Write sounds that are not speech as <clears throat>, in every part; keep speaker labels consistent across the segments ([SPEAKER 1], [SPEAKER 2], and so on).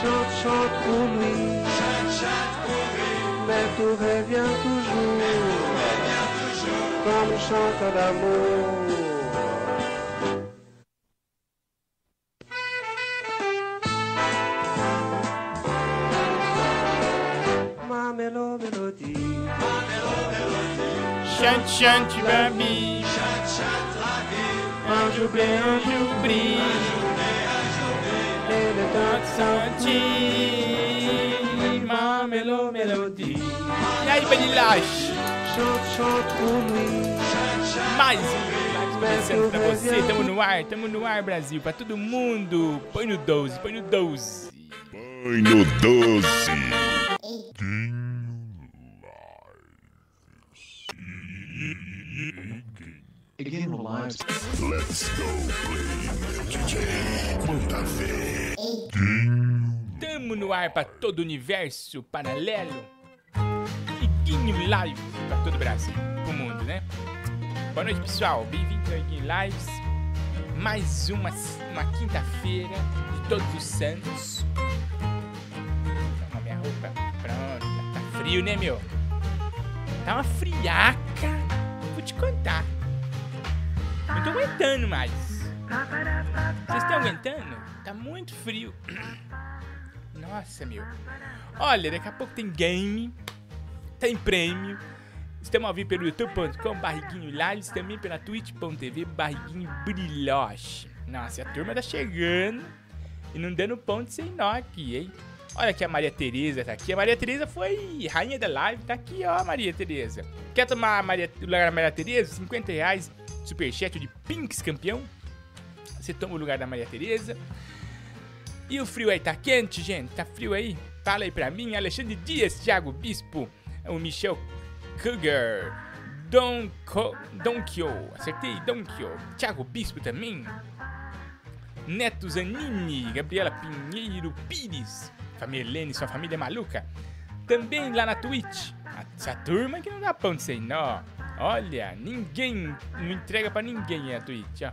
[SPEAKER 1] Chante, chante pour lui. Mais tout revient toujours. Comme chante d'amour. Ma mélo, mélodie.
[SPEAKER 2] Chante, chante, babi. Anjo bem, anjo brilho. Sante, ma melo, melodia. E aí,
[SPEAKER 1] lui.
[SPEAKER 2] Mais um começando pra você. Tamo no ar, tamo no ar, Brasil. Pra todo mundo. Põe no 12, põe no 12.
[SPEAKER 3] Põe no doce.
[SPEAKER 4] Again, lives.
[SPEAKER 3] Let's go play, DJ. Manda ver.
[SPEAKER 2] Tamo no ar pra todo o universo paralelo. Iguinho Live pra todo o Brasil, pro mundo, né? Boa noite, pessoal. Bem-vindo ao Iguinho Lives. Mais uma, uma quinta-feira de Todos os Santos. Toma minha roupa. Pronto. Tá frio, né, meu? Tá uma friaca. Vou te contar. Não tô aguentando mais. Vocês estão aguentando? Tá muito frio. <clears throat> Nossa, meu. Olha, daqui a pouco tem game, tem prêmio. Estamos ao vivo pelo youtube.com, barriguinho lives, também pela twitch.tv, barriguinho brilhoche. Nossa, a turma tá chegando e não dando ponto sem nó aqui, hein? Olha que a Maria Tereza tá aqui. A Maria Tereza foi rainha da live, tá aqui, ó, Maria Tereza. Quer tomar a Maria, o lugar da Maria Tereza? 50 reais, superchat de Pinks campeão. Você toma o lugar da Maria Tereza. E o frio aí tá quente, gente? Tá frio aí? Fala aí pra mim, Alexandre Dias, Thiago Bispo, o Michel Cougar, Don, Co, Don Kyo, acertei, Don Kyo, Thiago Bispo também, Neto Zanini, Gabriela Pinheiro Pires, família Helene, sua família é maluca, também lá na Twitch, essa turma que não dá pão sem nó, olha, ninguém, não entrega pra ninguém a Twitch, ó.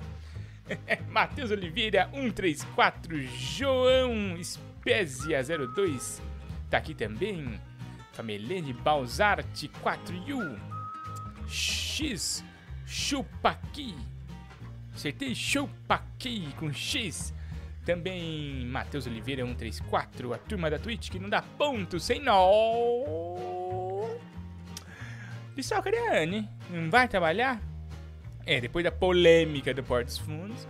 [SPEAKER 2] <laughs> Matheus Oliveira 134, João Spezia 02, tá aqui também. Famelene Balzarte 4U, X Chupaqui, acertei Chupaqui com X. Também Matheus Oliveira 134, a turma da Twitch que não dá ponto sem nó. Pessoal, cadê a Anne? Não vai trabalhar? É, depois da polêmica do Porto dos Fundos,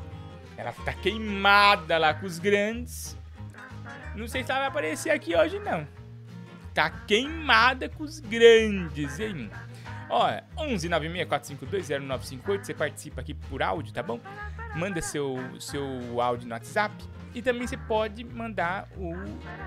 [SPEAKER 2] ela tá queimada lá com os grandes. Não sei se ela vai aparecer aqui hoje, não. Tá queimada com os grandes, hein? Ó, 11 964520958, você participa aqui por áudio, tá bom? Manda seu, seu áudio no WhatsApp. E também você pode mandar o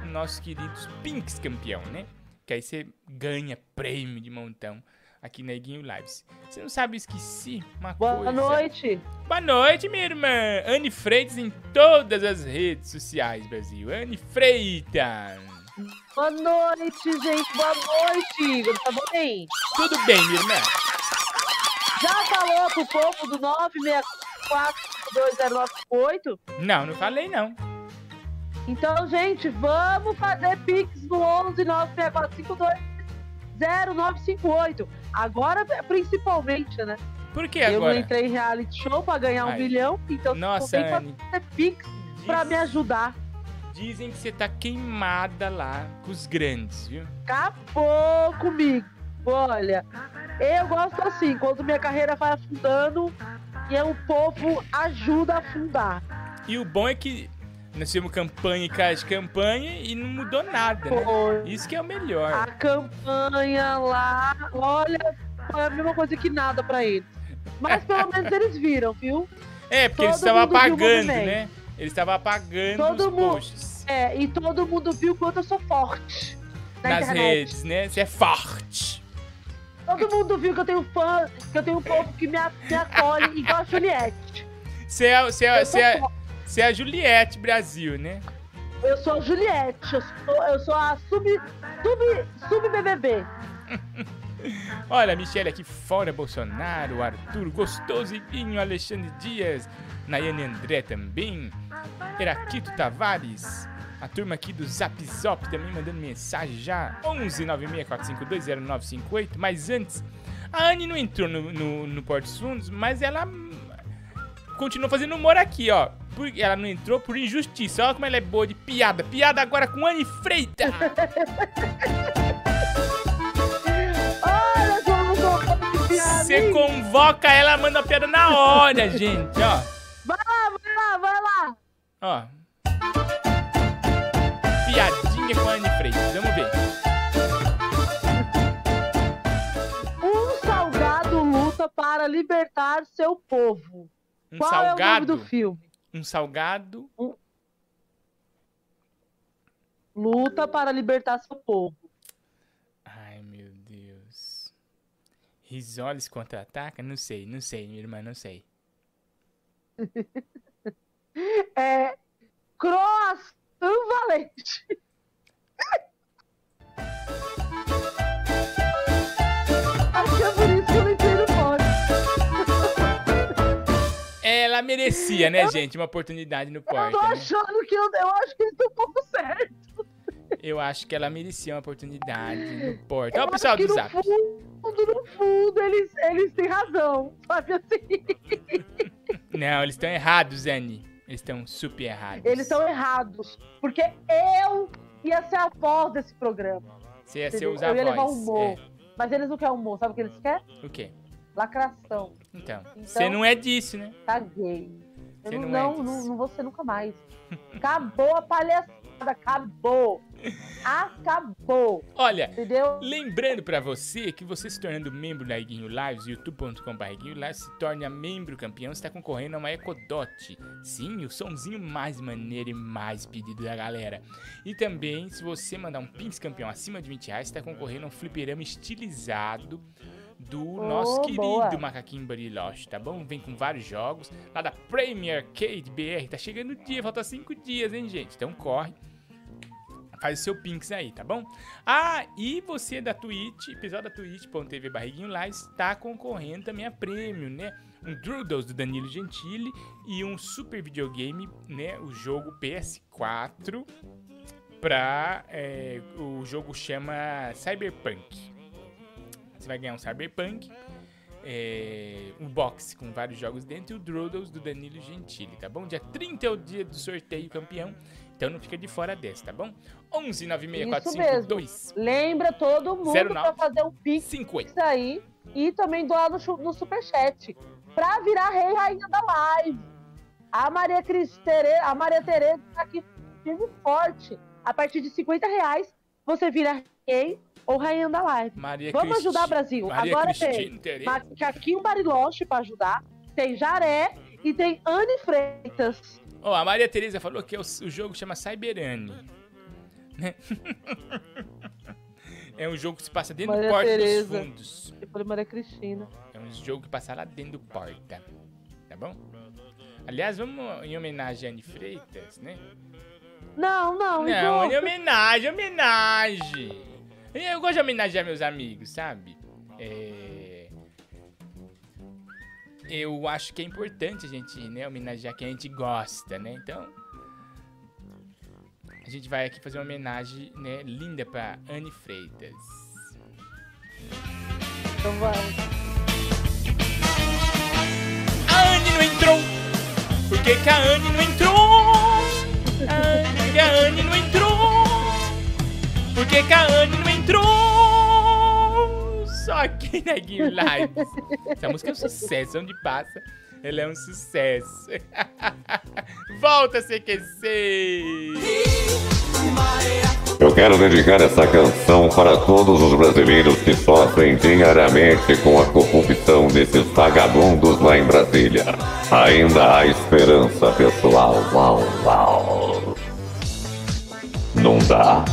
[SPEAKER 2] nosso querido Pinks campeão, né? Que aí você ganha prêmio de montão aqui na Iguinho Lives. Você não sabe, eu esqueci uma
[SPEAKER 5] Boa
[SPEAKER 2] coisa.
[SPEAKER 5] noite.
[SPEAKER 2] Boa noite, minha irmã. Anne Freitas em todas as redes sociais, Brasil. Anne Freitas.
[SPEAKER 5] Boa noite, gente. Boa noite, Igor. Tá bem?
[SPEAKER 2] Tudo bem, minha irmã?
[SPEAKER 5] Já falou pro povo do 964-2098?
[SPEAKER 2] Não, não falei não.
[SPEAKER 5] Então, gente, vamos fazer Pix no 11 964-520958. Agora, principalmente, né?
[SPEAKER 2] Por que
[SPEAKER 5] Eu não
[SPEAKER 2] agora?
[SPEAKER 5] entrei em reality show pra ganhar um
[SPEAKER 2] Ai.
[SPEAKER 5] milhão, então
[SPEAKER 2] Nossa,
[SPEAKER 5] que
[SPEAKER 2] Anne.
[SPEAKER 5] fazer Pix pra me ajudar.
[SPEAKER 2] Dizem que você tá queimada lá com os grandes, viu?
[SPEAKER 5] Acabou comigo. Olha, eu gosto assim, quando minha carreira vai afundando e o povo ajuda a afundar.
[SPEAKER 2] E o bom é que nós fizemos campanha e casa de campanha e não mudou nada, né? Isso que é o melhor.
[SPEAKER 5] A campanha lá, olha, foi a mesma coisa que nada pra eles. Mas pelo <laughs> menos eles viram, viu?
[SPEAKER 2] É, porque eles
[SPEAKER 5] todo
[SPEAKER 2] estavam
[SPEAKER 5] viu o
[SPEAKER 2] apagando, né? Eles estavam apagando
[SPEAKER 5] Todo
[SPEAKER 2] os
[SPEAKER 5] mundo-
[SPEAKER 2] posts
[SPEAKER 5] É, e todo mundo viu quanto eu sou forte na
[SPEAKER 2] nas
[SPEAKER 5] internet.
[SPEAKER 2] redes, né? Você é forte.
[SPEAKER 5] Todo mundo viu que eu tenho fã, que eu tenho um povo que me, me acolhe igual a Juliette.
[SPEAKER 2] Você é, você é, você é. Você é a Juliette Brasil, né?
[SPEAKER 5] Eu sou a Juliette, eu sou, eu sou a sub, sub, sub BBB. <laughs>
[SPEAKER 2] Olha, Michelle aqui fora, Bolsonaro, Arthur, Gostoso e Vinho, Alexandre Dias, Nayane André também, Heraquito Tavares, A turma aqui do Zap Zop também mandando mensagem já. 11 964520958. Mas antes, a Anne não entrou no, no, no Porto dos Fundos, mas ela continua fazendo humor aqui, ó. Por- ela não entrou por injustiça. Olha como ela é boa de piada. Piada agora com Anne Freitas. <laughs>
[SPEAKER 5] Olha como piada,
[SPEAKER 2] Você convoca ela, manda a piada na hora, gente, ó.
[SPEAKER 5] Vai lá, vai lá, vai lá.
[SPEAKER 2] Ó. Piadinha com a Anne Freitas. Vamos ver.
[SPEAKER 5] Um salgado luta para libertar seu povo.
[SPEAKER 2] Um
[SPEAKER 5] Qual é o nome
[SPEAKER 2] salgado.
[SPEAKER 5] do filme?
[SPEAKER 2] Um salgado.
[SPEAKER 5] Luta para libertar seu povo.
[SPEAKER 2] Ai, meu Deus. Risoles contra-ataca? Não sei, não sei, minha irmã, não sei. <laughs>
[SPEAKER 5] É Croissant Valente. <laughs>
[SPEAKER 2] Ela merecia, né, gente? Uma oportunidade no
[SPEAKER 5] Eu tô
[SPEAKER 2] né?
[SPEAKER 5] achando que eu, eu acho que eles estão um pouco certos.
[SPEAKER 2] Eu acho que ela merecia uma oportunidade no porta.
[SPEAKER 5] Eu
[SPEAKER 2] Olha o pessoal do
[SPEAKER 5] no
[SPEAKER 2] Zap.
[SPEAKER 5] fundo, no fundo, eles, eles têm razão. Sabe assim?
[SPEAKER 2] Não, eles estão errados, Anne. Eles estão super errados.
[SPEAKER 5] Eles estão errados. Porque eu ia ser a voz desse programa.
[SPEAKER 2] Você ia ser
[SPEAKER 5] entendeu?
[SPEAKER 2] os
[SPEAKER 5] Eu ia levar humor. Mas eles não querem humor. Sabe o que eles querem?
[SPEAKER 2] É. O quê?
[SPEAKER 5] Lacração.
[SPEAKER 2] Então,
[SPEAKER 5] Então-
[SPEAKER 2] você não é disso, né?
[SPEAKER 5] Caguei. Eu
[SPEAKER 2] Você
[SPEAKER 5] não,
[SPEAKER 2] não é
[SPEAKER 5] não, não, vou ser nunca mais. Acabou a palhaçada. Acabou. Acabou.
[SPEAKER 2] Olha,
[SPEAKER 5] Entendeu?
[SPEAKER 2] Lembrando pra você que você se tornando membro da Iguinho Lives, youtube.com.br Lives, se torne membro campeão, está concorrendo a uma Ecodot. Sim, o somzinho mais maneiro e mais pedido da galera. E também, se você mandar um Pix campeão acima de 20 reais, está concorrendo a um fliperama estilizado do nosso
[SPEAKER 5] Oh,
[SPEAKER 2] querido
[SPEAKER 5] boa.
[SPEAKER 2] Macaquinho Bariloche, tá bom? Vem com vários jogos lá da Premier Arcade BR. Tá chegando o dia, falta 5 dias, hein, gente? Então corre. Faz o seu Pinks aí, tá bom? Ah, e você da Twitch, episódio da twitch.tv Barriguinho lá, está concorrendo também a prêmio, né? Um Doodles do Danilo Gentili e um super videogame, né? O jogo PS4 pra... é, o jogo chama Cyberpunk. Você vai ganhar um Cyberpunk, é, um box com vários jogos dentro e o Doodles do Danilo Gentili, tá bom? Dia 30 é o dia do sorteio campeão, então não fica de fora dessa, tá bom? 11 96452
[SPEAKER 5] Lembra todo mundo
[SPEAKER 2] Zero
[SPEAKER 5] pra
[SPEAKER 2] nove.
[SPEAKER 5] fazer um pix
[SPEAKER 2] 50.
[SPEAKER 5] aí e também doar no, no superchat. Pra virar rei rainha da live. A Maria Cris Tere, a Maria Tereza tá aqui firme forte. A partir de 50 reais, você vira rei ou rainha da live.
[SPEAKER 2] Maria
[SPEAKER 5] Vamos
[SPEAKER 2] Cristi-
[SPEAKER 5] ajudar, Brasil.
[SPEAKER 2] Maria
[SPEAKER 5] Agora tem
[SPEAKER 2] Cristina Tereza.
[SPEAKER 5] Macaquinho Bariloche pra ajudar. Tem Jaré e tem Anne Freitas.
[SPEAKER 2] Ó, a Maria Tereza falou que o, o jogo chama Cyberane. Né? <laughs> é um jogo que se passa dentro
[SPEAKER 5] Maria
[SPEAKER 2] do Porto
[SPEAKER 5] Tereza.
[SPEAKER 2] dos Fundos.
[SPEAKER 5] Eu falei Maria Cristina.
[SPEAKER 2] É um jogo que passa lá dentro do Porta. Tá bom? Aliás, vamos em homenagem a Anne Freitas, né?
[SPEAKER 5] Não, não,
[SPEAKER 2] Não, em homenagem, homenagem. Eu gosto de homenagear meus amigos, sabe? É... Eu acho que é importante a gente, né, homenagear quem a gente gosta, né? Então, a gente vai aqui fazer uma homenagem, né, linda pra Anne Freitas.
[SPEAKER 5] Então vai.
[SPEAKER 2] A Anne não entrou! Por que, que a Anne não entrou? A Anne, a Anne não entrou! Por que, que a Anne não entrou? Só aqui na Lives. Essa música é um sucesso, onde passa, ela é um sucesso. <laughs> Volta, CQC!
[SPEAKER 6] Eu quero dedicar essa canção para todos os brasileiros que sofrem diariamente com a corrupção desses vagabundos lá em Brasília. Ainda há esperança, pessoal. Uau, uau. Não dá?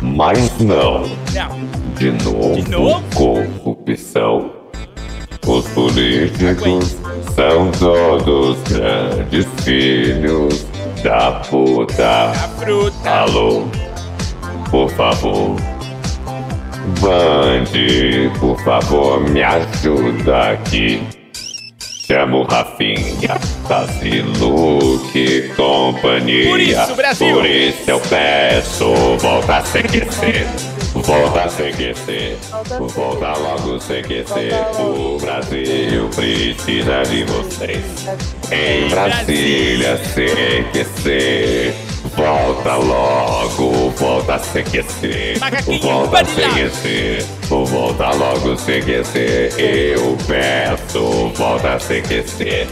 [SPEAKER 6] Mas não.
[SPEAKER 2] Não,
[SPEAKER 6] De novo,
[SPEAKER 2] De novo?
[SPEAKER 6] corrupção. Os políticos são todos grandes filhos da puta.
[SPEAKER 2] a fruta.
[SPEAKER 6] Alô, por favor. Band, por favor, me ajuda aqui. Chamo Rafinha, Tassi, Luke, companhia.
[SPEAKER 2] Por isso, Brasil!
[SPEAKER 6] Por isso eu peço, volta a CQC. Volta a CQC. Volta logo CQC. O Brasil precisa de vocês. Em Brasília, CQC. Volta logo, volta a.
[SPEAKER 2] Macaquinho,
[SPEAKER 6] Volta a
[SPEAKER 2] Vanilla.
[SPEAKER 6] CQC. Volta logo CQC. Eu peço, volta a CQC.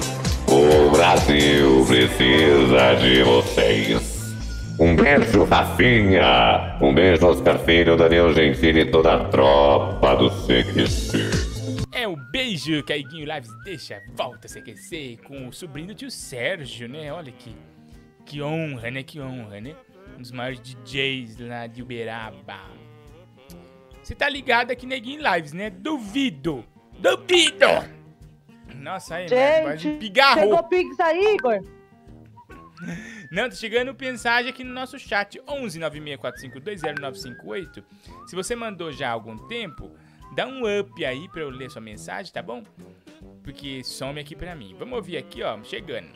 [SPEAKER 6] O Brasil precisa de vocês. Um beijo, Rafinha. Um beijo, Oscar Filho, Daniel Gentili e toda a tropa do CQC.
[SPEAKER 2] É o beijo que a Iguinho Lives deixa. Volta a CQC com o sobrinho do tio Sérgio, né? Olha que, que honra, né? Que honra, né? Um dos maiores DJs lá de Uberaba. Você tá ligado aqui na Iguinho Lives, né? Duvido! Duvido! Nossa, aí, quase
[SPEAKER 5] Gente,
[SPEAKER 2] pigarrou.
[SPEAKER 5] chegou Pix aí, Igor? <laughs>
[SPEAKER 2] Não, tá chegando mensagem aqui no nosso chat 11 964520958. Se você mandou já há algum tempo, dá um up aí pra eu ler sua mensagem, tá bom? Porque some aqui pra mim. Vamos ouvir aqui, ó, chegando.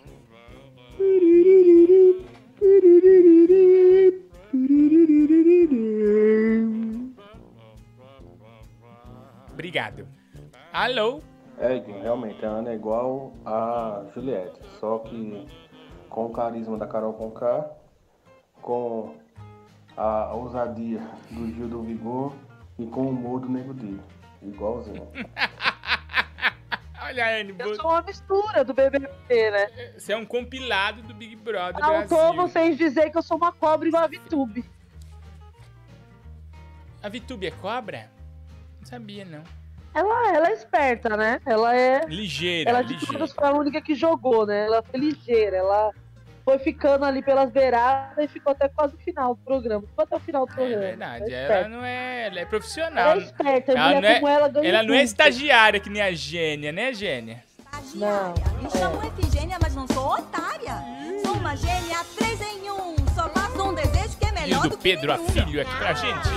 [SPEAKER 2] Obrigado. Alô?
[SPEAKER 7] É, realmente, a Ana é igual a Juliette, só que com o carisma da Carol Conká, com a ousadia do Gil do Vigor e com o humor do Nego Di. Igualzinho. <laughs>
[SPEAKER 2] Olha Anne,
[SPEAKER 5] Eu sou uma mistura do BBB, né?
[SPEAKER 2] você é um compilado do Big Brother
[SPEAKER 5] Faltou
[SPEAKER 2] Brasil.
[SPEAKER 5] vocês dizer que eu sou uma cobra igual a VTube.
[SPEAKER 2] A Vitube é cobra? Não sabia, não.
[SPEAKER 5] Ela, ela é esperta, né? Ela é.
[SPEAKER 2] Ligeira,
[SPEAKER 5] Ela de
[SPEAKER 2] ligeira.
[SPEAKER 5] todas foi a única que jogou, né? Ela foi ligeira. Ela foi ficando ali pelas beiradas e ficou até quase o final do programa. Ficou até o final do
[SPEAKER 2] É
[SPEAKER 5] programa.
[SPEAKER 2] verdade,
[SPEAKER 5] Ela é
[SPEAKER 2] ela não é. Ela é
[SPEAKER 5] Ela
[SPEAKER 2] profissional.
[SPEAKER 5] é esperta.
[SPEAKER 2] Ela não é-
[SPEAKER 5] como ela ganha
[SPEAKER 2] Ela não é estagiária que nem a Gênia, né, Gênia?
[SPEAKER 5] Não,
[SPEAKER 8] Me
[SPEAKER 5] é.
[SPEAKER 8] chamo Efigênia, mas não sou otária. Sou uma gênia, três em um. Só faço um desejo que é
[SPEAKER 2] E
[SPEAKER 8] melhor
[SPEAKER 2] do
[SPEAKER 8] do que
[SPEAKER 2] Pedro
[SPEAKER 8] nenhum.
[SPEAKER 2] Afilho aqui pra gente.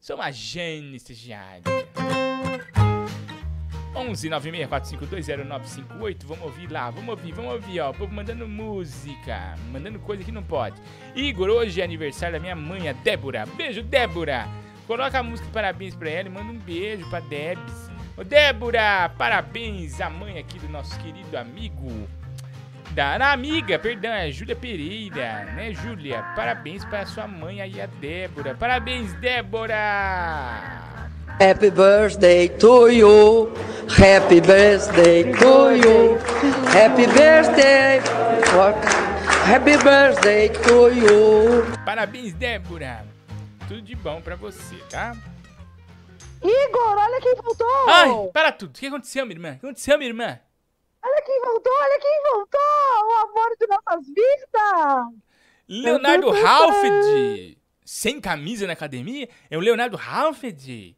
[SPEAKER 2] Sou uma Gênia estagiária. 11 964520958. Vamos ouvir lá, vamos ouvir, vamos ouvir, ó. O povo mandando música, mandando coisa que não pode. Igor, hoje é aniversário da minha mãe, a Débora. Beijo, Débora. Coloca a música parabéns pra ela e manda um beijo pra Debs. Ô, Débora, parabéns, a mãe aqui do nosso querido amigo. Da amiga, perdão, é Júlia Pereira, né, Júlia? Parabéns para sua mãe aí, a Débora. Parabéns, Débora!
[SPEAKER 9] Happy birthday to you. Happy birthday to you. Happy birthday. What? Happy birthday to you.
[SPEAKER 2] Parabéns, Débora! Tudo de bom pra você, tá?
[SPEAKER 5] Igor, olha quem voltou!
[SPEAKER 2] Ai, para tudo. O que aconteceu, minha irmã? O que aconteceu, minha irmã?
[SPEAKER 5] Olha quem voltou, olha quem voltou! O amor de nossas vidas!
[SPEAKER 2] Leonardo Halfed! Sem camisa na academia? É o Leonardo Halfed!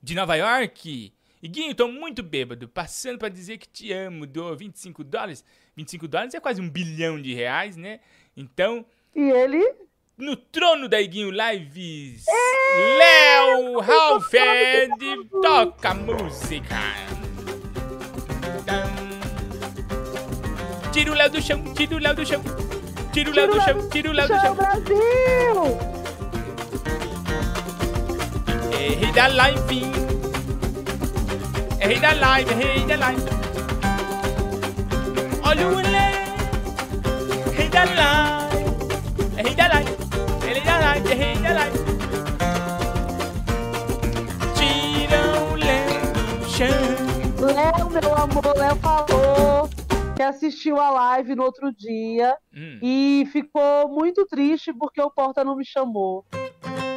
[SPEAKER 2] De Nova York! Iguinho, tô muito bêbado, passando pra dizer que te amo, dou 25 dólares. 25 dólares é quase um bilhão de reais, né? Então,
[SPEAKER 5] E ele
[SPEAKER 2] no trono da Iguinho Lives, Léo Halfed, toca música. Tira o Léo do chão, tira o Léo do chão. Tira o Léo do chão, tira o Léo do chão.
[SPEAKER 5] Brasil!
[SPEAKER 2] Rei da live. Rei da live, rei da live. Olha o Léo. Rei da live. É rei da live. Rei da live, é rei da live. Tira o Léo do chão.
[SPEAKER 5] Léo, meu amor, Léo falou que assistiu a live no outro dia
[SPEAKER 2] Hum.
[SPEAKER 5] e ficou muito triste porque o Porta não me chamou.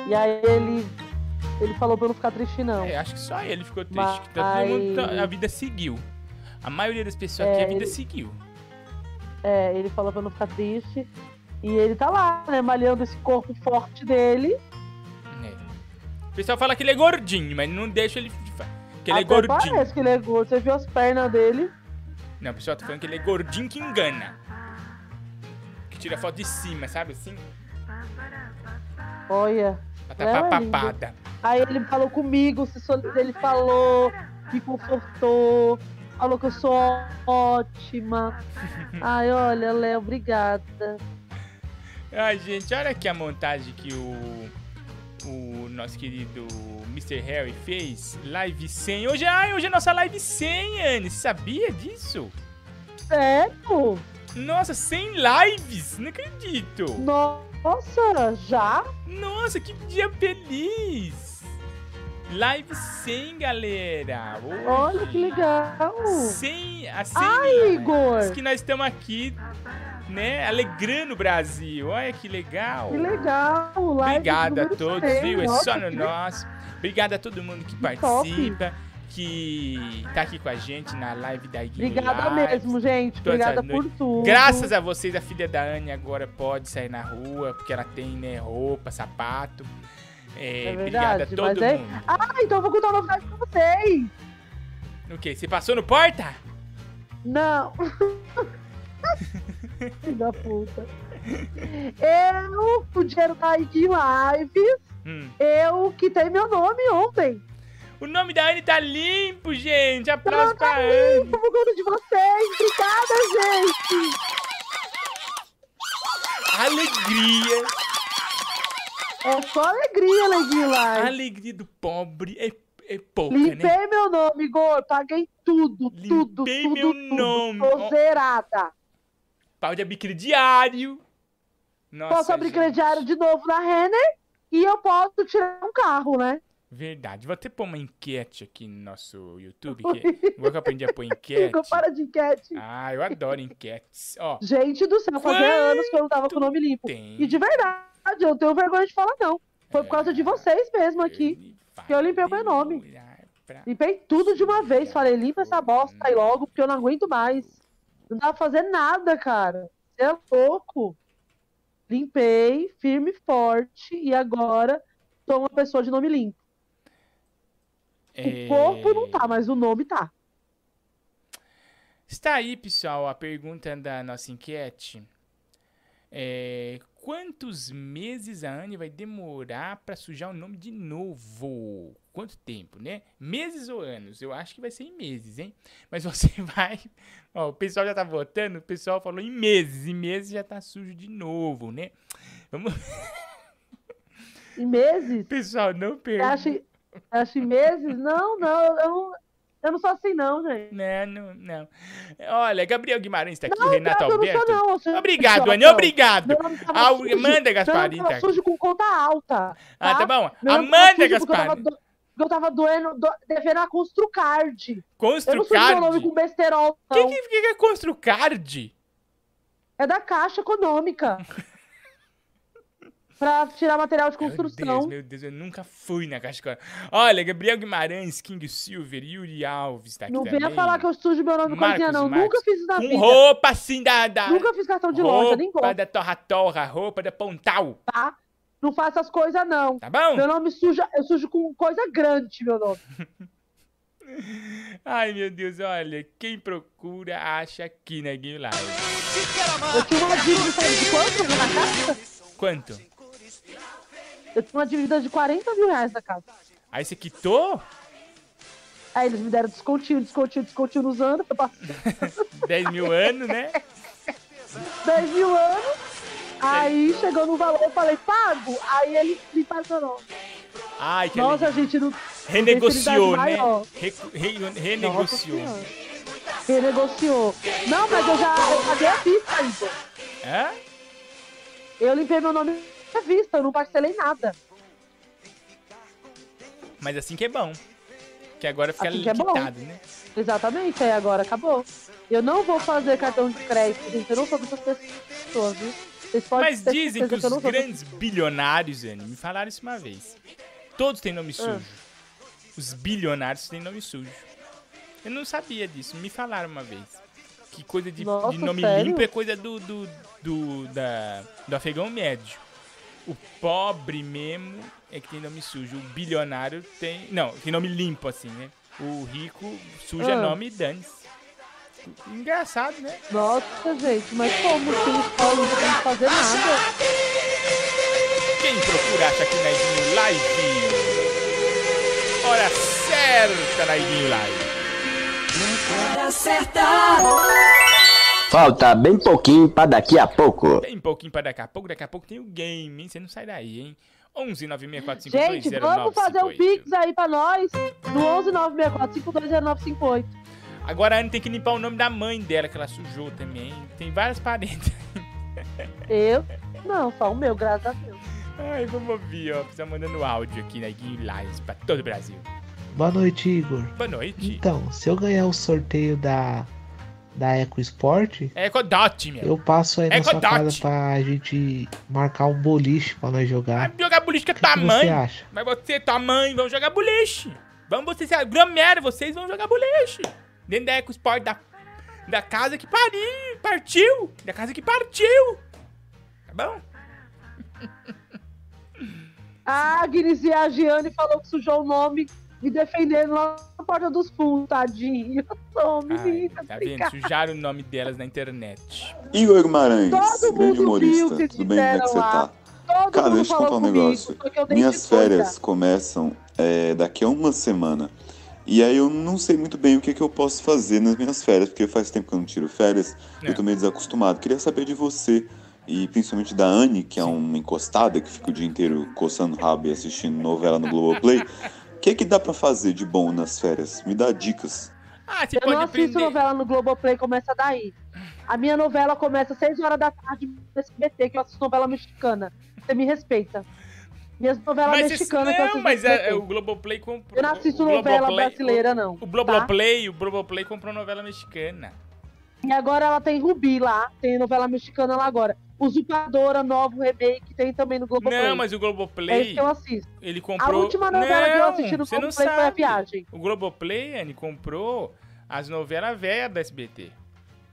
[SPEAKER 5] E aí ele, ele falou pra eu não ficar triste, não.
[SPEAKER 2] É, acho que só ele ficou triste.
[SPEAKER 5] Mas-
[SPEAKER 2] que tá mundo tá- a vida seguiu. A maioria das pessoas aqui,
[SPEAKER 5] É,
[SPEAKER 2] a vida
[SPEAKER 5] ele-
[SPEAKER 2] seguiu.
[SPEAKER 5] É, ele falou pra eu não ficar triste. E ele tá lá, né, malhando esse corpo forte dele.
[SPEAKER 2] É. O pessoal fala que ele é gordinho, mas não deixa ele. Que ele é
[SPEAKER 5] Até
[SPEAKER 2] gordinho.
[SPEAKER 5] parece que ele é gordo. Você viu as pernas dele?
[SPEAKER 2] Não, o pessoal tá falando que ele é gordinho que engana. Que tira foto de cima, sabe assim?
[SPEAKER 5] Olha. Léo
[SPEAKER 2] tapar
[SPEAKER 5] é
[SPEAKER 2] a
[SPEAKER 5] lindo. Aí ele falou comigo, ele falou, me confortou, falou que eu sou ótima. Ai, olha, Léo, obrigada.
[SPEAKER 2] Ai, gente, olha aqui a montagem que o, o nosso querido Mr. Harry fez. Live 100. Hoje, ai, hoje é nossa live 100, Anne. Você sabia disso?
[SPEAKER 5] Sério?
[SPEAKER 2] Nossa, 100 lives. Não acredito.
[SPEAKER 5] Nossa, já?
[SPEAKER 2] Nossa, que dia feliz. Live 100, galera. Hoje.
[SPEAKER 5] Olha que legal.
[SPEAKER 2] 100, a 100
[SPEAKER 5] Ai, Igor.
[SPEAKER 2] que nós estamos aqui, né, alegrando o Brasil. Olha que legal.
[SPEAKER 5] Que legal. live
[SPEAKER 2] Obrigado a todos,
[SPEAKER 5] 100.
[SPEAKER 2] viu? É só no
[SPEAKER 5] que
[SPEAKER 2] nosso. Obrigado a todo mundo que
[SPEAKER 5] top.
[SPEAKER 2] participa, que tá aqui com a gente na live da Iguinho
[SPEAKER 5] Obrigada
[SPEAKER 2] Lives.
[SPEAKER 5] mesmo, gente. Obrigada por tudo.
[SPEAKER 2] Graças a vocês, a filha da Anne agora pode sair na rua, porque ela tem, né, roupa, sapato. É,
[SPEAKER 5] É
[SPEAKER 2] obrigado a
[SPEAKER 5] verdade,
[SPEAKER 2] todo
[SPEAKER 5] é-
[SPEAKER 2] mundo.
[SPEAKER 5] Ah, então eu vou contar uma novidade pra vocês.
[SPEAKER 2] O quê? Você passou no porta?
[SPEAKER 5] Não. <laughs> Filho da puta. Eu, o dinheiro da IG Live,
[SPEAKER 2] Hum.
[SPEAKER 5] eu quitei meu nome ontem.
[SPEAKER 2] O nome da Anne tá limpo, gente. Aplausos
[SPEAKER 5] Não,
[SPEAKER 2] pra
[SPEAKER 5] tá
[SPEAKER 2] Anne.
[SPEAKER 5] limpo por conta de vocês. Obrigada, gente.
[SPEAKER 2] Alegria.
[SPEAKER 5] É só alegria, Leguinho
[SPEAKER 2] A
[SPEAKER 5] Live.
[SPEAKER 2] alegria do pobre é, é pouca, né?
[SPEAKER 5] Limpei meu nome, Igor. Paguei tudo, tudo,
[SPEAKER 2] Limpei
[SPEAKER 5] tudo,
[SPEAKER 2] meu
[SPEAKER 5] tudo.
[SPEAKER 2] nome.
[SPEAKER 5] Tô zerada.
[SPEAKER 2] Pau de abrir crediário. Nossa,
[SPEAKER 5] posso abrir crediário de novo na Renner e eu posso tirar um carro, né?
[SPEAKER 2] Verdade. Vou até pôr uma enquete aqui no nosso YouTube, que igual que eu aprendi a pôr <laughs> enquete.
[SPEAKER 5] Igor, para de enquete.
[SPEAKER 2] Ah, eu adoro enquetes. Ó,
[SPEAKER 5] Gente do céu, fazia anos que eu não tava com o nome limpo.
[SPEAKER 2] tem...
[SPEAKER 5] E de verdade, eu não tenho vergonha de falar, não. Foi por causa de vocês mesmo aqui. Que eu limpei o meu nome. Limpei tudo de uma vez. Falei, limpa essa bosta aí logo, porque eu não aguento mais. Não dá pra fazer nada, cara. Você é louco. Limpei, firme e forte, e agora sou uma pessoa de nome limpo.
[SPEAKER 2] É,
[SPEAKER 5] O corpo não tá, mas o nome tá.
[SPEAKER 2] Está aí, pessoal, a pergunta da nossa enquete. É, quantos meses a Anne vai demorar pra sujar o nome de novo? Quanto tempo, né? Meses ou anos? Eu acho que vai ser em meses, hein? Mas <laughs> você vai. Ó, o pessoal já tá votando, o pessoal falou em meses. Em meses já tá sujo de novo, né? Vamos. <laughs>
[SPEAKER 5] Em meses?
[SPEAKER 2] Pessoal, não perca.
[SPEAKER 5] acha, você acha em meses? Não, não, eu não, eu não sou assim, não, gente.
[SPEAKER 2] Não, não, não. Olha, Gabriel Guimarães tá aqui,
[SPEAKER 5] Não,
[SPEAKER 2] Renato
[SPEAKER 5] eu não
[SPEAKER 2] Alberto.
[SPEAKER 5] sou, não.
[SPEAKER 2] Obrigado,
[SPEAKER 5] Não,
[SPEAKER 2] obrigado. Ah,
[SPEAKER 5] sujo.
[SPEAKER 2] Amanda Gasparini
[SPEAKER 5] nome
[SPEAKER 2] tá
[SPEAKER 5] tava sujo com conta alta.
[SPEAKER 2] Ah, tá bom.
[SPEAKER 5] Meu
[SPEAKER 2] Amanda
[SPEAKER 5] eu
[SPEAKER 2] Gasparini.
[SPEAKER 5] do- Eu tava doendo, do, devendo a Construcard. Eu não
[SPEAKER 2] Construcard.
[SPEAKER 5] meu nome com besterol,
[SPEAKER 2] O que, que, que é Construcard?
[SPEAKER 5] É da Caixa Econômica. <laughs> pra tirar material de
[SPEAKER 2] Meu Deus,
[SPEAKER 5] construção.
[SPEAKER 2] meu Deus, eu nunca fui na Caixa. Olha, Gabriel Guimarães, King Silver, Yuri Alves tá aqui
[SPEAKER 5] Não venha falar que eu sujo meu nome com
[SPEAKER 2] Marcos
[SPEAKER 5] coisinha, não.
[SPEAKER 2] Marques.
[SPEAKER 5] Nunca fiz isso na
[SPEAKER 2] Com
[SPEAKER 5] vida.
[SPEAKER 2] roupa assim da... da...
[SPEAKER 5] Nunca fiz cartão de loja, nem
[SPEAKER 2] roupa
[SPEAKER 5] gosto,
[SPEAKER 2] da Torra Torra, roupa da Pontal.
[SPEAKER 5] tá? Não faço essas coisas, não.
[SPEAKER 2] Tá bom?
[SPEAKER 5] Meu nome suja, eu sujo com coisa grande, meu nome. <laughs>
[SPEAKER 2] Ai, meu Deus, olha. Quem procura, acha aqui na Game Live.
[SPEAKER 5] Eu tinha uma dívida de quanto na casa?
[SPEAKER 2] Quanto?
[SPEAKER 5] Eu tinha uma dívida de 40 mil reais na casa.
[SPEAKER 2] Aí você quitou?
[SPEAKER 5] Aí eles me deram descontinho, descontinho, descontinho nos anos. Eu passei <laughs>
[SPEAKER 2] 10 mil anos, né? <laughs>
[SPEAKER 5] 10 mil anos. Aí chegou no valor, eu falei, pago. Aí ele me pagou.
[SPEAKER 2] Ai, que
[SPEAKER 5] Nossa,
[SPEAKER 2] alegria.
[SPEAKER 5] gente, não.
[SPEAKER 2] Renegociou, né? re-
[SPEAKER 5] Nossa
[SPEAKER 2] renegociou.
[SPEAKER 5] Senhora. Renegociou. Não, mas eu já eu paguei a vista ainda.
[SPEAKER 2] Hã?
[SPEAKER 5] Eu limpei meu nome à vista, eu não parcelei nada.
[SPEAKER 2] Mas assim que é bom. Que agora fica
[SPEAKER 5] Assim que é bom.
[SPEAKER 2] liquidado, né?
[SPEAKER 5] Exatamente, aí agora acabou. Eu não vou fazer cartão de crédito, gente. Eu não sou dessas pessoas, viu? Vocês podem
[SPEAKER 2] Mas dizem que
[SPEAKER 5] certeza
[SPEAKER 2] os
[SPEAKER 5] não sou
[SPEAKER 2] grandes bilionários, Anne, me falaram isso uma vez. Todos têm
[SPEAKER 5] Ah.
[SPEAKER 2] nome sujo. Os bilionários têm nome sujo. Eu não sabia disso, me falaram uma vez. Que coisa de,
[SPEAKER 5] Nossa,
[SPEAKER 2] de nome
[SPEAKER 5] sério?
[SPEAKER 2] limpo é coisa do, do, do, da, do afegão médio. O pobre mesmo é que tem nome sujo. O bilionário tem. Não, tem nome limpo, assim, né? O rico suja
[SPEAKER 5] Ah.
[SPEAKER 2] nome e dane-se. Engraçado, né?
[SPEAKER 5] Nossa, gente, mas como tem escola não tem que fazer nada?
[SPEAKER 2] Quem procura acha aqui na Edinho Live? hora certa na Iguinho Live.
[SPEAKER 8] Hora certa.
[SPEAKER 10] Falta bem pouquinho pra daqui a pouco.
[SPEAKER 2] Tem pouquinho pra daqui a pouco, daqui a pouco tem o game, hein? Você não sai daí, hein? 11 964520958.
[SPEAKER 5] Gente, vamos fazer um pix aí pra nós no 11 964
[SPEAKER 2] Agora a Anne tem que limpar o nome da mãe dela, que ela sujou também. Tem várias parentes.
[SPEAKER 5] Eu? Não, só o meu, graças a Deus.
[SPEAKER 2] Ai, vamos ouvir, ó. Precisa mandando áudio aqui na Iguinho Live pra todo o Brasil.
[SPEAKER 11] Boa noite, Igor.
[SPEAKER 2] Boa noite.
[SPEAKER 11] Então, se eu ganhar o sorteio da, da Eco Sport,
[SPEAKER 2] É Ecodot, meu.
[SPEAKER 11] eu passo aí na sua
[SPEAKER 2] Ecodot.
[SPEAKER 11] casa pra gente marcar um boliche pra nós jogar.
[SPEAKER 2] Jogar boliche com a
[SPEAKER 11] O
[SPEAKER 2] tua
[SPEAKER 11] que
[SPEAKER 2] mãe.
[SPEAKER 11] você acha?
[SPEAKER 2] Mas você e tua mãe vão jogar boliche. Vamos vocês, Gramera, vocês vão jogar boliche. Dentro da EcoSport da, da casa que pariu, partiu. Da casa que partiu. Tá bom? <laughs>
[SPEAKER 5] A Agnes e a Giane falou que sujou o nome me defendendo lá na porta dos fundos, tadinho. Ô, menina,
[SPEAKER 2] Tá vendo? Sujaram o nome delas na internet.
[SPEAKER 12] Igor Guimarães,
[SPEAKER 5] Todo
[SPEAKER 12] grande humorista.
[SPEAKER 5] o que
[SPEAKER 12] Tudo bem? Como é que você
[SPEAKER 5] lá.
[SPEAKER 12] tá?
[SPEAKER 5] Todo
[SPEAKER 12] Cara,
[SPEAKER 5] mundo
[SPEAKER 12] deixa eu contar um
[SPEAKER 5] comigo,
[SPEAKER 12] negócio.
[SPEAKER 5] dei
[SPEAKER 12] Minhas férias começam é, daqui a uma semana. E aí eu não sei muito bem o que, que eu posso fazer nas minhas férias, porque faz tempo que eu não tiro férias, eu tô meio desacostumado. Queria saber de você, e principalmente da Anne, que é uma encostada, que fica o dia inteiro coçando o rabo e assistindo novela no Globoplay. O que, que dá pra fazer de bom nas férias? Me dá dicas.
[SPEAKER 2] Ah, você
[SPEAKER 5] Eu
[SPEAKER 2] pode
[SPEAKER 5] não assisto
[SPEAKER 2] aprender.
[SPEAKER 5] novela no Globoplay, começa daí. A minha novela começa às 6 horas da tarde no SBT, que eu assisto novela mexicana. Você me respeita. Minhas novelas
[SPEAKER 2] Mas, esse,
[SPEAKER 5] mexicanas que eu
[SPEAKER 2] não,
[SPEAKER 5] assisto
[SPEAKER 2] mas é, é o Globoplay comprou.
[SPEAKER 5] Eu não assisto
[SPEAKER 2] o
[SPEAKER 5] novela
[SPEAKER 2] Globoplay-
[SPEAKER 5] brasileira, não.
[SPEAKER 2] O Globoplay, o Globoplay comprou novela mexicana.
[SPEAKER 5] E agora ela tem Rubi lá, tem novela mexicana lá agora. Usurpadora, novo remake, tem também no Globoplay.
[SPEAKER 2] Não, mas o
[SPEAKER 5] É
[SPEAKER 2] Globoplay.
[SPEAKER 5] isso que eu assisto.
[SPEAKER 2] Ele comprou.
[SPEAKER 5] A última novela que eu
[SPEAKER 2] Não,
[SPEAKER 5] assisti no
[SPEAKER 2] não
[SPEAKER 5] Globoplay foi A. Viagem.
[SPEAKER 2] O Globoplay, ele comprou as novelas velhas da SBT.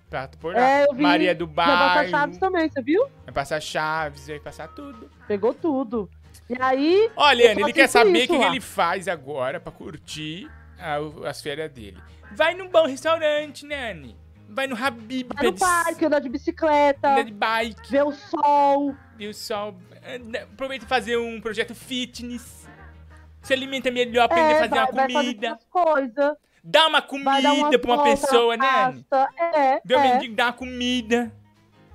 [SPEAKER 2] Pra pôr lá.
[SPEAKER 5] É, eu vi.
[SPEAKER 2] Maria do
[SPEAKER 5] Vai passar
[SPEAKER 2] Bairro.
[SPEAKER 5] Chaves também, você viu?
[SPEAKER 2] Vai passar Chaves, vai passar tudo.
[SPEAKER 5] Pegou tudo. E aí.
[SPEAKER 2] Olha, Anne, ele quer saber o que, que ele faz agora pra curtir a- as férias dele. Vai num bom restaurante, né, Anne? Vai no Habib.
[SPEAKER 5] Vai no parque, andar de bicicleta.
[SPEAKER 2] Andar de bike.
[SPEAKER 5] Ver o sol.
[SPEAKER 2] Ver o sol. Anda- Aproveita e fazer um projeto fitness. Se alimenta melhor, aprender a
[SPEAKER 5] É,
[SPEAKER 2] fazer
[SPEAKER 5] vai,
[SPEAKER 2] uma
[SPEAKER 5] vai fazer
[SPEAKER 2] comida.
[SPEAKER 5] outras coisas.
[SPEAKER 2] Dá uma
[SPEAKER 5] Vai
[SPEAKER 2] comida pra uma
[SPEAKER 5] volta
[SPEAKER 2] pessoa, né.
[SPEAKER 5] É,
[SPEAKER 2] Vê o
[SPEAKER 5] é.
[SPEAKER 2] mendigo dar uma comida.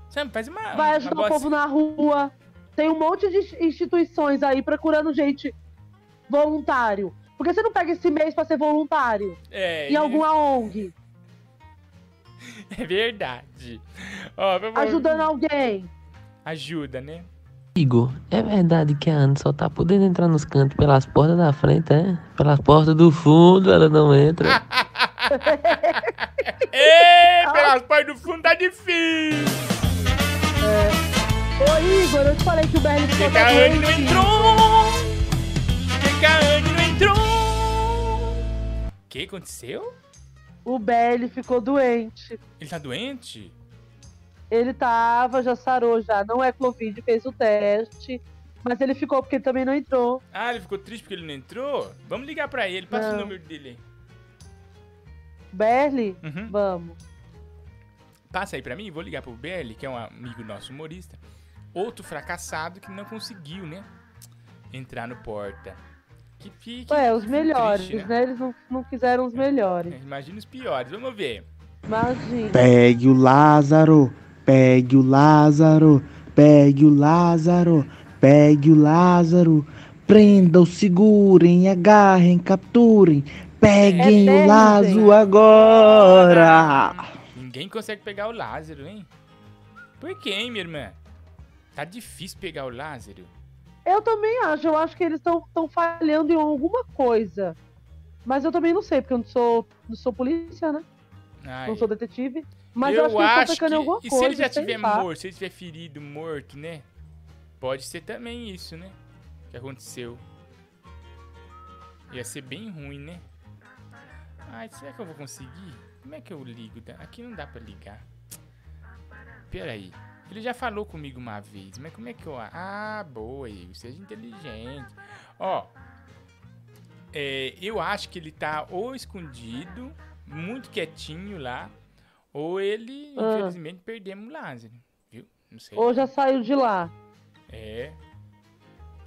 [SPEAKER 2] Sabe, faz uma.
[SPEAKER 5] Vai
[SPEAKER 2] uma
[SPEAKER 5] ajudar
[SPEAKER 2] boa-
[SPEAKER 5] o povo na rua. Tem um monte de instituições aí procurando gente voluntário. Por que você não pega esse mês pra ser voluntário?
[SPEAKER 2] É,
[SPEAKER 5] Em alguma ONG? <laughs>
[SPEAKER 2] É verdade. Ó, vamos-
[SPEAKER 5] Ajudando alguém.
[SPEAKER 2] Ajuda, né?
[SPEAKER 13] Igor, é verdade que a Ana só tá podendo entrar nos cantos pelas portas da frente, é? Pelas portas do fundo ela não entra. <laughs>
[SPEAKER 2] Ei, pelas portas do fundo tá difícil.
[SPEAKER 5] Ô Igor, eu te falei que o Berlim ficou
[SPEAKER 2] que a Anne não entrou? Por que, que a Anne não entrou? O que aconteceu?
[SPEAKER 5] O Berli ficou doente.
[SPEAKER 2] Ele tá doente?
[SPEAKER 5] Ele tava, já sarou já. Não é Covid, fez o teste. Mas ele ficou porque ele também não entrou.
[SPEAKER 2] Ah, ele ficou triste porque ele não entrou? Vamos ligar pra ele. Passa o
[SPEAKER 5] Não.
[SPEAKER 2] número dele aí.
[SPEAKER 5] Berli?
[SPEAKER 2] Uhum.
[SPEAKER 5] Vamos.
[SPEAKER 2] Passa aí pra mim, vou ligar pro Berli, que é um amigo nosso humorista. Outro fracassado que não conseguiu, né? Entrar no porta. Que fique.
[SPEAKER 5] Ué, os melhores,
[SPEAKER 2] triste,
[SPEAKER 5] né? Eles não, não quiseram os melhores.
[SPEAKER 2] Imagina os piores, vamos ver.
[SPEAKER 5] Imagina.
[SPEAKER 14] Pegue o Lázaro, pegue o Lázaro, pegue o Lázaro, pegue o Lázaro. Prendam, segurem, agarrem, capturem. Peguem
[SPEAKER 2] É
[SPEAKER 14] o Lázaro agora.
[SPEAKER 2] Ninguém consegue pegar o Lázaro, hein? Por que, hein, minha irmã? Tá difícil pegar o Lázaro.
[SPEAKER 5] Eu também acho. Eu acho que eles estão falhando em alguma coisa. Mas eu também não sei, porque eu não sou, não sou polícia, né?
[SPEAKER 2] Ai,
[SPEAKER 5] Não sou detetive. Mas eu, acho que eles estão pecando em alguma
[SPEAKER 2] e
[SPEAKER 5] coisa.
[SPEAKER 2] se ele já tiver
[SPEAKER 5] lá.
[SPEAKER 2] morto, se ele tiver ferido, morto, né? Pode ser também isso, né? Que aconteceu. Ia ser bem ruim, né? Ai, será que eu vou conseguir? Como é que eu ligo? Aqui não dá pra ligar. Pera aí. Ele já falou comigo uma vez, mas como é que eu... Ah, boa, Igor. Seja inteligente. Ó, é, eu acho que ele tá ou escondido, muito quietinho lá, ou ele,
[SPEAKER 5] Ah.
[SPEAKER 2] infelizmente, perdemos o Lázaro, viu? Não sei.
[SPEAKER 5] Ou já saiu de lá.
[SPEAKER 2] É.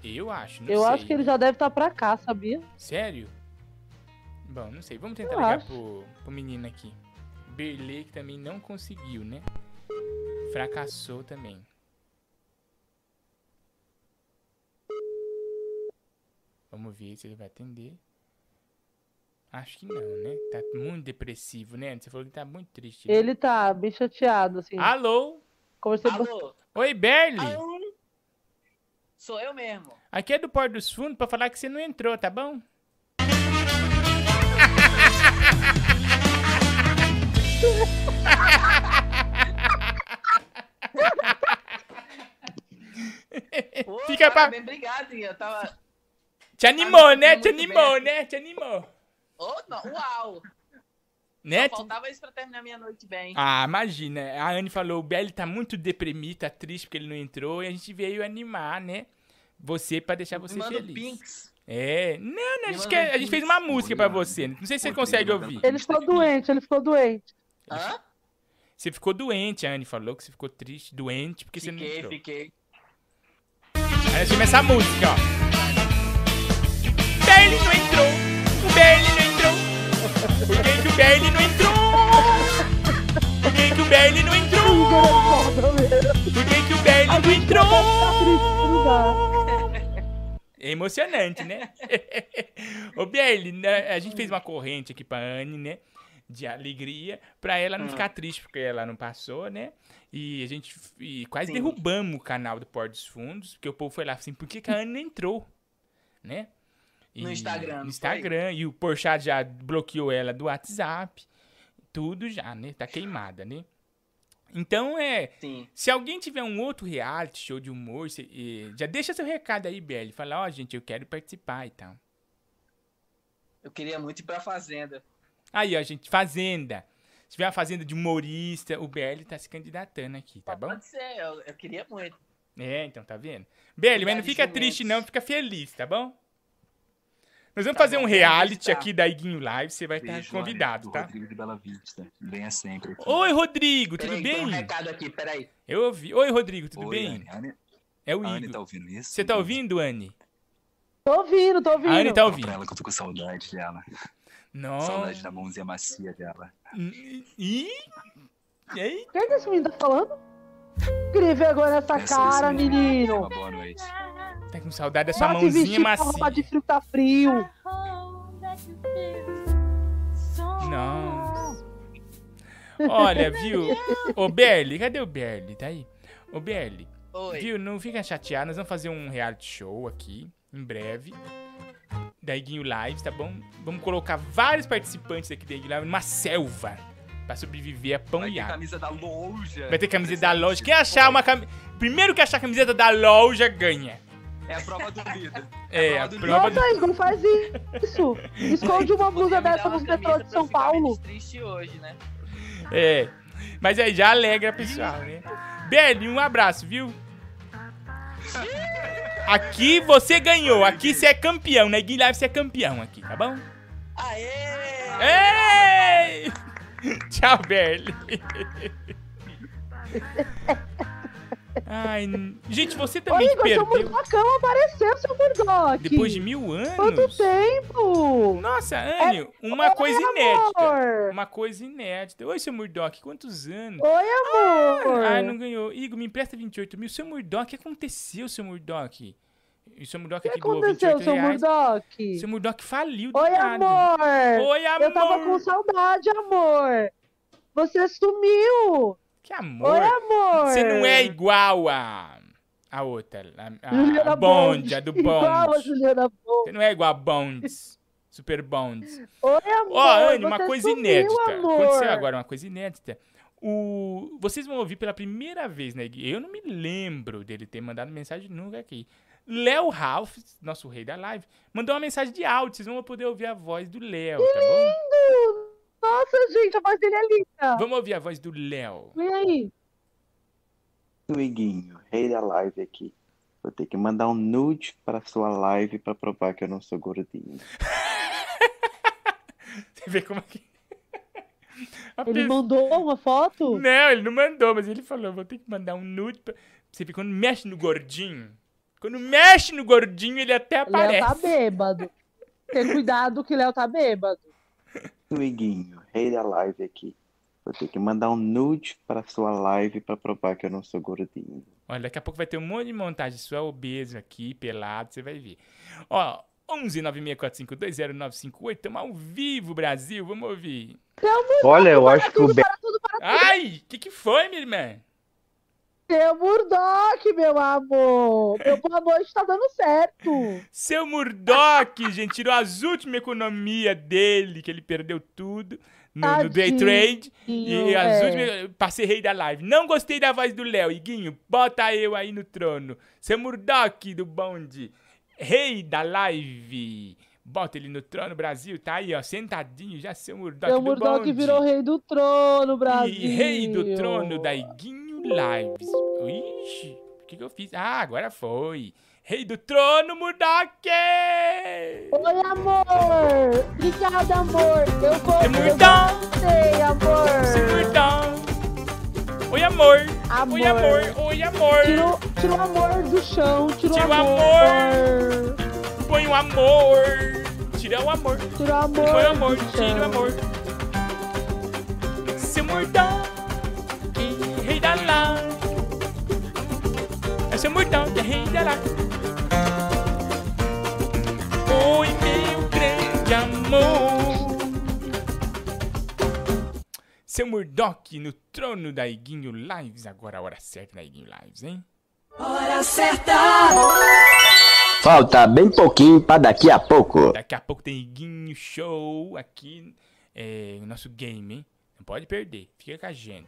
[SPEAKER 2] Eu acho, não
[SPEAKER 5] eu
[SPEAKER 2] sei.
[SPEAKER 5] acho que ele já deve estar pra cá, sabia?
[SPEAKER 2] Sério? Bom, não sei. Vamos tentar
[SPEAKER 5] Eu
[SPEAKER 2] ligar
[SPEAKER 5] acho.
[SPEAKER 2] pro, pro menino aqui. Berlê, que também não conseguiu, né? Fracassou também. Vamos ver se ele vai atender. Acho que não, né? Tá muito depressivo, né? Você falou que tá muito triste. né?
[SPEAKER 5] Ele tá bem chateado, assim.
[SPEAKER 2] Alô?
[SPEAKER 5] Conversei
[SPEAKER 15] Alô?
[SPEAKER 2] Oi, Berli.
[SPEAKER 15] Sou eu mesmo.
[SPEAKER 2] Aqui é do Porto dos Fundos pra falar que você não entrou, tá bom? <laughs>
[SPEAKER 15] Pô,
[SPEAKER 2] Fica pra-
[SPEAKER 15] parabéns, obrigado. Eu tava...
[SPEAKER 2] Te animou, né? Te animou,
[SPEAKER 15] bem.
[SPEAKER 2] né? Te animou.
[SPEAKER 15] Ô, não, uau!
[SPEAKER 2] Né?
[SPEAKER 15] Só faltava isso pra terminar minha noite bem.
[SPEAKER 2] Ah, imagina. A Anne falou, o Belly tá muito deprimido, tá triste porque ele não entrou. E a gente veio animar, né? Você pra deixar você
[SPEAKER 15] Me manda
[SPEAKER 2] feliz.
[SPEAKER 15] pinks.
[SPEAKER 2] É. Não, não, a gente, quer- a gente fez uma música pra você. Não sei se você consegue ouvir.
[SPEAKER 5] Ele ficou doente, ele ficou doente.
[SPEAKER 15] Hã?
[SPEAKER 2] Você ficou doente, a Anne falou que você ficou triste, doente, porque você não
[SPEAKER 15] Fiquei,
[SPEAKER 2] entrou.
[SPEAKER 15] fiquei.
[SPEAKER 2] Aí nós temos essa música, ó. Bailey não entrou. O Bailey não entrou. Por que, que o Bailey não entrou? Por que, que o Bailey não entrou? Por que, que o Bailey não entrou? É emocionante, né? <laughs> Ô, Bailey, né, a gente fez uma corrente aqui pra Anne, né? De alegria, pra ela não
[SPEAKER 15] Hum.
[SPEAKER 2] ficar triste porque ela não passou, né? E a gente e quase
[SPEAKER 15] Sim.
[SPEAKER 2] derrubamos o canal do Porto dos Fundos, porque o povo foi lá assim, por que, que a <laughs> Anne não entrou? Né?
[SPEAKER 15] No Instagram,
[SPEAKER 2] No? Instagram. E o Porchat já bloqueou ela do WhatsApp. Tudo já, né? Tá queimada, né? Então é.
[SPEAKER 15] Sim.
[SPEAKER 2] Se alguém tiver um outro reality show de humor, cê- eh, já deixa seu recado aí, Belly. Fala, ó, gente, eu quero participar e tal.
[SPEAKER 15] Eu queria muito ir pra fazenda.
[SPEAKER 2] Aí, ó, gente, Fazenda. Se tiver uma fazenda de humorista, o BL tá se candidatando aqui, tá bom?
[SPEAKER 15] Pode ser, eu, eu queria muito.
[SPEAKER 2] É, então, tá vendo? BL, mas não fica triste não, fica feliz, tá bom? Nós vamos fazer um reality aqui da Iguinho Live, você vai estar convidado,
[SPEAKER 16] Anne, do
[SPEAKER 2] tá?
[SPEAKER 16] Rodrigo de Bela Vista. Venha sempre. aqui.
[SPEAKER 2] Oi, Rodrigo, tudo
[SPEAKER 15] Peraí, tem um
[SPEAKER 2] bem?
[SPEAKER 15] recado aqui, peraí.
[SPEAKER 2] Eu ouvi. Oi, Rodrigo, tudo
[SPEAKER 16] Oi,
[SPEAKER 2] bem?
[SPEAKER 16] Anne. Anne-
[SPEAKER 2] É o
[SPEAKER 16] a Anne
[SPEAKER 2] Igor.
[SPEAKER 16] tá ouvindo isso?
[SPEAKER 2] Você tá ouvindo, Anne?
[SPEAKER 5] Tô ouvindo, tô ouvindo.
[SPEAKER 2] A Anne tá ouvindo.
[SPEAKER 16] pra ela que eu tô com saudade dela.
[SPEAKER 2] Nossa.
[SPEAKER 16] Saudade da mãozinha macia dela.
[SPEAKER 2] Ih! E aí?
[SPEAKER 5] Quem que esse menino tá falando? Queria ver agora essa cara, menino.
[SPEAKER 16] Uma boa noite.
[SPEAKER 2] Tá com saudade da sua
[SPEAKER 5] Vai se
[SPEAKER 2] mãozinha
[SPEAKER 5] vestir pra
[SPEAKER 2] macia.
[SPEAKER 5] roupa de frio, tá frio.
[SPEAKER 2] Nossa. Olha, viu? Ô, Berli, cadê o Berli? Tá aí? Ô, Berli,
[SPEAKER 15] Oi.
[SPEAKER 2] viu? Não fica chateado. Nós vamos fazer um reality show aqui, em breve. Da Iguinho Lives, tá bom? Vamos colocar vários participantes aqui da Iguinho Lives numa selva. Pra sobreviver a pão
[SPEAKER 16] Vai
[SPEAKER 2] e
[SPEAKER 16] ter
[SPEAKER 2] água.
[SPEAKER 16] camisa da loja.
[SPEAKER 2] Vai ter camiseta da loja. Quem achar uma camiseta... Primeiro que achar a camiseta da loja, ganha.
[SPEAKER 16] É a prova do líder.
[SPEAKER 2] É, a
[SPEAKER 16] do
[SPEAKER 2] prova do...
[SPEAKER 5] Nossa, Igor, faz isso. Esconde uma blusa dessa nos metrôs de São Paulo.
[SPEAKER 15] Triste hoje, né?
[SPEAKER 2] É. Mas aí já alegra pessoal, né? Berli, um abraço, viu? <laughs> Aqui você ganhou. Aqui você é campeão. Iguin Live você é campeão aqui, tá bom?
[SPEAKER 15] Aê!
[SPEAKER 2] Ei! <laughs> Tchau, Berli. <laughs> Ai, gente, você
[SPEAKER 5] Ô,
[SPEAKER 2] também que
[SPEAKER 5] Igor, seu
[SPEAKER 2] perdeu.
[SPEAKER 5] Murdocão apareceu, seu Murdoc.
[SPEAKER 2] Depois de mil anos?
[SPEAKER 5] Quanto tempo?
[SPEAKER 2] Nossa, Anne, uma
[SPEAKER 5] Oi,
[SPEAKER 2] coisa
[SPEAKER 5] amor.
[SPEAKER 2] inédita. Uma coisa inédita. Oi, seu Murdock, quantos anos?
[SPEAKER 5] Oi, amor.
[SPEAKER 2] Ah, não ganhou. Igor, me empresta 28 mil. Seu Murdock, o que aconteceu, seu Murdock? E seu Murdock
[SPEAKER 5] O que
[SPEAKER 2] aqui doou
[SPEAKER 5] aconteceu,
[SPEAKER 2] 28
[SPEAKER 5] seu
[SPEAKER 2] reais.
[SPEAKER 5] Murdoc?
[SPEAKER 2] Seu Murdock faliu do
[SPEAKER 5] Oi,
[SPEAKER 2] nada.
[SPEAKER 5] amor.
[SPEAKER 2] Oi, amor.
[SPEAKER 5] Eu tava com saudade, amor. Você sumiu.
[SPEAKER 2] Que amor.
[SPEAKER 5] Oi, amor.
[SPEAKER 2] Você não é igual a... A outra. A, a, a Bond, a do
[SPEAKER 5] Igual a
[SPEAKER 2] Bond.
[SPEAKER 5] Juliana Bond.
[SPEAKER 2] Você não é igual a Bonds. Super Bonds.
[SPEAKER 5] Oi, amor.
[SPEAKER 2] Ó, Anne, uma coisa
[SPEAKER 5] sumiu,
[SPEAKER 2] inédita.
[SPEAKER 5] Amor.
[SPEAKER 2] Aconteceu agora uma coisa inédita. O... Vocês vão ouvir pela primeira vez, né? Eu não me lembro dele ter mandado mensagem nunca aqui. Léo Ralph, nosso rei da live, mandou uma mensagem de áudio. Vocês vão poder ouvir a voz do Léo, tá bom?
[SPEAKER 5] Lindo. Nossa, gente, a voz dele é linda.
[SPEAKER 2] Vamos ouvir a voz do Léo.
[SPEAKER 5] Vem aí.
[SPEAKER 11] Amiguinho, rei da live aqui. Vou ter que mandar um nude para sua live para provar que eu não sou gordinho. <laughs>
[SPEAKER 2] Você vê como é que. A <laughs>
[SPEAKER 5] Ele
[SPEAKER 2] pessoa-
[SPEAKER 5] mandou uma foto?
[SPEAKER 2] Não, ele não mandou, mas ele falou: vou ter que mandar um nude. Pra... Você vê quando mexe no gordinho. Quando mexe no gordinho, ele até
[SPEAKER 5] Léo
[SPEAKER 2] aparece.
[SPEAKER 5] tá bêbado. Tem cuidado que Léo tá bêbado.
[SPEAKER 11] Iguinho, rei da live aqui. Vou ter que mandar um nude pra sua live pra provar que eu não sou gordinho.
[SPEAKER 2] Olha, daqui a pouco vai ter um monte de montagem sua obeso aqui, pelado, você vai ver. Ó, 11 964520958, tamo ao vivo, Brasil, vamos ouvir.
[SPEAKER 14] Olha, eu acho que o.
[SPEAKER 2] Ai, o que que foi, minha irmã?
[SPEAKER 5] Seu Murdoch, meu amor. Meu boa noite tá dando certo.
[SPEAKER 2] Seu Murdoch, gente, tirou as últimas economias dele, que ele perdeu tudo no, no day trade. E as
[SPEAKER 5] é.
[SPEAKER 2] últimas, passei rei da live. Não gostei da voz do Léo, Iguinho, bota eu aí no trono. Seu Murdoch do bonde, rei da live. Bota ele no trono, Brasil, tá aí, ó, sentadinho, já seu Murdoch
[SPEAKER 5] Seu
[SPEAKER 2] do
[SPEAKER 5] Murdoch virou rei do trono, Brasil.
[SPEAKER 2] E rei do trono da Iguinho Lives. Ixi, o que, que eu fiz? Ah, agora foi. Rei do trono, Murdoch!
[SPEAKER 5] Oi, amor. Obrigada, amor. Eu vou. Eu
[SPEAKER 2] Murdoch!
[SPEAKER 5] amor.
[SPEAKER 2] Seu Murdoch! Oi, amor!
[SPEAKER 5] Amor.
[SPEAKER 2] Oi, amor! Oi, amor!
[SPEAKER 5] Tirou, tirou o amor do chão. Tirou
[SPEAKER 2] Tira o
[SPEAKER 5] amor.
[SPEAKER 2] Põe o amor! Tira o amor!
[SPEAKER 5] Tira o amor.
[SPEAKER 2] Põe o amor! Tira o amor! Seu Murdoch! É seu Murdoch, é rei da live! Oi, meu grande amor! Seu Murdoch no trono da Iguinho Lives. Agora a hora certa da Iguinho Lives, hein?
[SPEAKER 10] Hora certa! Falta bem pouquinho pra daqui a pouco.
[SPEAKER 2] Daqui a pouco tem Iguinho Show aqui. É o nosso game, hein? Não pode perder. Fica com a gente.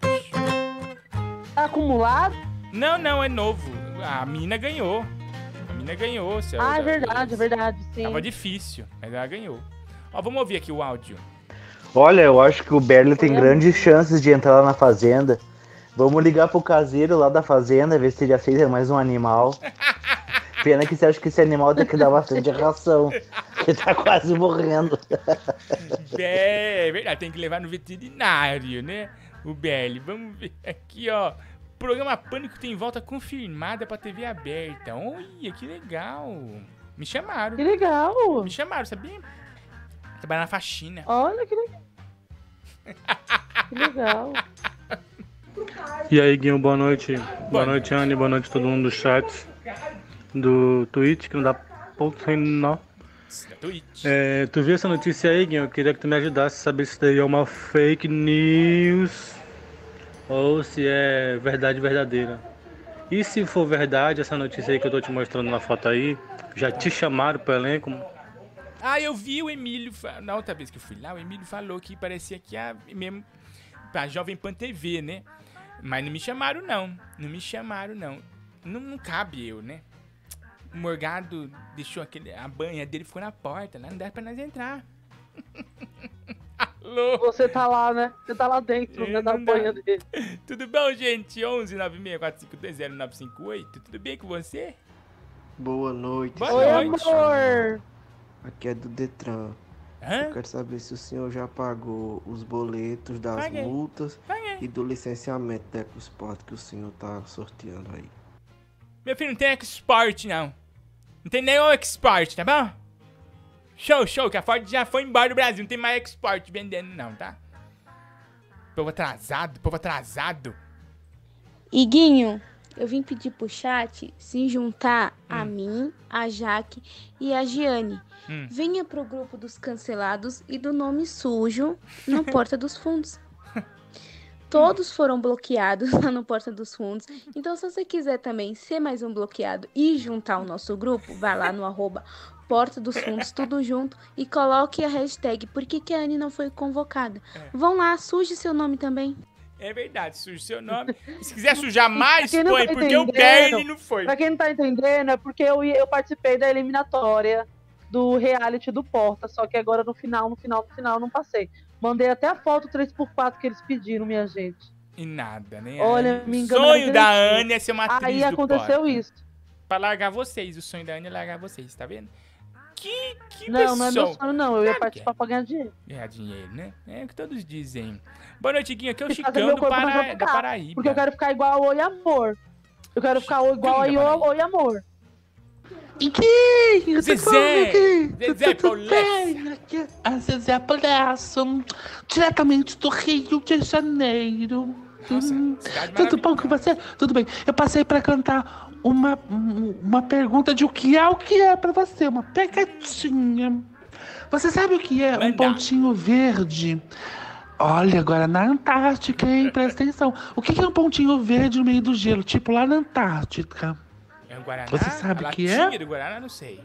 [SPEAKER 5] Tá acumulado?
[SPEAKER 2] Não, não, é novo. A mina ganhou. A mina ganhou. Seu,
[SPEAKER 5] Ah, é verdade, é verdade, sim.
[SPEAKER 2] Tava difícil, mas ela ganhou. Ó, vamos ouvir aqui o áudio.
[SPEAKER 14] Olha, eu acho que o Berli tem grandes chances de entrar lá na fazenda. Vamos ligar pro caseiro lá da fazenda, ver se ele aceita mais um animal. <laughs> Pena que você acha que esse animal tem que dar bastante ração. Que tá quase morrendo.
[SPEAKER 2] É, é verdade, tem que levar no veterinário, né? O Belly. Vamos ver aqui, ó. Programa Pânico tem volta confirmada pra TV aberta. Olha, que legal. Me chamaram.
[SPEAKER 5] Que legal.
[SPEAKER 2] Me chamaram, sabia? Trabalhar na faxina.
[SPEAKER 5] Olha que legal. que legal.
[SPEAKER 17] E aí, Guinho, boa noite. Boa noite, Anne. Boa noite a todo mundo do chat. Do Twitch, que não dá ponto sem nó.
[SPEAKER 2] Da Twitch.
[SPEAKER 17] É, tu viu essa notícia aí, Guinho? Eu queria que tu me ajudasse a saber se isso daí é uma fake news ou se é verdade verdadeira. E se for verdade, essa notícia aí que eu tô te mostrando na foto aí, já te chamaram pro elenco?
[SPEAKER 2] Ah, eu vi o Emílio. Na outra vez que eu fui lá, o Emílio falou que parecia que a mesmo pra Jovem Pan TV, né? Mas não me chamaram, não. Não me chamaram, não. Não, não cabe eu, né? O Morgado deixou aquele, a banha dele ficou na porta, lá não dá pra nós entrar. <laughs> Alô?
[SPEAKER 5] Você tá lá, né? Você tá lá dentro, né? Da banha dele.
[SPEAKER 2] Tudo bom, gente? 11 964520958. Tudo bem com você?
[SPEAKER 1] Boa noite.
[SPEAKER 2] Boa
[SPEAKER 5] Oi,
[SPEAKER 2] noite.
[SPEAKER 5] amor.
[SPEAKER 1] Aqui é do Detran.
[SPEAKER 2] Hã?
[SPEAKER 1] Eu quero saber se o senhor já pagou os boletos das
[SPEAKER 2] Paguei.
[SPEAKER 1] multas
[SPEAKER 2] Paguei.
[SPEAKER 1] e do licenciamento da EcoSport que o senhor tá sorteando aí.
[SPEAKER 2] Meu filho, não tem export, não. Não tem nenhum export, tá bom? Show, show, que a Ford já foi embora do Brasil. Não tem mais export vendendo, não, tá? Povo atrasado, povo atrasado.
[SPEAKER 18] Iguinho, eu vim pedir pro chat se juntar a mim, a Jaque e a Giane.
[SPEAKER 2] Hum.
[SPEAKER 18] Venha pro grupo dos cancelados e do nome sujo no <laughs> Porta dos Fundos. Todos foram bloqueados lá no Porta dos Fundos. Então, se você quiser também ser mais um bloqueado e juntar o nosso grupo, vai lá no arroba Porta dos Fundos, tudo <laughs> junto, e coloque a hashtag Por que, que a Anne não foi convocada? Vão lá, suje seu nome também.
[SPEAKER 2] É verdade, suja seu nome. Se quiser sujar <laughs> mais, põe,
[SPEAKER 5] tá
[SPEAKER 2] porque o Bernie não foi.
[SPEAKER 5] Pra quem não tá entendendo, é porque eu, eu participei da eliminatória do reality do Porta, só que agora no final, no final, no final, eu não passei. Mandei até a foto 3x4 que eles pediram, minha gente.
[SPEAKER 2] E nada, né?
[SPEAKER 5] Olha, me
[SPEAKER 2] o
[SPEAKER 5] enganaram
[SPEAKER 2] sonho da. Anne é ser uma atriz
[SPEAKER 5] Aí aconteceu isso.
[SPEAKER 2] Pra largar vocês. O sonho da Anne é largar vocês, tá vendo? Que, que
[SPEAKER 5] Não, não é meu sonho, não. Eu ia
[SPEAKER 2] Claro que
[SPEAKER 5] participar pra ganhar dinheiro.
[SPEAKER 2] Ganhar dinheiro, né? É o que todos dizem. Boa noite, Guinho. Aqui é o
[SPEAKER 5] E
[SPEAKER 2] Chicão do Para... da
[SPEAKER 5] cá,
[SPEAKER 2] Paraíba.
[SPEAKER 5] Porque eu quero ficar igual ao Oi Amor. Eu quero ficar igual ao Oi Amor.
[SPEAKER 19] Iguinho,
[SPEAKER 2] Zezé, Zezé
[SPEAKER 19] bem? Aqui é a Zezé Palhaço, diretamente do Rio de Janeiro. Hum, tudo bom com você? Tudo bem. Eu passei pra cantar uma, uma pergunta de o que é o que é pra você, uma pegadinha. Você sabe o que é um pontinho verde? Olha, agora na Antártica, hein? Presta atenção. O que é um pontinho verde no meio do gelo? Tipo lá na Antártica.
[SPEAKER 2] É um Guaraná?
[SPEAKER 19] Você sabe o que é?
[SPEAKER 2] do Guaraná, não sei.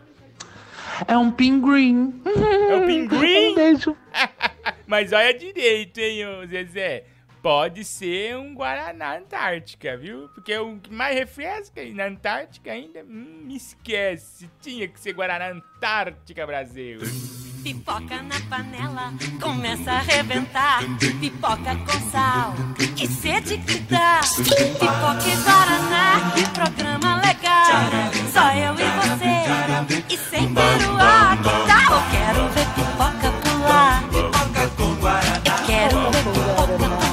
[SPEAKER 19] É um pinguim.
[SPEAKER 2] É o pinguim? <laughs>
[SPEAKER 19] Um beijo. <laughs>
[SPEAKER 2] Mas olha direito, hein, Zezé. Pode ser um Guaraná Antártica, viu? Porque o que mais refresca na Antártica ainda, hum, me esquece. Tinha que ser Guaraná Antártica, Brasil.
[SPEAKER 20] Pipoca na panela, começa a arrebentar. Pipoca com sal e sede que dá. Pipoca e Guaraná, que programa legal. Só eu e você, e sem ar. Que tal? Eu quero ver pipoca pular. Pipoca com Guaraná. Eu quero ver pipoca pular.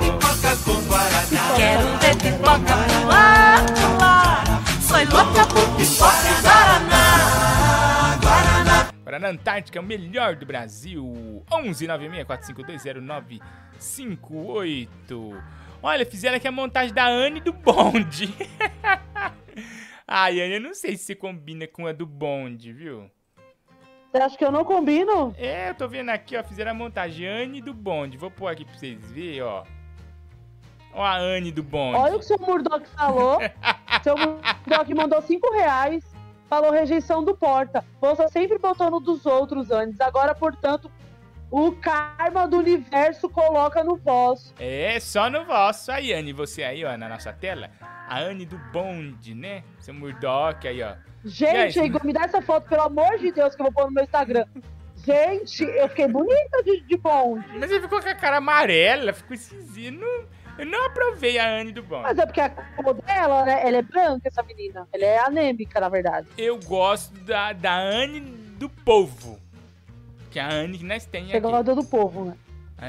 [SPEAKER 20] Pipoca com Guaraná. Quero ver pipoca pular, pular. Sou louca por pipoca e Guaraná. Guaraná.
[SPEAKER 2] Guaraná Antártica, o melhor do Brasil. 11 964520958. Olha, fizeram aqui a montagem da Anne do bonde. <laughs> Ai, Anne, eu não sei se combina com a do bonde, viu?
[SPEAKER 5] Você acha que eu não combino?
[SPEAKER 2] É, eu tô vendo aqui, ó, fizeram a montagem Anne do bonde. Vou pôr aqui pra vocês verem, ó. Ó a Anne do bonde.
[SPEAKER 5] Olha o que o seu Murdoch falou. <laughs> seu Murdoch mandou 5 reais. Falou rejeição do porta. Você sempre botou no dos outros antes. Agora, portanto, o karma do universo coloca no vosso.
[SPEAKER 2] É, só no vosso. Aí, Anne, você aí, ó, na nossa tela. A Anne do bonde, né? Seu Murdoch aí, ó.
[SPEAKER 5] Gente,
[SPEAKER 2] Guys,
[SPEAKER 5] Igor, me dá essa foto, pelo amor de Deus, que eu vou pôr no meu Instagram. Gente, eu fiquei bonita de, de bonde.
[SPEAKER 2] Mas ele ficou com a cara amarela, ficou esquisito. Eu não aprovei a Anne do bonde.
[SPEAKER 5] Mas é porque a cor dela, né? Ela é branca, essa menina. Ela é anêmica, na verdade.
[SPEAKER 2] Eu gosto da, da Anne do povo. Que é a que nós temos
[SPEAKER 5] Você
[SPEAKER 2] aqui.
[SPEAKER 5] gosta do povo, né?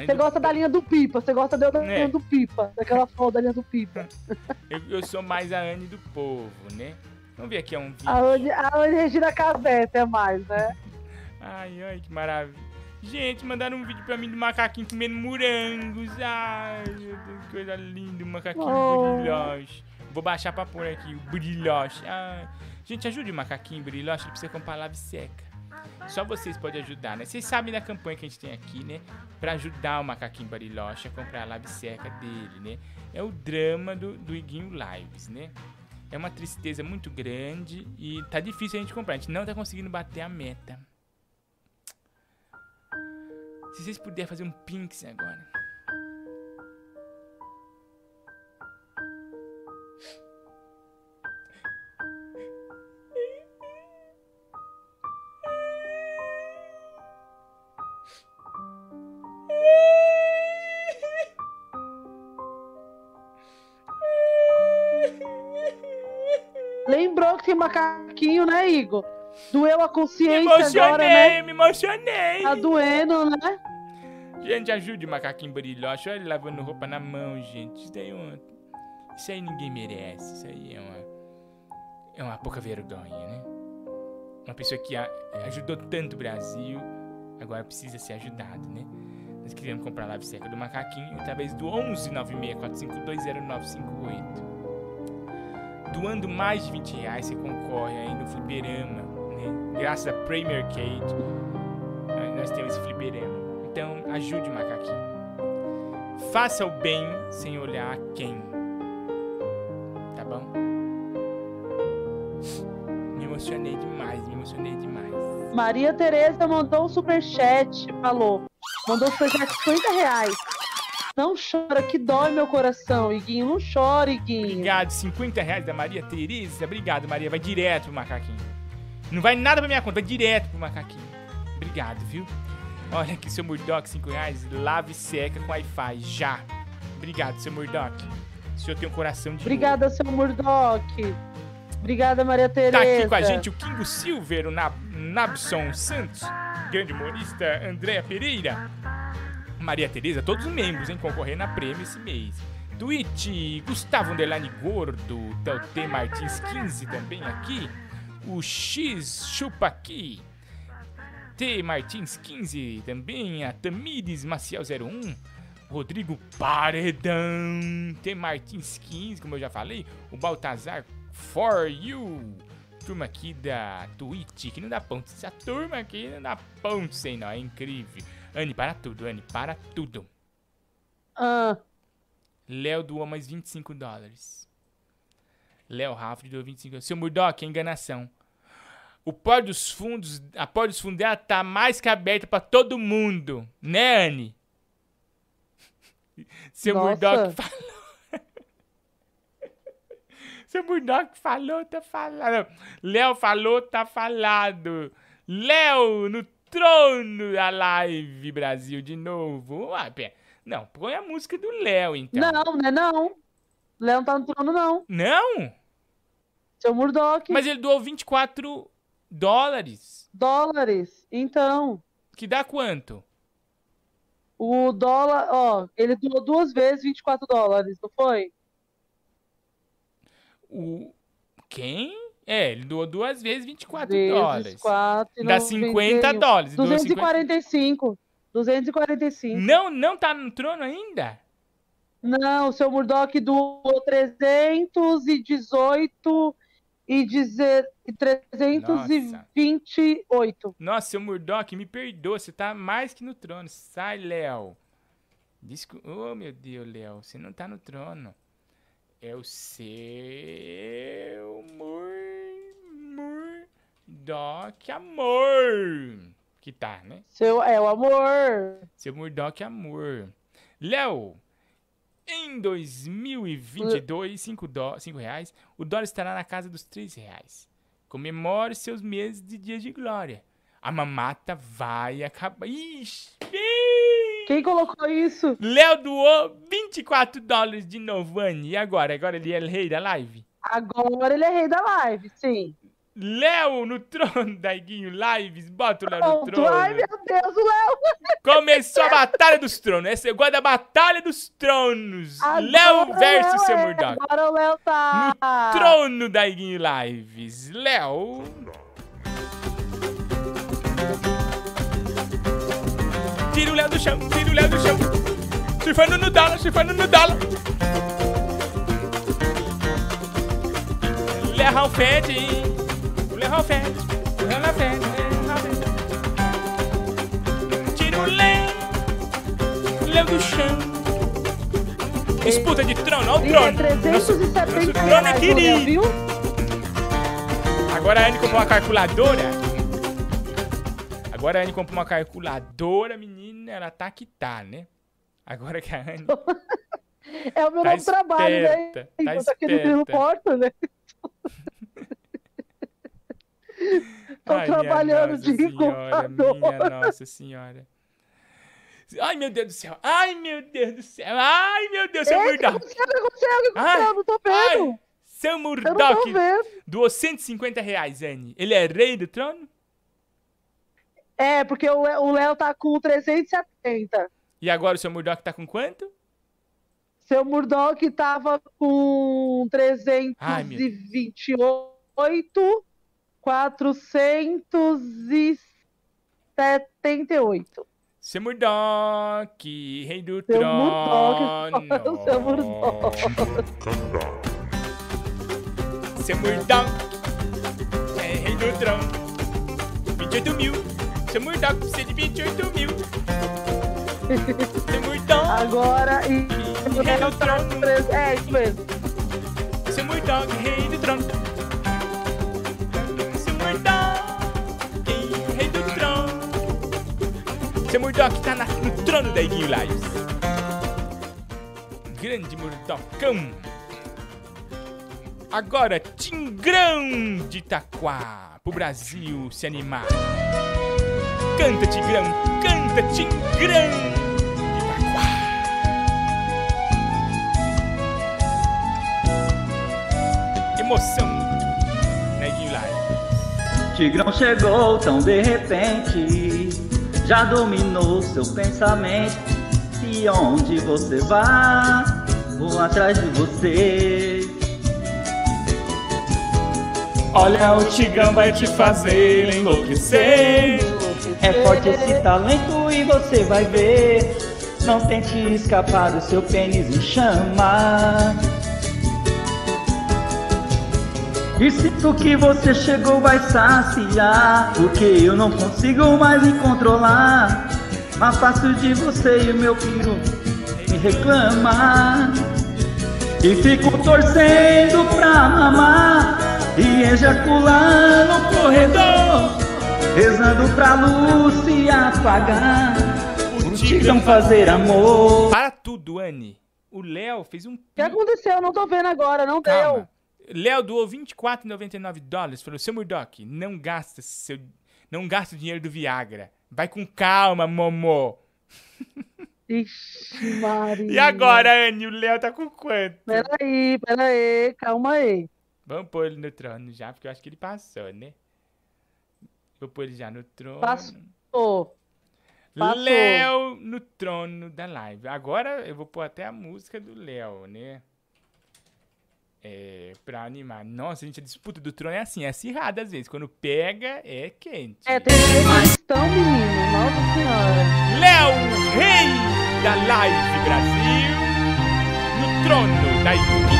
[SPEAKER 5] Você
[SPEAKER 2] do-
[SPEAKER 5] gosta da linha do Pipa, você gosta da linha
[SPEAKER 2] É.
[SPEAKER 5] do Pipa, daquela foto da linha do Pipa. <laughs>
[SPEAKER 2] Eu, eu sou mais a Anne do povo, né? Vamos ver aqui é um vídeo.
[SPEAKER 5] A Anne, a Anne Regina Casé, até mais, né?
[SPEAKER 2] Ai, ai, que maravilha. Gente, mandaram um vídeo pra mim do macaquinho comendo morangos. Ai, meu Deus, que coisa linda, o macaquinho
[SPEAKER 5] Oh.
[SPEAKER 2] brilhoche. Vou baixar pra pôr aqui o brilhoche. Ai. Gente, ajude o macaquinho brilhoche, ele precisa comprar lave seca. Só vocês podem ajudar, né? Vocês sabem da campanha que a gente tem aqui, né? Pra ajudar o macaquinho bariloche a comprar a lave seca dele, né? É o drama do, do Iguinho Lives, né? É uma tristeza muito grande e tá difícil a gente comprar. A gente não tá conseguindo bater a meta. Se vocês puderem fazer um Pinx agora.
[SPEAKER 5] Macaquinho, né, Igor? Doeu a
[SPEAKER 2] Me
[SPEAKER 5] consciência
[SPEAKER 2] emocionei,
[SPEAKER 5] agora, né?
[SPEAKER 2] me emocionei.
[SPEAKER 5] Tá doendo, né?
[SPEAKER 2] Gente, ajude o macaquinho brilhoche. Olha ele lavando roupa na mão, gente. Isso aí, é uma... Isso aí ninguém merece. Isso aí é uma. É uma pouca vergonha, né? Uma pessoa que a- ajudou tanto o Brasil, agora precisa ser ajudado, né? Nós queríamos comprar a lave seca do macaquinho através do 11 964520958. Doando mais de 20 reais, você concorre aí no fliperama, né? Graças a Premier Cage, nós- nós temos esse fliperama. Então, ajude o macaquinho. Faça o bem sem olhar quem. Tá bom? Me emocionei demais, me emocionei demais.
[SPEAKER 5] Maria Tereza mandou um superchat, falou. Mandou superchat de 50 reais. Não chora, que dói meu coração, Iguinho. Não chora, Iguinho.
[SPEAKER 2] Obrigado, 50 reais da Maria Tereza. Obrigado, Maria. Vai direto pro macaquinho. Não vai nada pra minha conta, vai direto pro macaquinho. Obrigado, viu? Olha aqui, seu Murdoch, 5 reais. Lave e seca com Wi-Fi, já. Obrigado, seu Murdoch. O senhor tem um coração de
[SPEAKER 5] Obrigada, seu Murdoch. Obrigada, Maria Tereza.
[SPEAKER 2] Tá aqui com a gente o Kingo Silver, o Nab Nabson Santos, grande humorista Andréa Pereira, Maria Tereza, todos os membros, hein, concorrendo a prêmio esse mês. Twitch, Gustavo Underline Gordo, Telte Martins 15 também aqui, O X Chupa aqui. T Martins 15 também. A Tamires Maciel 01. Rodrigo Paredão. T Martins 15, como eu já falei. O Baltazar For You. Turma aqui da Twitch, que não dá ponto. Essa turma aqui não dá ponto sem nó. É incrível. Anne, para tudo, Anne, para tudo.
[SPEAKER 5] Ah,
[SPEAKER 2] Léo doou mais 25 dólares. Léo Rafa doou 25 dólares. Seu Murdoch, é enganação. O pó dos fundos, a pó dos fundos dela tá mais que aberta pra todo mundo. Né, Anne? <laughs> Seu
[SPEAKER 5] Nossa.
[SPEAKER 2] Murdoch falou. <laughs> Seu Murdoch falou, tá falado. Léo falou, tá falado. Léo no trono da live Brasil de novo. Ah, pé. Não, põe a música do Léo, então.
[SPEAKER 5] Não, né não. Léo não tá no trono, não.
[SPEAKER 2] Não?
[SPEAKER 5] Seu Murdoch.
[SPEAKER 2] Mas ele doou 24 dólares.
[SPEAKER 5] Dólares. Então,
[SPEAKER 2] Que dá quanto?
[SPEAKER 5] o dólar, ó, ele doou duas vezes 24 dólares, não foi?
[SPEAKER 2] O. Quem? É, ele doou duas vezes 24
[SPEAKER 5] Vezes
[SPEAKER 2] dólares.
[SPEAKER 5] 4,
[SPEAKER 2] Dá 50 dólares. Doou
[SPEAKER 5] 245. 245.
[SPEAKER 2] Não, não tá no trono ainda?
[SPEAKER 5] Não, o seu Murdoch doou 318 e dizer e 328.
[SPEAKER 2] Nossa, seu Murdoch, me perdoa, você tá mais que no trono. Sai, Léo. Descu... Oh, meu Deus, Léo, você não tá no trono. É o seu Mur... Murdoch amor. Que tá, né?
[SPEAKER 5] Seu é o amor.
[SPEAKER 2] Seu Murdoch amor. Léo, em 2022, 5 dó- cinco reais, o dólar estará na casa dos 3 reais. Comemore seus meses de dias de glória. A mamata vai acabar. Ixi!
[SPEAKER 5] Quem colocou isso?
[SPEAKER 2] Léo doou 24 dólares de novo, Anne. E agora? Agora ele é rei da live?
[SPEAKER 5] Agora ele é rei da live, sim.
[SPEAKER 2] Léo no trono <laughs> da Iguinho Lives. Bota o Léo no trono.
[SPEAKER 5] Ai, meu Deus, o Léo. <laughs>
[SPEAKER 2] Começou a Batalha dos Tronos. Essa é igual da Batalha dos Tronos. Léo versus seu
[SPEAKER 5] é,
[SPEAKER 2] Murdoch.
[SPEAKER 5] Agora o Léo tá.
[SPEAKER 2] Trono da Iguinho Lives. Léo. Tira o Léo do chão, tira o Léo do chão. Surfando no dólar, surfando no dólar. Léo Ralfete. Do chão. Disputa de trono, olha o
[SPEAKER 5] é
[SPEAKER 2] trono.
[SPEAKER 5] 370
[SPEAKER 2] nosso trono é querido.
[SPEAKER 5] viu?
[SPEAKER 2] Agora a Anne comprou uma calculadora. Agora a Anne comprou uma calculadora, menina. Ela tá que tá, né? Agora que a Anne. <laughs>
[SPEAKER 5] É o meu
[SPEAKER 2] Tá
[SPEAKER 5] novo trabalho, né?
[SPEAKER 2] esperta, tá
[SPEAKER 5] Enquanto aqui no
[SPEAKER 2] esperta.
[SPEAKER 5] Porto, né? <laughs> Tô
[SPEAKER 2] Ai,
[SPEAKER 5] trabalhando de
[SPEAKER 2] Senhora,
[SPEAKER 5] computador.
[SPEAKER 2] Minha Nossa Senhora. Ai, meu Deus do céu. Ai, meu Deus do céu. Ai, meu Deus, seu Murdoch.
[SPEAKER 5] O que aconteceu? O que
[SPEAKER 2] Ai,
[SPEAKER 5] aconteceu? Eu não tô vendo.
[SPEAKER 2] ai, Murdoch
[SPEAKER 5] vendo.
[SPEAKER 2] doou 150 reais, Anne. Ele é rei do trono?
[SPEAKER 5] É, porque o Léo- tá com 370.
[SPEAKER 2] E agora o seu Murdoch tá com quanto?
[SPEAKER 5] Seu Murdoch tava com
[SPEAKER 2] Ai, meu
[SPEAKER 5] 328, 478.
[SPEAKER 2] Seu Murdoch, rei do
[SPEAKER 5] Seu
[SPEAKER 2] trono.
[SPEAKER 5] Murdoch, <laughs> seu Murdoch.
[SPEAKER 2] Seu Murdoch, é rei do trono. 28 mil. Seu Murdoch precisa de 28 mil. Seu Murdoch,
[SPEAKER 5] Agora, e
[SPEAKER 2] rei do <laughs> trono.
[SPEAKER 5] É, isso mesmo.
[SPEAKER 2] Seu Murdoch, rei do trono. Seu Murdoch tá na- no trono da Iguinho Lives. Grande Murdochão. Agora, Tigrão de Itaquá. Pro Brasil se animar. Canta, Tigrão. Canta, Itaquá. Emoção na Iguinho Lives.
[SPEAKER 21] Tigrão chegou tão de repente, já dominou seu pensamento. E onde você vai, vou atrás de você. Olha, o Tigrão vai te fazer enlouquecer. É forte esse talento e você vai ver. Não tente escapar do seu pênis em chama. E sinto que você chegou vai saciar Porque eu não consigo mais me controlar Mas faço de você e o meu piro me reclama E fico torcendo pra mamar E ejacular no corredor Rezando pra luz se apagar O tigrão fazer amor
[SPEAKER 2] Para tudo, Anne. O Léo fez um.
[SPEAKER 5] O que aconteceu? Eu não tô vendo agora, não
[SPEAKER 2] Calma. Léo doou 24,99 dólares. Falou, seu Murdock, não gasta seu. Não gasta o dinheiro do Viagra. Vai com calma, Momô. <laughs>
[SPEAKER 5] Ixi, Maria.
[SPEAKER 2] E agora, Anne, o Léo tá com quanto?
[SPEAKER 5] Peraí, peraí, calma aí.
[SPEAKER 2] Vamos pôr ele no trono já, porque eu acho que ele passou, né? Vou pôr ele já no trono.
[SPEAKER 5] Passou. Passou.
[SPEAKER 2] Léo no trono da live. Agora eu vou pôr até a música do Léo, né? É, pra animar. Nossa, gente, a disputa do trono é assim, é acirrada às vezes. Quando pega, é quente.
[SPEAKER 5] É, tem questão, menino. Nossa senhora.
[SPEAKER 2] Léo, rei da live Brasil, no trono da Iguinho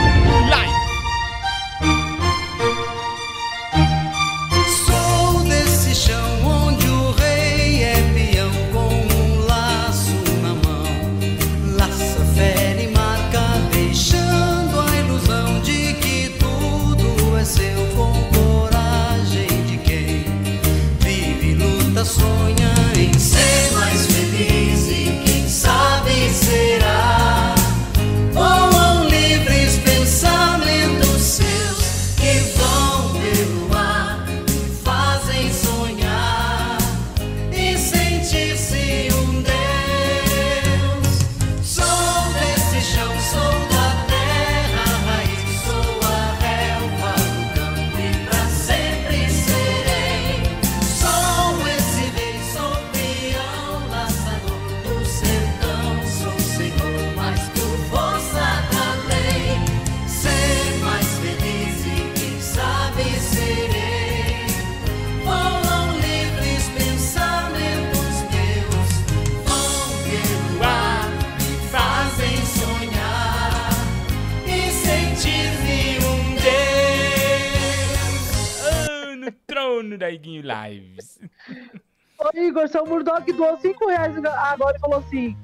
[SPEAKER 2] no trono da Iguinho Lives. <laughs>
[SPEAKER 5] Ô, Igor, seu Murdock doou 5 reais agora e falou assim: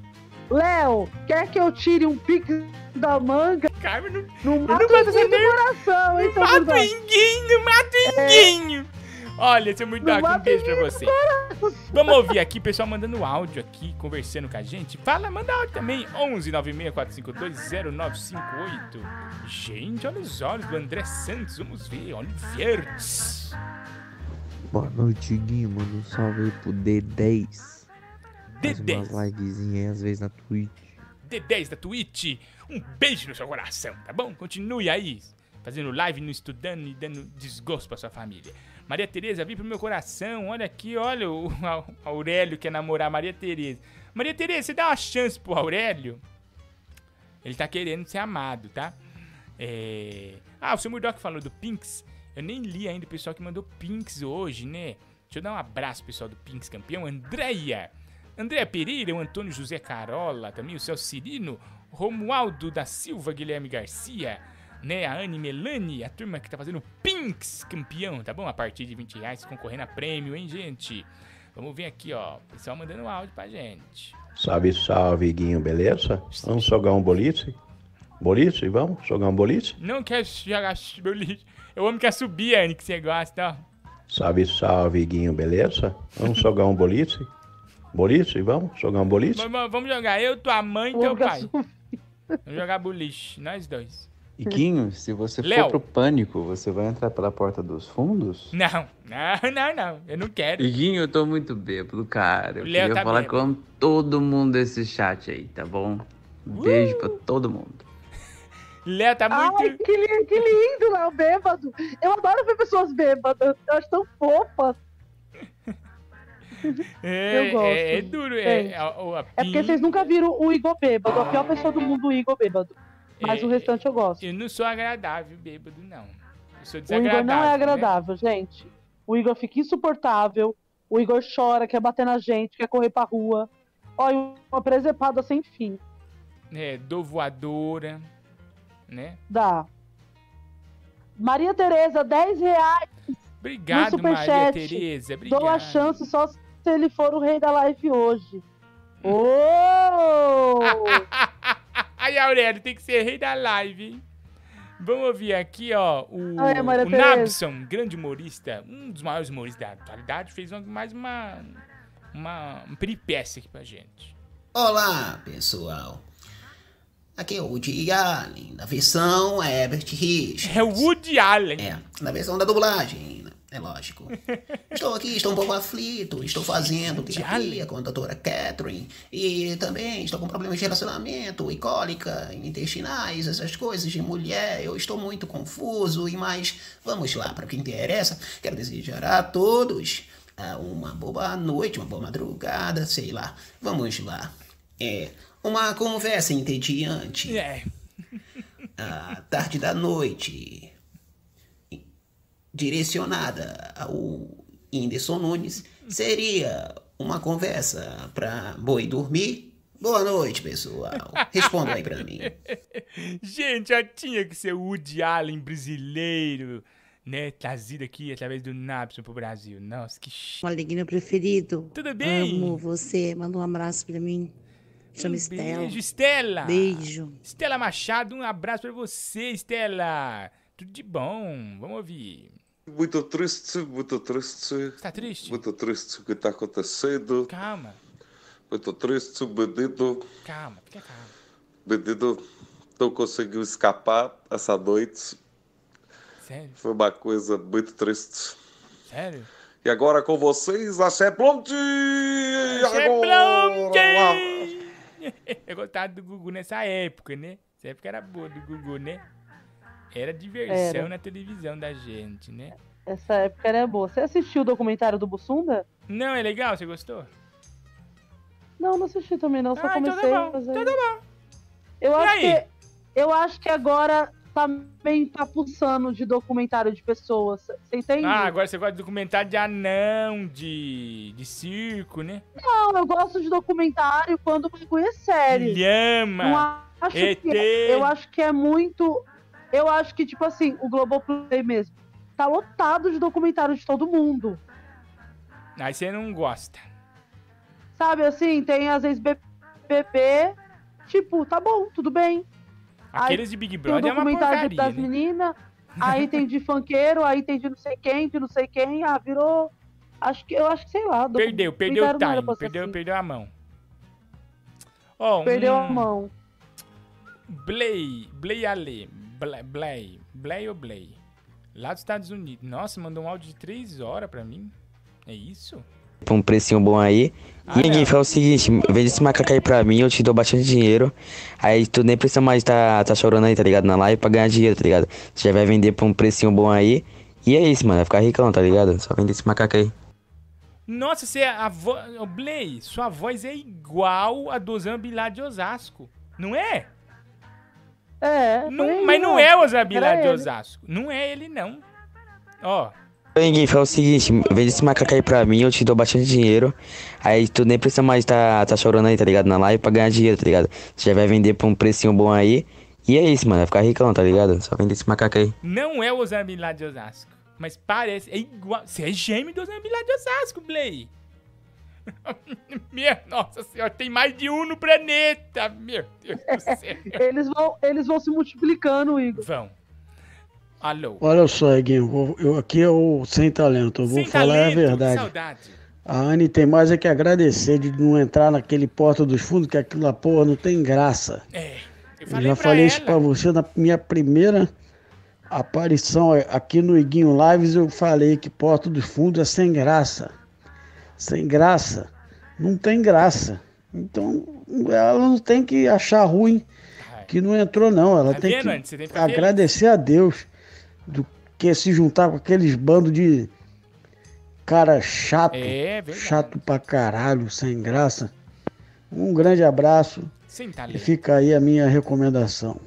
[SPEAKER 5] Léo, quer que eu tire um pix da manga?
[SPEAKER 2] Carmen, não,
[SPEAKER 5] não
[SPEAKER 2] não
[SPEAKER 5] mata
[SPEAKER 2] mata
[SPEAKER 5] o seu
[SPEAKER 2] nem-
[SPEAKER 5] coração, hein, seu
[SPEAKER 2] o
[SPEAKER 5] Murdock?
[SPEAKER 2] Iguinho, mata o Iguinho. Olha, seu Murdock, um beijo pra você. Vamos ouvir aqui, pessoal mandando áudio aqui, conversando com a gente. Fala, manda áudio também. 11 96 452 0958. Gente, olha os olhos do André Santos. Vamos ver, olhos verdes.
[SPEAKER 1] Boa noite, Guinho. Manda um salve aí pro D10. Faz
[SPEAKER 2] D10.
[SPEAKER 1] umas livezinhas aí, às vezes na Twitch.
[SPEAKER 2] D10 da Twitch. Um beijo no seu coração, tá bom? Continue aí, fazendo live, no estudando e dando desgosto pra sua família. Maria Tereza, vem pro meu coração. Olha aqui, olha o Au- <laughs> Aurélio quer namorar Maria Tereza. Maria Tereza, você dá uma chance pro Aurélio? Ele tá querendo ser amado, tá? É... Ah, o seu Murdock falou do Pinks. Eu nem li ainda o pessoal que mandou Pinks hoje, né? Deixa eu dar um abraço pro pessoal do Pinks campeão. Andréia. Andréia Pereira, o Antônio José Carola, também o Celso Cirino, Romualdo da Silva, Guilherme Garcia, né? A Anne Melani, a turma que tá fazendo Pinks campeão, tá bom? A partir de 20 reais concorrendo a prêmio, hein, gente? Vamos ver aqui, ó. O pessoal mandando áudio pra gente.
[SPEAKER 22] Salve, salve, Guinho, beleza? Vamos jogar um boliche? Boliche, vamos? Jogar um boliche?
[SPEAKER 2] Não quero jogar boliche. Eu amo que é subir, Anne, que você gosta, ó.
[SPEAKER 22] Salve, salve, Guinho, beleza? Vamos jogar um boliche? Boliche, vamos? Jogar um boliche?
[SPEAKER 2] Vamos, vamos jogar eu, tua mãe e teu pai. Vamos jogar boliche, nós dois.
[SPEAKER 11] Iguinho, se você
[SPEAKER 2] Léo.
[SPEAKER 11] for pro pânico, você vai entrar pela porta dos fundos?
[SPEAKER 2] Não, não, não, não. Eu não quero.
[SPEAKER 23] Iguinho, eu tô muito bêbado, cara. Eu
[SPEAKER 2] O Léo
[SPEAKER 23] queria
[SPEAKER 2] tá
[SPEAKER 23] falar
[SPEAKER 2] bêbado.
[SPEAKER 23] com todo mundo desse chat aí, tá bom? Beijo pra todo mundo.
[SPEAKER 2] Léo tá muito.
[SPEAKER 5] Ai, que, li- que lindo, Léo, bêbado. Eu adoro ver pessoas bêbadas. Eu acho tão fofas. <laughs>
[SPEAKER 2] É,
[SPEAKER 5] eu gosto.
[SPEAKER 2] é, é duro. É,
[SPEAKER 5] É.
[SPEAKER 2] a, a, a
[SPEAKER 5] É porque vocês nunca viram o Igor bêbado. A pior pessoa do mundo, o Igor bêbado. Mas
[SPEAKER 2] É,
[SPEAKER 5] o restante eu gosto.
[SPEAKER 2] Eu não sou agradável bêbado, não. sou
[SPEAKER 5] O Igor
[SPEAKER 2] desagradável.
[SPEAKER 5] não é
[SPEAKER 2] né?
[SPEAKER 5] agradável, gente. O Igor fica insuportável. O Igor chora, quer bater na gente, quer correr pra rua. Olha, uma presepada sem fim.
[SPEAKER 2] É, dou voadora, né?
[SPEAKER 5] Dá. Maria Tereza, 10 reais.
[SPEAKER 2] Obrigado, Maria. Tereza.
[SPEAKER 5] Dou a
[SPEAKER 2] Obrigado.
[SPEAKER 5] chance só se ele for o rei da live hoje. Ô! <laughs>
[SPEAKER 2] Aí, Aurélio, tem que ser rei da live, hein? Vamos ouvir aqui, ó, o,
[SPEAKER 5] Ai,
[SPEAKER 2] o. Nabson, grande humorista, um dos maiores humoristas da atualidade, fez uma- mais uma, uma, uma peripécia aqui pra gente.
[SPEAKER 24] Olá, pessoal. Aqui é o Woody Allen, na versão Herbert Richards.
[SPEAKER 2] É o Woody Allen.
[SPEAKER 24] É, na versão da dublagem, né? é lógico. <laughs> Estou aqui, estou um pouco aflito, estou fazendo terapia com a doutora Catherine e também estou com problemas de relacionamento e cólica intestinais, essas coisas de mulher. Eu estou muito confuso e mais, vamos lá para o que interessa. Quero desejar a todos ah, uma boa noite, uma boa madrugada, sei lá. Vamos lá. É, uma conversa entediante.
[SPEAKER 2] É.
[SPEAKER 24] À tarde da noite. Direcionada ao Whindersson Nunes. Seria uma conversa pra boi dormir? Boa noite, pessoal. Responda aí pra mim.
[SPEAKER 2] Gente, já tinha que ser o Woody Allen brasileiro, né? Trazido aqui através do Nabson pro Brasil. Nossa, que ch...
[SPEAKER 25] Maleguinho preferido.
[SPEAKER 2] Tudo bem?
[SPEAKER 25] Amo você. Manda um abraço pra mim. Chama
[SPEAKER 2] Um
[SPEAKER 25] Estela.
[SPEAKER 2] Beijo, Estela.
[SPEAKER 25] Beijo.
[SPEAKER 2] Estela Machado, um abraço pra você, Estela. Tudo de bom. Vamos ouvir.
[SPEAKER 26] Muito triste, muito triste.
[SPEAKER 2] Tá triste?
[SPEAKER 26] Muito triste o que está acontecendo.
[SPEAKER 2] Calma,
[SPEAKER 26] Muito triste, o menino,
[SPEAKER 2] calma, fica calmo.
[SPEAKER 26] menino não conseguiu escapar essa noite.
[SPEAKER 2] Sério?
[SPEAKER 26] Foi uma coisa muito triste.
[SPEAKER 2] Sério?
[SPEAKER 26] E agora com vocês, Blonde!
[SPEAKER 2] Axé
[SPEAKER 26] Agora! <laughs>
[SPEAKER 2] Eu gostava do Gugu nessa época, né? Essa época era boa do Gugu, né? Era diversão
[SPEAKER 5] Era.
[SPEAKER 2] na televisão da gente, né?
[SPEAKER 5] Essa época era boa. Você assistiu o documentário do Bussunda?
[SPEAKER 2] Não, é legal? Você gostou?
[SPEAKER 5] Não, não assisti também, não. Só
[SPEAKER 2] Ah, então tá
[SPEAKER 5] comecei
[SPEAKER 2] bom,
[SPEAKER 5] a fazer.
[SPEAKER 2] então tá bom.
[SPEAKER 5] Eu
[SPEAKER 2] E
[SPEAKER 5] acho
[SPEAKER 2] aí?
[SPEAKER 5] que eu acho que agora também tá pulsando de documentário de pessoas. Você entende?
[SPEAKER 2] Ah, agora você gosta de documentário de anão, de, de circo, né?
[SPEAKER 5] Não, eu gosto de documentário quando o bagulho é sério.
[SPEAKER 2] Lhama,
[SPEAKER 5] acho
[SPEAKER 2] ET.
[SPEAKER 5] que é- eu acho que é muito. Eu acho que, tipo assim, o Globoplay mesmo. Tá lotado de documentário de todo mundo.
[SPEAKER 2] Aí você não gosta.
[SPEAKER 5] Sabe assim, tem às vezes BBB. Tipo, tá bom, tudo bem.
[SPEAKER 2] Aqueles de Big
[SPEAKER 5] Tem o
[SPEAKER 2] Brother é uma
[SPEAKER 5] documentário
[SPEAKER 2] porcaria,
[SPEAKER 5] das
[SPEAKER 2] né?
[SPEAKER 5] meninas. Aí tem de funkeiro, aí tem de não sei quem, de não sei quem. Ah, virou. Acho que eu acho que, sei lá.
[SPEAKER 2] Perdeu, perdeu o
[SPEAKER 5] documentário
[SPEAKER 2] time, perdeu,
[SPEAKER 5] assim.
[SPEAKER 2] perdeu a mão. Ó,
[SPEAKER 5] Perdeu
[SPEAKER 2] um-
[SPEAKER 5] a mão.
[SPEAKER 2] Blay, Blay Ale, Blay, Blay, Blay ou Blay? Lá dos Estados Unidos. Nossa, mandou um áudio de 3 horas pra mim. É isso?
[SPEAKER 27] Pra um precinho bom aí.
[SPEAKER 2] Ah,
[SPEAKER 27] e ninguém fala o seguinte, vende esse macaco aí pra mim, eu te dou bastante dinheiro. Aí tu nem precisa mais tá, tá chorando aí, tá ligado? Na live pra ganhar dinheiro, tá ligado? Você já vai vender pra um precinho bom aí. E é isso, mano. Vai ficar ricão, tá ligado? Só vender esse macaco aí.
[SPEAKER 2] Nossa, você, a voz. Ô, Blay, sua voz é igual a do Zambilá de Osasco. Não é?
[SPEAKER 5] É.
[SPEAKER 2] Não, mas não é o Zambilá
[SPEAKER 5] Era
[SPEAKER 2] de
[SPEAKER 5] ele.
[SPEAKER 2] Osasco. Não é ele, não. Ó.
[SPEAKER 27] Ninguém fala o seguinte, vende esse macaco aí pra mim, eu te dou bastante dinheiro. Aí tu nem precisa mais tá, tá chorando aí, tá ligado? Na live pra ganhar dinheiro, tá ligado? Você já vai vender pra um precinho bom aí. E é isso, mano. Vai ficar ricão, tá ligado? Só vender esse macaco aí.
[SPEAKER 2] Não é o Zambilá de Osasco. Mas parece. É igual. Você é gêmeo do Zambilá de Osasco, Blay. <laughs> Minha nossa senhora, tem mais de um no planeta. Meu Deus do céu. <laughs>
[SPEAKER 5] Eles vão, eles vão se multiplicando, Igor.
[SPEAKER 2] Vão. Alô.
[SPEAKER 28] Olha só, Guinho, vou- eu, aqui é o Sem Talento, eu vou
[SPEAKER 2] Sem
[SPEAKER 28] falar
[SPEAKER 2] talento,
[SPEAKER 28] a verdade.
[SPEAKER 2] Saudade.
[SPEAKER 28] A Anne tem mais é que agradecer de não entrar naquele Porta dos Fundos, que aquilo porra, não tem graça.
[SPEAKER 2] É. Eu
[SPEAKER 28] Eu
[SPEAKER 2] falei
[SPEAKER 28] já
[SPEAKER 2] pra
[SPEAKER 28] falei
[SPEAKER 2] ela.
[SPEAKER 28] isso pra você na minha primeira aparição aqui no Iguinho Lives, eu falei que Porta dos Fundos é sem graça. Sem graça. Não tem graça. Então, ela não tem que achar ruim que não entrou, não. Ela
[SPEAKER 2] Tá
[SPEAKER 28] tem
[SPEAKER 2] vendo,
[SPEAKER 28] que
[SPEAKER 2] tem que
[SPEAKER 28] agradecer a Deus do que se juntar com aqueles bandos de cara chato.
[SPEAKER 2] É,
[SPEAKER 28] chato pra caralho, sem graça. Um grande abraço
[SPEAKER 2] Sem
[SPEAKER 28] e
[SPEAKER 2] talento.
[SPEAKER 28] fica aí a minha recomendação.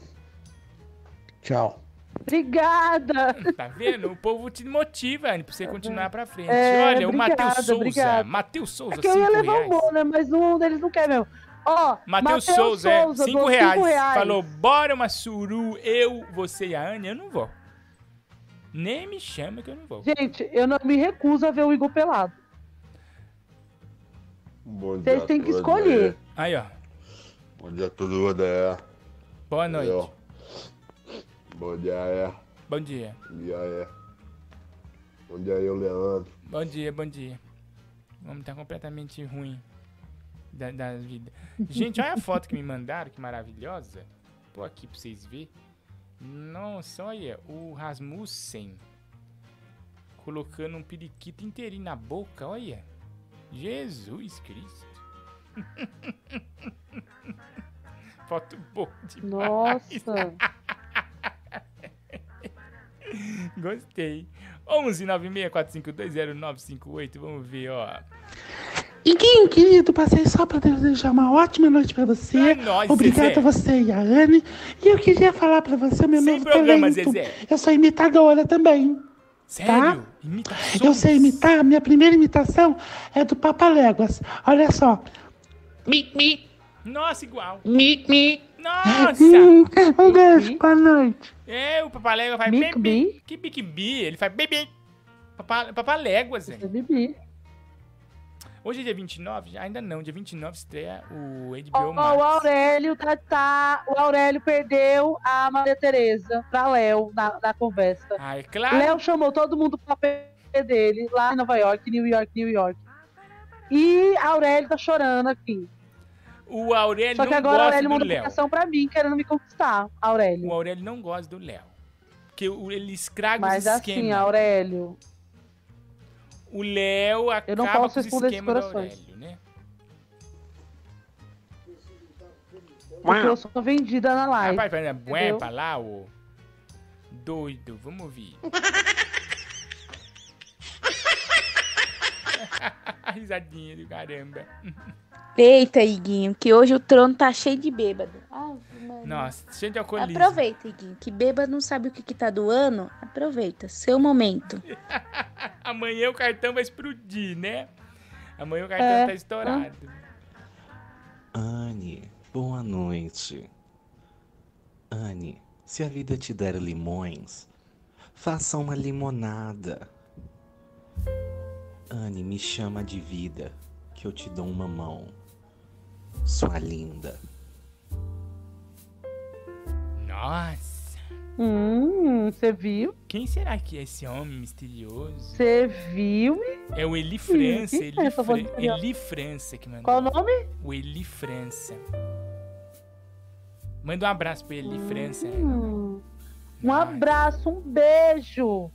[SPEAKER 28] Tchau.
[SPEAKER 5] Obrigada. <laughs>
[SPEAKER 2] Tá vendo? O povo te motiva, Anne, pra você continuar pra frente.
[SPEAKER 5] É,
[SPEAKER 2] Olha, o
[SPEAKER 5] obrigada,
[SPEAKER 2] Matheus Souza.
[SPEAKER 5] obrigada.
[SPEAKER 2] Matheus Souza,
[SPEAKER 5] É que eu ia levar
[SPEAKER 2] reais.
[SPEAKER 5] um bom, né? Mas um deles não quer mesmo. Ó,
[SPEAKER 2] Matheus Souza, é,
[SPEAKER 5] Souza,
[SPEAKER 2] 5
[SPEAKER 5] dou
[SPEAKER 2] reais.
[SPEAKER 5] cinco reais.
[SPEAKER 2] Falou, bora uma suru, eu, você e a Anne. Eu não vou. Nem me chama que eu não vou.
[SPEAKER 5] Gente, eu não me recuso a ver o Igor pelado.
[SPEAKER 29] Bom
[SPEAKER 5] Vocês têm que escolher.
[SPEAKER 2] Aí, ó.
[SPEAKER 29] Bom dia a todos, né?
[SPEAKER 2] Boa noite.
[SPEAKER 29] Eu. Bom dia, é.
[SPEAKER 2] Bom dia.
[SPEAKER 29] Bom dia, é. Bom dia, eu, Leandro.
[SPEAKER 2] Bom dia, bom dia. O homem tá completamente ruim da, da vida. Gente, olha a foto que me mandaram, que maravilhosa. Tô aqui pra vocês verem. Nossa, olha, o Rasmussen colocando um periquito inteirinho na boca, olha. Jesus Cristo. <laughs> Foto boa demais.
[SPEAKER 5] Nossa. <laughs>
[SPEAKER 2] Gostei. 11 964520958. Vamos ver, ó.
[SPEAKER 19] Iguinho, querido, passei só pra desejar uma ótima noite pra você.
[SPEAKER 2] É nóis,
[SPEAKER 19] Obrigada
[SPEAKER 2] Zezé.
[SPEAKER 19] a você e a Anne. E eu queria falar pra você o meu
[SPEAKER 2] Sem
[SPEAKER 19] novo
[SPEAKER 2] problema,
[SPEAKER 19] talento.
[SPEAKER 2] Zezé.
[SPEAKER 19] Eu sou imitadora também.
[SPEAKER 2] Sério?
[SPEAKER 19] Tá?
[SPEAKER 2] Imitações?
[SPEAKER 19] Eu sei imitar. Minha primeira imitação é do Papaléguas. Olha só. Mi, mi,
[SPEAKER 2] Nossa, igual.
[SPEAKER 19] mi, mi.
[SPEAKER 2] Nossa!
[SPEAKER 19] Hum, um beijo, boa noite.
[SPEAKER 2] É, o Papalégua faz
[SPEAKER 5] Mic
[SPEAKER 2] bebê. Que bic bi? Ele faz bebê. Papa- Papalégua, Zé.
[SPEAKER 5] Bibi.
[SPEAKER 2] Hoje é dia 29? Já- Ainda não, dia 29 estreia o HBO
[SPEAKER 5] Ó, o
[SPEAKER 2] Max.
[SPEAKER 5] Aurélio tá, tá- O Aurélio perdeu a Maria Tereza pra Léo na, na conversa.
[SPEAKER 2] Ah, é claro.
[SPEAKER 5] Léo chamou todo mundo pra pé dele, lá em Nova York, New York, New York. E a Aurélio tá chorando aqui.
[SPEAKER 2] O Aurélio
[SPEAKER 5] Só que
[SPEAKER 2] não
[SPEAKER 5] agora
[SPEAKER 2] gosta
[SPEAKER 5] Aurélio
[SPEAKER 2] do
[SPEAKER 5] mandou ligação pra mim, querendo me conquistar, Aurélio.
[SPEAKER 2] O Aurélio não gosta do Léo. Porque o- ele escraga
[SPEAKER 5] Mas
[SPEAKER 2] os
[SPEAKER 5] assim,
[SPEAKER 2] esquemas.
[SPEAKER 5] Aurélio,
[SPEAKER 2] O Léo acaba
[SPEAKER 5] eu não posso
[SPEAKER 2] com os
[SPEAKER 5] responder esses
[SPEAKER 2] esquemas do
[SPEAKER 5] corações.
[SPEAKER 2] Aurélio, né?
[SPEAKER 5] Porque eu sou vendida na live.
[SPEAKER 2] Rapaz, vai bué
[SPEAKER 5] entendeu?
[SPEAKER 2] pra lá, ô. Doido, vamos ouvir. <laughs> Risadinha do caramba.
[SPEAKER 18] Eita, Iguinho, que hoje o trono tá cheio de bêbado. Ave Maria.
[SPEAKER 2] Nossa, cheio de alcoolismo.
[SPEAKER 18] Aproveita, Iguinho, que bêbado não sabe o que, que tá doando. Aproveita, seu momento. <laughs>
[SPEAKER 2] Amanhã o cartão vai explodir, né? Amanhã o cartão
[SPEAKER 18] É.
[SPEAKER 2] tá estourado.
[SPEAKER 30] Anne, boa noite. Anne, se a vida te der limões, faça uma limonada. Anne, me chama de vida, que eu te dou uma mão. Sua linda.
[SPEAKER 2] Nossa.
[SPEAKER 5] Hum, você viu?
[SPEAKER 2] Quem será que é esse homem misterioso?
[SPEAKER 5] Você viu?
[SPEAKER 2] É o Eli França.
[SPEAKER 5] quem
[SPEAKER 2] Eli,
[SPEAKER 5] é voz de-
[SPEAKER 2] Eli França que mandou.
[SPEAKER 5] Qual o nome?
[SPEAKER 2] O Eli França. Manda um abraço pro Eli França.
[SPEAKER 5] Hum. Um abraço, um beijo.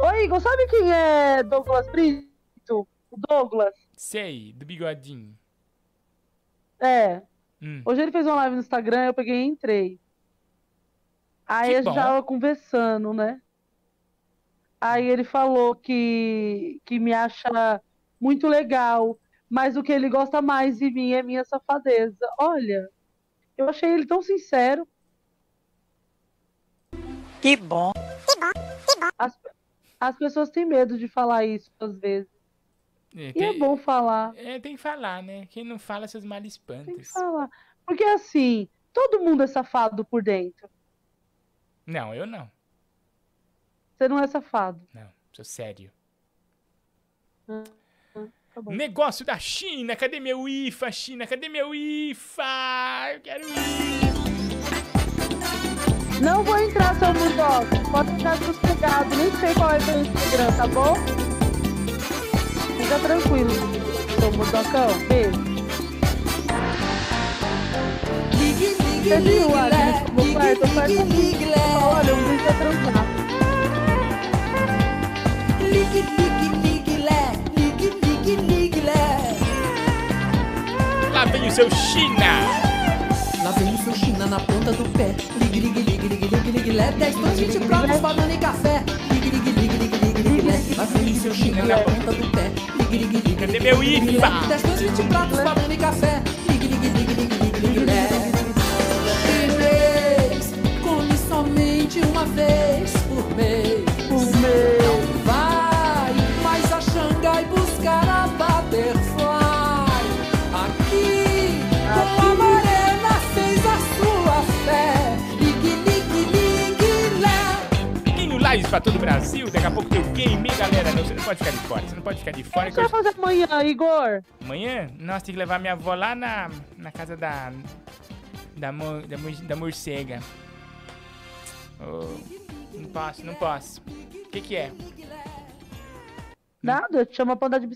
[SPEAKER 5] Oi, Igor, sabe quem é Douglas Brito? O Douglas?
[SPEAKER 2] Sei, do bigodinho.
[SPEAKER 5] É.
[SPEAKER 2] Hum.
[SPEAKER 5] Hoje ele fez uma live no Instagram, eu peguei e entrei. Aí
[SPEAKER 2] Que
[SPEAKER 5] a gente
[SPEAKER 2] bom.
[SPEAKER 5] tava conversando, né? Aí ele falou que, que me acha muito legal, mas o que ele gosta mais de mim é minha safadeza. Olha, eu achei ele tão sincero.
[SPEAKER 31] Que bom.
[SPEAKER 5] As, as pessoas têm medo de falar isso às vezes.
[SPEAKER 2] É,
[SPEAKER 5] E é bom falar.
[SPEAKER 2] É, tem que falar, né? Quem não fala, seus males espantos.
[SPEAKER 5] falar. Porque assim, todo mundo é safado por dentro.
[SPEAKER 2] Não, eu não.
[SPEAKER 5] Você não é safado.
[SPEAKER 2] Não, sou sério.
[SPEAKER 5] Ah, tá bom.
[SPEAKER 2] Negócio da China, cadê meu IFA, China? Cadê meu IFA? Eu quero ir.
[SPEAKER 5] Não vou entrar, seu Murdoch. Pode ficar sossegado. Nem sei qual é o seu Instagram, tá bom? Fica tranquilo, seu Murdocão. Beijo. Você viu, Agnes? Como vai? Tô perto do Olha, um bicho vai transar.
[SPEAKER 32] Ligue, ligue, ligue, lé. Ligue, ligue, ligue, lé.
[SPEAKER 2] Lá vem o seu China.
[SPEAKER 32] Lá vem o seu China na ponta do pé. Ligue, ligue, ligue, ligue, ligue, ligue, lé. 10 pães, 20 pratos, banana e café. Ligue, ligue, ligue, filé, chinelo na ponta do pé. Ligue, ligue, ligue,
[SPEAKER 2] Cadê meu IFA?
[SPEAKER 32] 10, 12, 20 pratos, banana e café. Ligue, ligue, ligue, ligue, ligue, ligue, come somente
[SPEAKER 2] uma vez por mês. Por mês. Não vai mais a Xangai buscar
[SPEAKER 32] a Butterfly. Aqui, com a Marena, fez a sua fé. Ligue, ligue, ligue, lé.
[SPEAKER 2] Quem o Lais pra todo o Brasil? Hein, galera? Não, você não pode ficar de fora. Você não pode ficar de fora.
[SPEAKER 5] O que você vai fazer amanhã, Igor?
[SPEAKER 2] Amanhã, nós temos que levar minha avó lá na, na casa da. Da, mo- da, da morcega. Oh, não posso, não posso. O que, que é?
[SPEAKER 5] Nada, eu te chamo pra andar de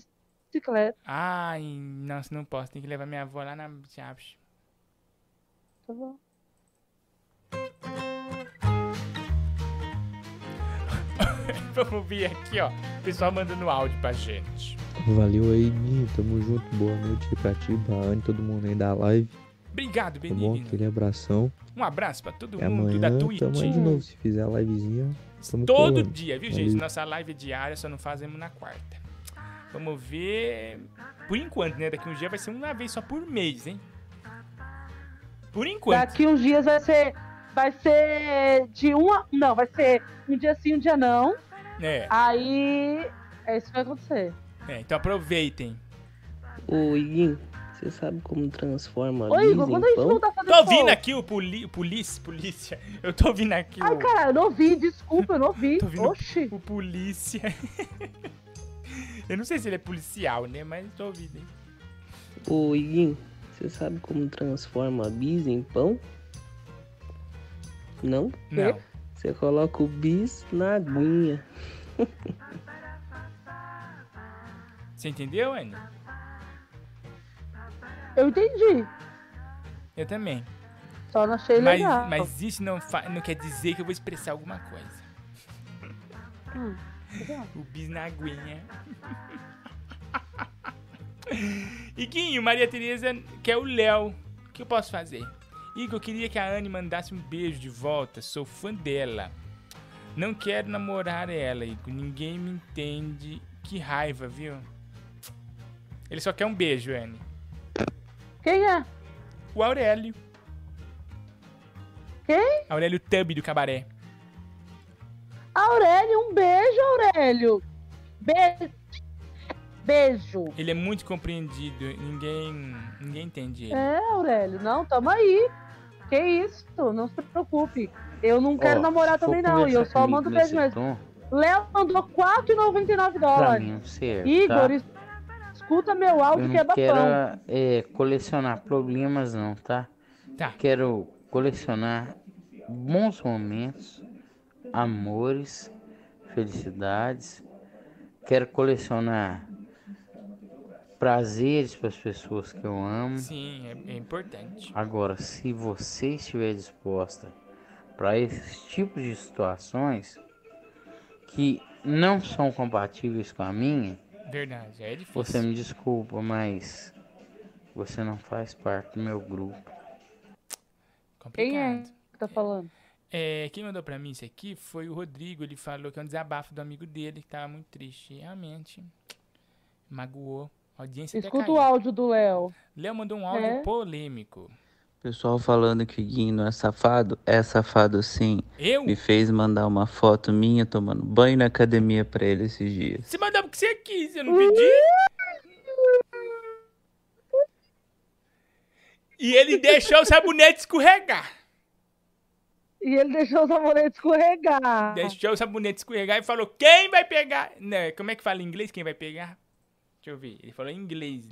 [SPEAKER 5] bicicleta.
[SPEAKER 2] Ai, nossa, não posso. Tem que levar minha avó lá na Chaves.
[SPEAKER 5] Tá bom. <laughs>
[SPEAKER 2] Vamos ver aqui, ó. O pessoal mandando áudio pra gente.
[SPEAKER 1] Valeu aí, Gui. Tamo junto. Boa noite aí pra ti, pra Anne, todo mundo aí da live.
[SPEAKER 2] Obrigado,
[SPEAKER 1] Tá bom?
[SPEAKER 2] Benigno.
[SPEAKER 1] Aquele abração.
[SPEAKER 2] Um abraço pra todo
[SPEAKER 1] E
[SPEAKER 2] mundo da
[SPEAKER 1] amanhã
[SPEAKER 2] Twitch.
[SPEAKER 1] tamo aí de novo. Se fizer a livezinha,
[SPEAKER 2] Todo
[SPEAKER 1] colando.
[SPEAKER 2] dia, viu,
[SPEAKER 1] Valeu.
[SPEAKER 2] gente? Nossa live é diária, só não fazemos na quarta. Vamos ver. Por enquanto, né? Daqui uns dias vai ser uma vez só por mês, hein? Por enquanto.
[SPEAKER 5] Daqui uns dias vai ser. Vai ser de um a. Não, vai ser um dia sim, um dia não.
[SPEAKER 2] É,
[SPEAKER 5] Aí. É isso que vai acontecer.
[SPEAKER 2] é, então aproveitem.
[SPEAKER 33] Ô, Iguinho, você sabe como transforma
[SPEAKER 5] Ô, Igor,
[SPEAKER 33] em
[SPEAKER 5] quando a gente
[SPEAKER 33] pão?
[SPEAKER 5] voltar a fazer
[SPEAKER 2] Tô ouvindo aqui o poli, polícia, polícia. Eu tô ouvindo aqui
[SPEAKER 5] Ai,
[SPEAKER 2] o,
[SPEAKER 5] cara, eu não ouvi, desculpa, eu não ouvi. <laughs>
[SPEAKER 2] ouvindo
[SPEAKER 5] Oxi.
[SPEAKER 2] o polícia. <laughs> Eu não sei se ele é policial, né? Mas tô ouvindo, hein?
[SPEAKER 33] Ô, Iguinho, você sabe como transforma bis em pão? Não?
[SPEAKER 2] Não.
[SPEAKER 33] Você coloca o bis na aguinha. <laughs>
[SPEAKER 2] Você entendeu, Anny?
[SPEAKER 5] Eu entendi.
[SPEAKER 2] Eu também.
[SPEAKER 5] Só não achei
[SPEAKER 2] Mas,
[SPEAKER 5] legal.
[SPEAKER 2] mas isso não, não quer dizer que eu vou expressar alguma coisa.
[SPEAKER 5] Hum.
[SPEAKER 2] O bis na aguinha. <laughs> Iguinho, Maria Tereza quer o Léo. O que eu posso fazer? Igor, eu queria que a Anne mandasse um beijo de volta. Sou fã dela. Não quero namorar ela, Igor. Ninguém me entende. Que raiva, viu? Ele só quer um beijo, Anne.
[SPEAKER 5] Quem é?
[SPEAKER 2] O Aurélio.
[SPEAKER 5] Quem?
[SPEAKER 2] Aurélio Tub do Cabaré.
[SPEAKER 5] Aurélio, um beijo, Aurélio. Beijo. Beijo.
[SPEAKER 2] Ele é muito compreendido. Ninguém, ninguém entende ele.
[SPEAKER 5] É, Aurélio, não, tamo aí. Que isso, não se preocupe. Eu não quero
[SPEAKER 31] Ó,
[SPEAKER 5] namorar também, não. E eu só mando beijo mesmo.
[SPEAKER 31] tom,
[SPEAKER 5] Léo mandou R$4,99
[SPEAKER 31] Pra
[SPEAKER 5] dólares.
[SPEAKER 31] mim não serve,
[SPEAKER 5] Igor,
[SPEAKER 31] tá?
[SPEAKER 5] es- escuta meu áudio
[SPEAKER 31] Eu
[SPEAKER 5] que é
[SPEAKER 31] não quero é, colecionar problemas não, tá?
[SPEAKER 2] Tá.
[SPEAKER 31] Quero colecionar bons momentos, amores, felicidades. Quero colecionar prazeres para as pessoas que eu amo.
[SPEAKER 2] Sim, é, é importante.
[SPEAKER 31] Agora, se você estiver disposta para esses tipos de situações que não são compatíveis com a minha,
[SPEAKER 2] Verdade, é difícil.
[SPEAKER 31] você me desculpa, mas você não faz parte do meu grupo.
[SPEAKER 5] Quem é
[SPEAKER 2] Complicado.
[SPEAKER 5] que tá falando?
[SPEAKER 2] É, quem mandou pra mim isso aqui foi o Rodrigo. Ele falou que é um desabafo do amigo dele que tava muito triste. Realmente, magoou. A audiência
[SPEAKER 5] Escuta o áudio do Léo.
[SPEAKER 2] Léo mandou um áudio
[SPEAKER 5] É?
[SPEAKER 2] polêmico.
[SPEAKER 23] Pessoal falando que o Guinho não é safado, é safado sim.
[SPEAKER 2] Eu?
[SPEAKER 23] Me fez mandar uma foto minha tomando banho na academia pra ele esses dias.
[SPEAKER 2] Você mandou porque você quis, eu não pedi. E ele <laughs> deixou o sabonete escorregar.
[SPEAKER 5] E ele deixou o sabonete escorregar.
[SPEAKER 2] Deixou o sabonete escorregar e falou: Quem vai pegar? Né, como é que fala em inglês? Quem vai pegar? Deixa eu ver. Ele falou em inglês.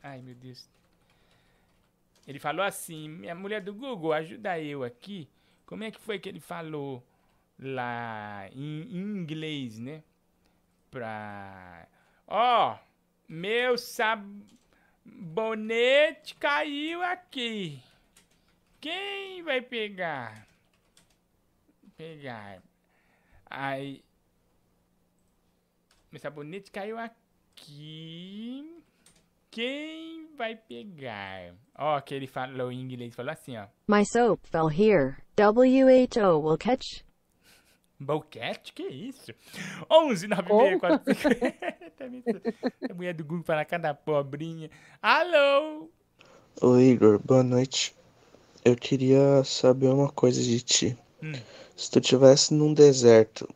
[SPEAKER 2] Ai, meu Deus. Ele falou assim: Minha mulher do Google, ajuda eu aqui. Como é que foi que ele falou lá em, inglês, né? Pra. Ó, meu sabonete caiu aqui. Quem vai pegar? Pegar. Aí. Meu sabonete caiu aqui. Quem vai pegar? Ó, que ele falou em inglês, falou assim, ó.
[SPEAKER 34] My soap fell here. WHO will catch.
[SPEAKER 2] Boquete? Que isso? 11, 9, 6, 4, 5. A mulher do Google fala cada pobrinha. Alô?
[SPEAKER 35] Ô Igor, boa noite. Eu queria saber uma coisa de ti.
[SPEAKER 2] Hum.
[SPEAKER 35] Se tu tivesse num deserto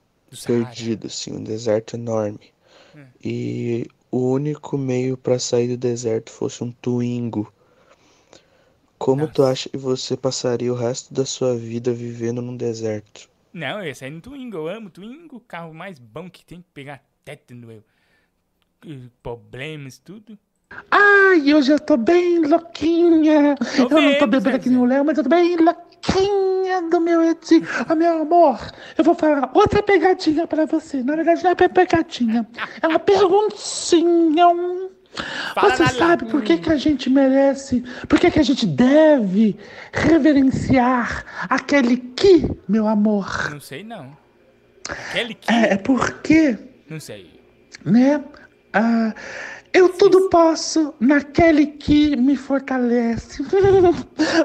[SPEAKER 35] perdido, assim, um deserto enorme,
[SPEAKER 2] Hum.
[SPEAKER 35] e o único meio pra sair do deserto fosse um Twingo, como tu acha que você passaria o resto da sua vida vivendo num deserto?
[SPEAKER 2] Não, eu ia sair no Twingo. Eu amo Twingo, o carro mais bom que tem que pegar tétano, eu. Problemas, tudo.
[SPEAKER 19] Ai, hoje eu tô bem louquinha.
[SPEAKER 2] Tô
[SPEAKER 19] eu não tô bebendo aqui no Léo, mas eu tô bem louquinha do meu Edi. Ah, meu amor, eu vou falar outra pegadinha pra você. Na verdade, não é pe- pegadinha. É uma perguntinha.
[SPEAKER 2] Fala
[SPEAKER 19] Você sabe por que, que a gente merece, por que, que a gente deve reverenciar aquele que, meu amor?
[SPEAKER 2] Não sei, não. Aquele que...
[SPEAKER 19] É, é porque,
[SPEAKER 2] Não sei.
[SPEAKER 19] né? ah, eu tudo posso naquele que me fortalece. <laughs>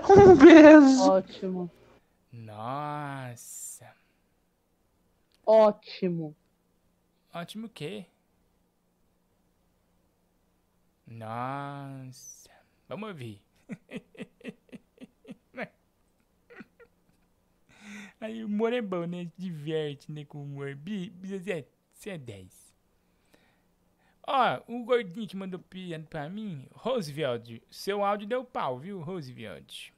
[SPEAKER 19] Um beijo.
[SPEAKER 5] Ótimo.
[SPEAKER 2] Nossa.
[SPEAKER 5] Ótimo.
[SPEAKER 2] Ótimo o quê? Nossa. Vamos ouvir. <laughs> Aí o humor é bom, né? Diverte, né? Com humor. Você é- você é 10. Ó, o gordinho que mandou piada pra mim, Roosevelt, seu áudio deu pau, viu, Roosevelt?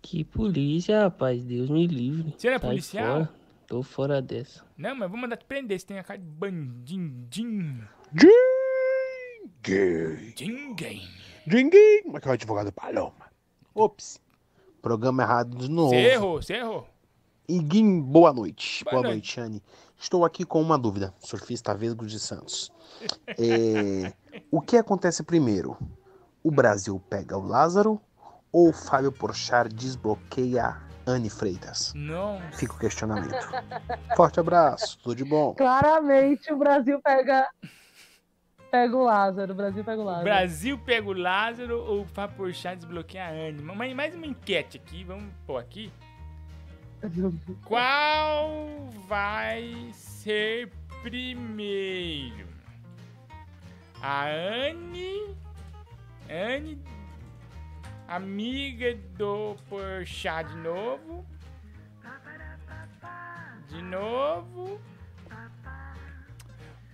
[SPEAKER 33] Que polícia, rapaz. Deus me livre.
[SPEAKER 2] Você não é
[SPEAKER 33] Sai
[SPEAKER 2] policial?
[SPEAKER 33] fora. Tô fora dessa.
[SPEAKER 2] Não, mas vou mandar te prender, você tem a cara de bandindim.
[SPEAKER 29] Gay.
[SPEAKER 2] Dinguém.
[SPEAKER 29] Dinguim. Como é que é o advogado Paloma? Ops. Programa errado de novo.
[SPEAKER 2] Você errou, você errou.
[SPEAKER 29] Iguim, boa noite.
[SPEAKER 2] Boa
[SPEAKER 29] Boa,
[SPEAKER 2] noite.
[SPEAKER 29] noite, Anne. Estou aqui com uma dúvida. Surfista Vesgo de Santos. <laughs> É, o que acontece primeiro? O Brasil pega o Lázaro ou o Fábio Porchat desbloqueia Anne Freitas?
[SPEAKER 2] Não.
[SPEAKER 29] Fica o questionamento. <laughs> Forte abraço, tudo de bom.
[SPEAKER 5] Claramente o Brasil pega. Pega o Lázaro. O Brasil pega o Lázaro.
[SPEAKER 2] Brasil pega o Lázaro ou Fábio Porchat desbloqueia a Anne? Mas mais uma enquete aqui, vamos pôr aqui. Qual vai ser primeiro? A Anne, Anne, amiga do Porchat de novo. De novo.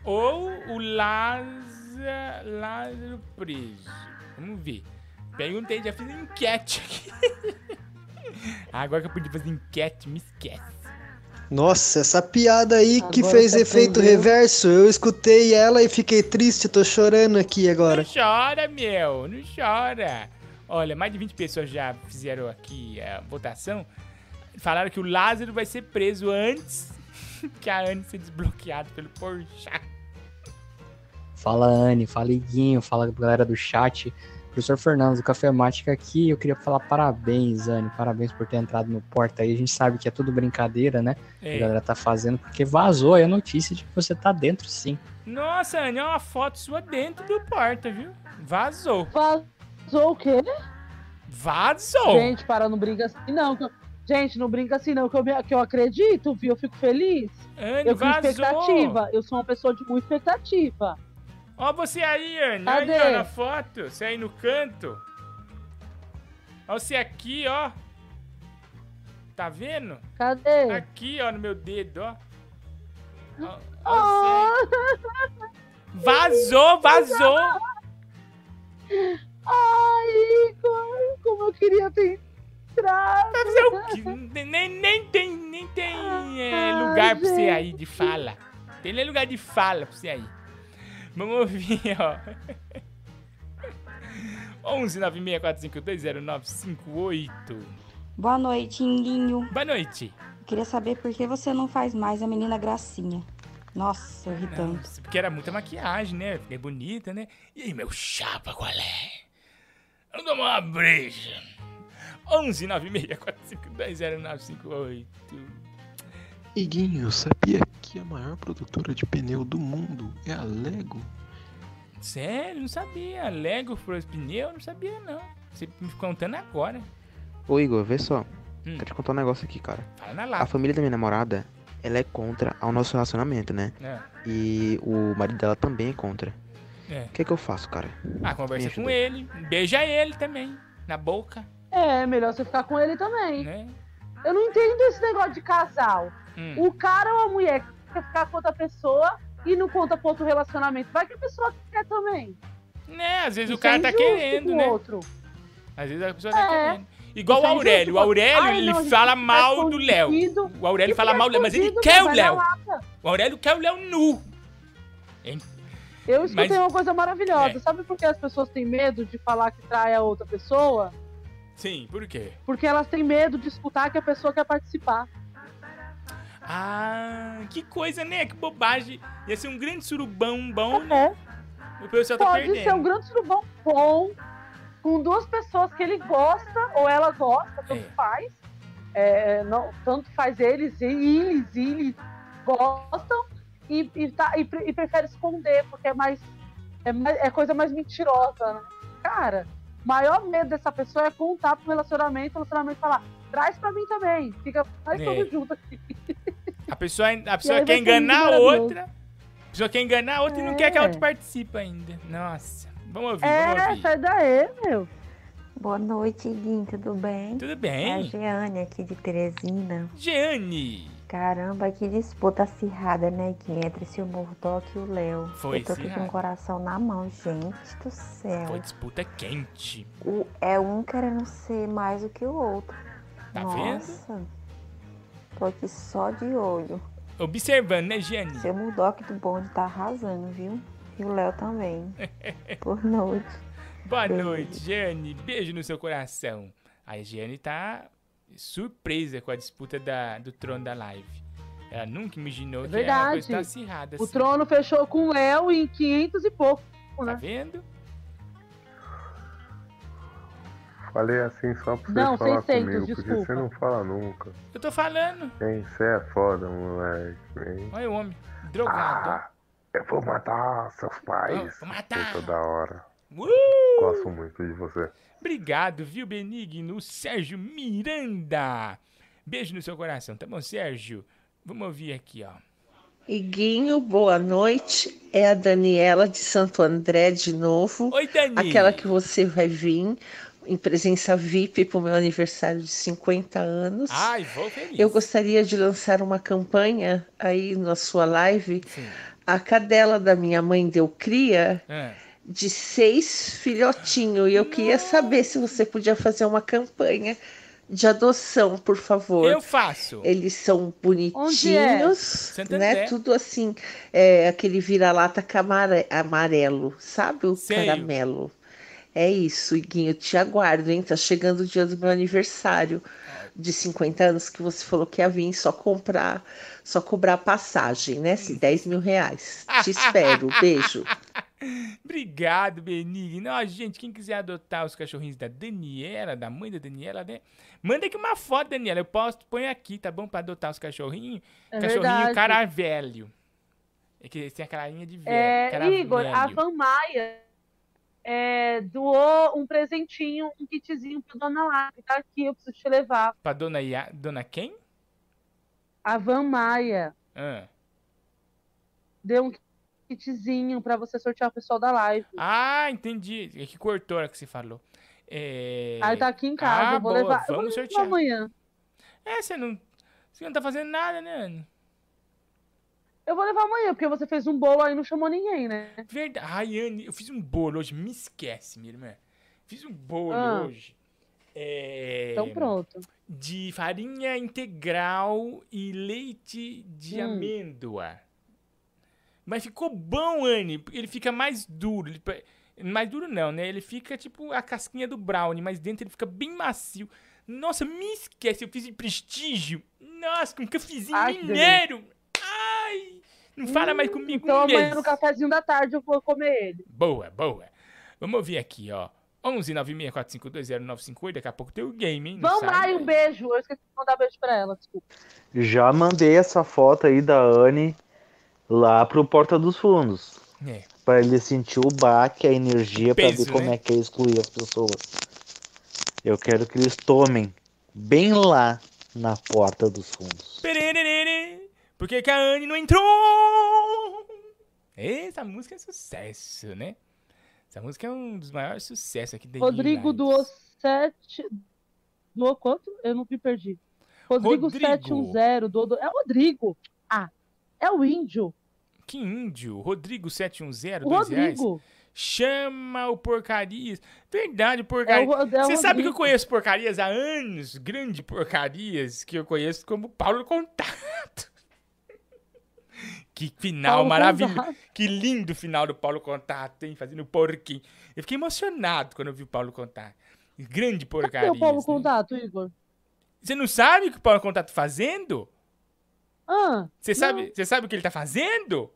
[SPEAKER 2] Ou o Lázaro, Lázaro preso. Vamos ver. Perguntei, já fiz enquete aqui. <laughs> <laughs> Agora que eu podia fazer enquete, me esquece.
[SPEAKER 36] Nossa, essa piada aí que
[SPEAKER 2] Agora
[SPEAKER 36] fez
[SPEAKER 2] você
[SPEAKER 36] efeito
[SPEAKER 2] aprendeu.
[SPEAKER 36] reverso, eu escutei ela e fiquei triste, tô chorando aqui agora.
[SPEAKER 2] Não chora, meu, não chora. Olha, mais de 20 pessoas já fizeram aqui a votação. Falaram que o Lázaro vai ser preso antes <laughs> que a Anne ser desbloqueada pelo Porchat.
[SPEAKER 37] Fala Anne, fala Iguinho, fala galera do chat. Professor Fernando do Café Mática aqui, eu queria falar parabéns, Anne, parabéns por ter entrado no porta aí. A gente sabe que é tudo brincadeira, né?
[SPEAKER 2] É.
[SPEAKER 37] A galera tá fazendo, porque vazou aí a notícia de que você tá dentro sim.
[SPEAKER 2] Nossa, Anne, é uma foto sua dentro do porta, viu? Vazou.
[SPEAKER 5] Vazou o quê?
[SPEAKER 2] Vazou.
[SPEAKER 5] Gente, para, não brinca assim não. eu- Gente, não brinca assim não, que eu, me- que eu acredito, viu? Eu fico feliz.
[SPEAKER 2] Anne,
[SPEAKER 5] eu
[SPEAKER 2] vazou.
[SPEAKER 5] expectativa. Eu sou uma pessoa de muita expectativa.
[SPEAKER 2] Ó você aí, Anne.
[SPEAKER 5] Cadê?
[SPEAKER 2] Aí, ó, na foto. Você aí no canto. Ó você aqui, ó. Tá vendo?
[SPEAKER 5] Cadê?
[SPEAKER 2] Aqui, ó, no meu dedo, ó. Ó, ó você. Vazou, vazou.
[SPEAKER 5] Ai, Igor, como eu queria ter entrado.
[SPEAKER 2] Fazer o quê? Nem, nem tem, nem tem é, lugar pra você aí de fala. Tem nem lugar de fala pra você aí. Vamos ouvir, ó. <laughs> 11 964520958.
[SPEAKER 38] Boa noite, Inguinho.
[SPEAKER 2] Boa noite.
[SPEAKER 38] Queria saber por que você não faz mais a menina Gracinha. Nossa, eu ri tanto.
[SPEAKER 2] Porque era muita maquiagem, né? Fiquei bonita, né? E aí, meu chapa, qual é? Vamos tomar uma breja. 11 964520958.
[SPEAKER 39] Iguinho, sabia que a maior produtora de pneu do mundo é a Lego?
[SPEAKER 2] Sério? Não sabia. Lego os pneus? Não sabia, não. Você me contando agora.
[SPEAKER 1] Ô Igor, vê só.
[SPEAKER 2] Hum.
[SPEAKER 1] Quero te contar um negócio aqui, cara.
[SPEAKER 2] Fala na
[SPEAKER 1] A família da minha namorada, ela é contra ao nosso relacionamento, né?
[SPEAKER 2] É.
[SPEAKER 1] E o marido dela também é contra.
[SPEAKER 2] É.
[SPEAKER 1] O que é que eu faço, cara?
[SPEAKER 2] Ah, conversa com ele. Beija ele também. Na boca.
[SPEAKER 5] É, melhor você ficar com ele também.
[SPEAKER 2] Né?
[SPEAKER 5] Eu não entendo esse negócio de casal.
[SPEAKER 2] Hum.
[SPEAKER 5] O cara ou a mulher quer ficar com outra pessoa e não conta com outro relacionamento. Vai que a pessoa quer também.
[SPEAKER 2] Né? Às vezes o
[SPEAKER 5] Isso
[SPEAKER 2] cara
[SPEAKER 5] é
[SPEAKER 2] tá querendo,
[SPEAKER 5] o
[SPEAKER 2] né?
[SPEAKER 5] outro.
[SPEAKER 2] Às vezes a pessoa tá
[SPEAKER 5] É.
[SPEAKER 2] querendo. Igual o
[SPEAKER 5] Isso é
[SPEAKER 2] Aurélio. O
[SPEAKER 5] injusto.
[SPEAKER 2] Aurélio,
[SPEAKER 5] Ai,
[SPEAKER 2] ele
[SPEAKER 5] não,
[SPEAKER 2] fala
[SPEAKER 5] tá
[SPEAKER 2] mal do Léo. O Aurélio fala
[SPEAKER 5] fica
[SPEAKER 2] mal do Léo, mas ele quer o Léo. O Aurélio quer o Léo nu. Hein?
[SPEAKER 5] Eu escutei
[SPEAKER 2] Mas-
[SPEAKER 5] uma coisa maravilhosa.
[SPEAKER 2] É.
[SPEAKER 5] Sabe por que as pessoas têm medo de falar que trai a outra pessoa?
[SPEAKER 2] Sim, por quê?
[SPEAKER 5] Porque elas têm medo de escutar que a pessoa quer participar.
[SPEAKER 2] Ah, que coisa, né? Que bobagem. Ia ser um grande surubão bom, né? O pessoal tá
[SPEAKER 5] É. Pode
[SPEAKER 2] perdendo.
[SPEAKER 5] ser um grande surubão bom, com duas pessoas que ele gosta ou ela gosta, tanto
[SPEAKER 2] É.
[SPEAKER 5] faz. É, não, tanto faz eles e eles, eles gostam e, e, tá, e, e prefere esconder, porque é mais. É, mais, é coisa mais mentirosa, né? Cara, o maior medo dessa pessoa é contar pro relacionamento, o relacionamento falar, traz pra mim também. Fica mais
[SPEAKER 2] É.
[SPEAKER 5] todo junto aqui.
[SPEAKER 2] A pessoa, a pessoa quer enganar a outra. A pessoa quer enganar a outra e não quer que a outra participe ainda. Nossa. Vamos ouvir, vamos
[SPEAKER 5] É,
[SPEAKER 2] ouvir.
[SPEAKER 5] sai daí, meu.
[SPEAKER 40] Boa noite, Guim, tudo bem?
[SPEAKER 2] Tudo bem.
[SPEAKER 40] É a Jeane aqui de Teresina.
[SPEAKER 2] Jeane!
[SPEAKER 40] Caramba, que disputa acirrada, né, Guim? Entre esse Murdock e o Léo.
[SPEAKER 2] Foi
[SPEAKER 40] Eu tô aqui com o coração na mão, gente do céu.
[SPEAKER 2] Foi disputa quente.
[SPEAKER 40] O, é um querendo ser mais do que o outro.
[SPEAKER 2] Tá
[SPEAKER 40] Nossa. Tô aqui só de olho.
[SPEAKER 2] Observando, né, Jeane?
[SPEAKER 40] Seu Murdock do bonde tá arrasando, viu? E o Léo também. <laughs> Boa noite.
[SPEAKER 2] Boa
[SPEAKER 40] Beijo.
[SPEAKER 2] noite, Jeane. Beijo no seu coração. A Jeane tá surpresa com a disputa da, do trono da live. Ela nunca imaginou
[SPEAKER 5] É
[SPEAKER 2] que uma coisa tão acirrada
[SPEAKER 5] O
[SPEAKER 2] assim.
[SPEAKER 5] trono fechou com o Léo em 500 e pouco,
[SPEAKER 2] Tá
[SPEAKER 5] né?
[SPEAKER 2] vendo?
[SPEAKER 41] Falei assim só pra você
[SPEAKER 5] Não,
[SPEAKER 41] falar
[SPEAKER 5] 600,
[SPEAKER 41] comigo, porque
[SPEAKER 5] desculpa.
[SPEAKER 41] você não fala nunca.
[SPEAKER 2] Eu tô falando.
[SPEAKER 41] Hein, você é foda, moleque. hein?
[SPEAKER 2] Olha o homem. Drogado.
[SPEAKER 41] Ah, eu vou matar seus pais.
[SPEAKER 2] Vou matar.
[SPEAKER 41] Toda hora.
[SPEAKER 2] Uh!
[SPEAKER 41] Gosto muito de você.
[SPEAKER 2] Obrigado, viu, Benigno? Sérgio Miranda. Beijo no seu coração, tá bom, Sérgio? Vamos ouvir aqui, ó.
[SPEAKER 42] Iguinho, boa noite. É a Daniela de Santo André de novo.
[SPEAKER 2] Oi, Dani.
[SPEAKER 42] Aquela que você vai vir em presença VIP para o meu aniversário de 50 anos.
[SPEAKER 2] Ai, vou feliz.
[SPEAKER 42] Eu gostaria de lançar uma campanha aí na sua live. A cadela da minha mãe deu cria
[SPEAKER 2] É.
[SPEAKER 42] de seis filhotinhos. E eu queria saber se você podia fazer uma campanha de adoção, por favor.
[SPEAKER 2] Eu faço.
[SPEAKER 42] Eles são
[SPEAKER 5] é?
[SPEAKER 42] bonitinhos,
[SPEAKER 2] Santo
[SPEAKER 42] né? Tudo assim, é, aquele vira-lata amarelo, sabe? O
[SPEAKER 2] Sei.
[SPEAKER 42] caramelo. É isso, Iguinho, eu te aguardo, hein? Tá chegando o dia do meu aniversário de 50 anos que você falou que ia vir só comprar, só cobrar passagem, né? Se 10 mil reais. Te espero, <laughs> beijo.
[SPEAKER 2] Obrigado, Benigno. Ó, gente, quem quiser adotar os cachorrinhos da Daniela, da mãe da Daniela, né? Manda aqui uma foto, Daniela. Eu posto, põe aqui, tá bom? Pra adotar os cachorrinhos.
[SPEAKER 5] É
[SPEAKER 2] Cachorrinho
[SPEAKER 5] verdade.
[SPEAKER 2] cara velho. É que eles têm a carinha de velho.
[SPEAKER 5] É,
[SPEAKER 2] cara
[SPEAKER 5] Igor, a
[SPEAKER 2] velho.
[SPEAKER 5] Van Maia é, doou um presentinho, um kitzinho pra Dona Live. Tá aqui, eu preciso te levar.
[SPEAKER 2] Pra dona, Ia... dona quem?
[SPEAKER 5] A Van Maia
[SPEAKER 2] Ah.
[SPEAKER 5] deu um kitzinho pra você sortear o pessoal da live.
[SPEAKER 2] Ah, entendi. É que cortou a hora que você falou. É...
[SPEAKER 5] Aí tá aqui em casa,
[SPEAKER 2] Ah,
[SPEAKER 5] vou
[SPEAKER 2] boa,
[SPEAKER 5] levar. eu vou
[SPEAKER 2] Vamos sortear.
[SPEAKER 5] amanhã.
[SPEAKER 2] É, você não... Você não tá fazendo nada, né, Ana?
[SPEAKER 5] Eu vou levar amanhã, porque você fez um bolo aí e não chamou ninguém, né?
[SPEAKER 2] Verdade. Ai, Anne, eu fiz um bolo hoje. Me esquece, minha irmã. Fiz um bolo
[SPEAKER 5] Ah.
[SPEAKER 2] hoje. É...
[SPEAKER 5] Então pronto.
[SPEAKER 2] De farinha integral e leite de
[SPEAKER 5] Hum.
[SPEAKER 2] amêndoa. Mas ficou bom, Anne. porque Ele fica mais duro. Ele Mais duro não, né? Ele fica tipo a casquinha do brownie, mas dentro ele fica bem macio. Nossa, me esquece. Eu fiz em prestígio. Nossa, eu fiz em
[SPEAKER 5] Ai,
[SPEAKER 2] mineiro. Não fala mais comigo.
[SPEAKER 5] Então amanhã no cafezinho da tarde eu vou comer ele.
[SPEAKER 2] Boa, boa. Vamos ouvir aqui, ó. 11 964520958. Daqui a pouco tem o game, hein?
[SPEAKER 5] Vamos lá, um beijo. Eu esqueci de mandar beijo pra ela, desculpa.
[SPEAKER 43] Já mandei essa foto aí da Anne lá pro Porta dos Fundos.
[SPEAKER 2] É.
[SPEAKER 43] Pra ele sentir o baque, a energia, pra
[SPEAKER 2] Peso,
[SPEAKER 43] ver como
[SPEAKER 2] né?
[SPEAKER 43] é que é excluir as pessoas. Eu quero que eles tomem bem lá na Porta dos Fundos.
[SPEAKER 2] Pererere. Por que, que a Anne não entrou? Essa música é sucesso, né? Essa música é um dos maiores sucessos aqui da
[SPEAKER 5] Rodrigo
[SPEAKER 2] Lives.
[SPEAKER 5] doou sete. Doou quanto? Eu não me perdi. Rodrigo,
[SPEAKER 2] Rodrigo.
[SPEAKER 5] 710. Doou, do- É o Rodrigo. Ah, é o índio.
[SPEAKER 2] Que índio? Rodrigo710,
[SPEAKER 5] O
[SPEAKER 2] dois reais.
[SPEAKER 5] Rodrigo.
[SPEAKER 2] Chama o Porcarias. Verdade, Porcarias.
[SPEAKER 5] É é
[SPEAKER 2] Você sabe que eu
[SPEAKER 5] Rodrigo.
[SPEAKER 2] conheço Porcarias há anos? Grande Porcarias, que eu conheço como Paulo Contato. Que final
[SPEAKER 5] Paulo
[SPEAKER 2] maravilhoso.
[SPEAKER 5] Contato.
[SPEAKER 2] Que lindo final do Paulo Contato, hein? Fazendo porquinho. Eu fiquei emocionado quando eu vi o Paulo Contato. Grande
[SPEAKER 5] Cadê
[SPEAKER 2] Porcarias.
[SPEAKER 5] o Paulo
[SPEAKER 2] né?
[SPEAKER 5] Contato, Igor?
[SPEAKER 2] Você não sabe o que o Paulo Contato tá fazendo?
[SPEAKER 5] Ah,
[SPEAKER 2] Você sabe, você sabe o que ele tá fazendo?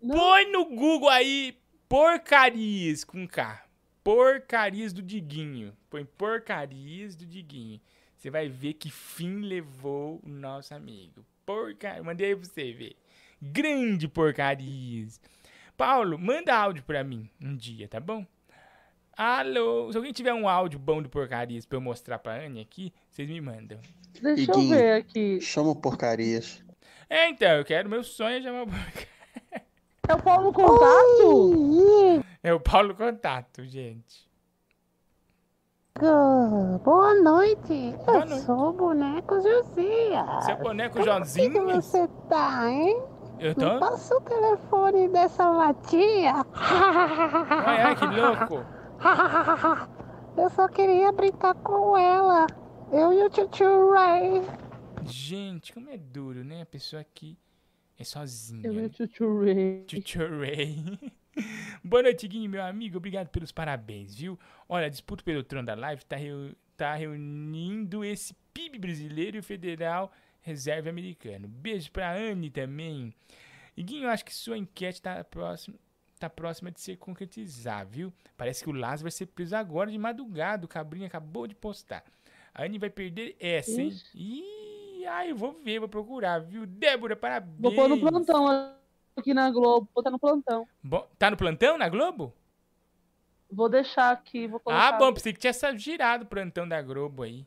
[SPEAKER 2] Põe no Google aí porcarias com K. Porcarias do Diguinho. Põe porcarias do Diguinho. Você vai ver que fim levou o nosso amigo. Porcaria. Mandei aí pra você ver. Grande porcarias. Paulo, manda áudio pra mim um dia, tá bom? Alô, se alguém tiver um áudio bom do porcarias pra eu mostrar pra Anne aqui, vocês me mandam.
[SPEAKER 5] Deixa eu
[SPEAKER 29] Iguinho,
[SPEAKER 5] ver aqui.
[SPEAKER 29] Chama o porcarias.
[SPEAKER 2] É, então, eu quero, meu sonho é chamar o porcarias.
[SPEAKER 5] É o Paulo Contato?
[SPEAKER 2] É o Paulo Contato, gente.
[SPEAKER 44] Boa noite. eu sou o boneco Josias.
[SPEAKER 2] Seu boneco
[SPEAKER 44] Como que
[SPEAKER 2] Josinhas?
[SPEAKER 44] você tá, hein?
[SPEAKER 2] Eu
[SPEAKER 44] Me passa o telefone dessa latinha. <laughs>
[SPEAKER 2] Ai, ai, que louco. <laughs>
[SPEAKER 44] Eu só queria brincar com ela. Eu e o Tio Ray.
[SPEAKER 2] Gente, como é duro, né? A pessoa aqui é sozinha.
[SPEAKER 5] Eu e
[SPEAKER 2] né?
[SPEAKER 5] o Tio Ray.
[SPEAKER 2] Tio Ray. <laughs> Boa noite, Guinho, meu amigo. Obrigado pelos parabéns, viu? Olha, a disputa pelo trono da live tá, reu- tá reunindo esse PIB brasileiro e o federal reserva americano. Beijo pra Anne também. Guinho, eu acho que sua enquete tá próxima, tá próxima de se concretizar, viu? Parece que o Lázaro vai ser preso agora de madrugada. O Cabrinha acabou de postar. A Anne vai perder essa, hein? Ih, ai, eu vou ver, vou procurar, viu? Débora, parabéns.
[SPEAKER 5] Vou pôr no plantão aqui na Globo. Vou botar no plantão.
[SPEAKER 2] Bom, tá no plantão na Globo?
[SPEAKER 5] Vou deixar aqui, vou colocar.
[SPEAKER 2] Ah, bom, pensei que tinha girado o plantão da Globo aí.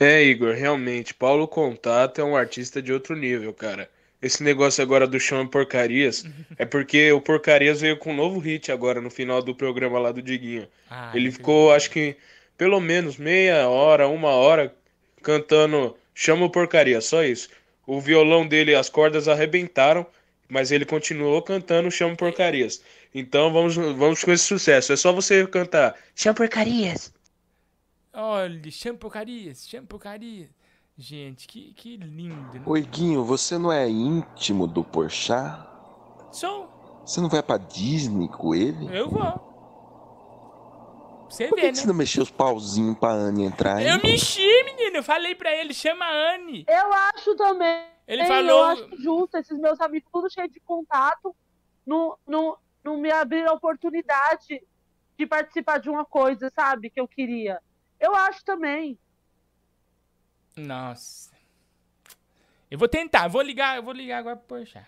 [SPEAKER 45] É, Igor, realmente, Paulo Contato é um artista de outro nível, cara. Esse negócio agora do chão porcarias <laughs> é porque o porcarias veio com um novo hit agora no final do programa lá do Diguinho.
[SPEAKER 2] Ah,
[SPEAKER 45] Ele ficou, acho que, pelo menos meia hora, uma hora, cantando Chama o Porcaria, só isso. O violão dele, as cordas arrebentaram, mas ele continuou cantando Chama Porcarias. Então vamos, vamos com esse sucesso. É só você cantar Chama Porcarias.
[SPEAKER 2] Olha, chama porcarias, chama porcarias. Gente, que, que lindo, né?
[SPEAKER 46] Oi, Guinho, você não é íntimo do Porchat?
[SPEAKER 2] Sou,
[SPEAKER 46] Você não vai pra Disney com ele?
[SPEAKER 2] eu vou. Você
[SPEAKER 46] Por
[SPEAKER 2] vê,
[SPEAKER 46] que,
[SPEAKER 2] né?
[SPEAKER 46] que você não mexeu os pauzinhos pra Anne entrar, hein?
[SPEAKER 2] Eu mexi, menino. Eu falei pra ele, chama a Anne.
[SPEAKER 5] Eu acho também.
[SPEAKER 2] Ele
[SPEAKER 5] Eu
[SPEAKER 2] falou-
[SPEAKER 5] acho justo. Esses meus amigos, tudo cheio de contato, não, não, não me abriram a oportunidade de participar de uma coisa, sabe? Que eu queria. Eu acho também.
[SPEAKER 2] Nossa. Eu vou tentar, vou ligar, eu vou ligar agora pro Porchat.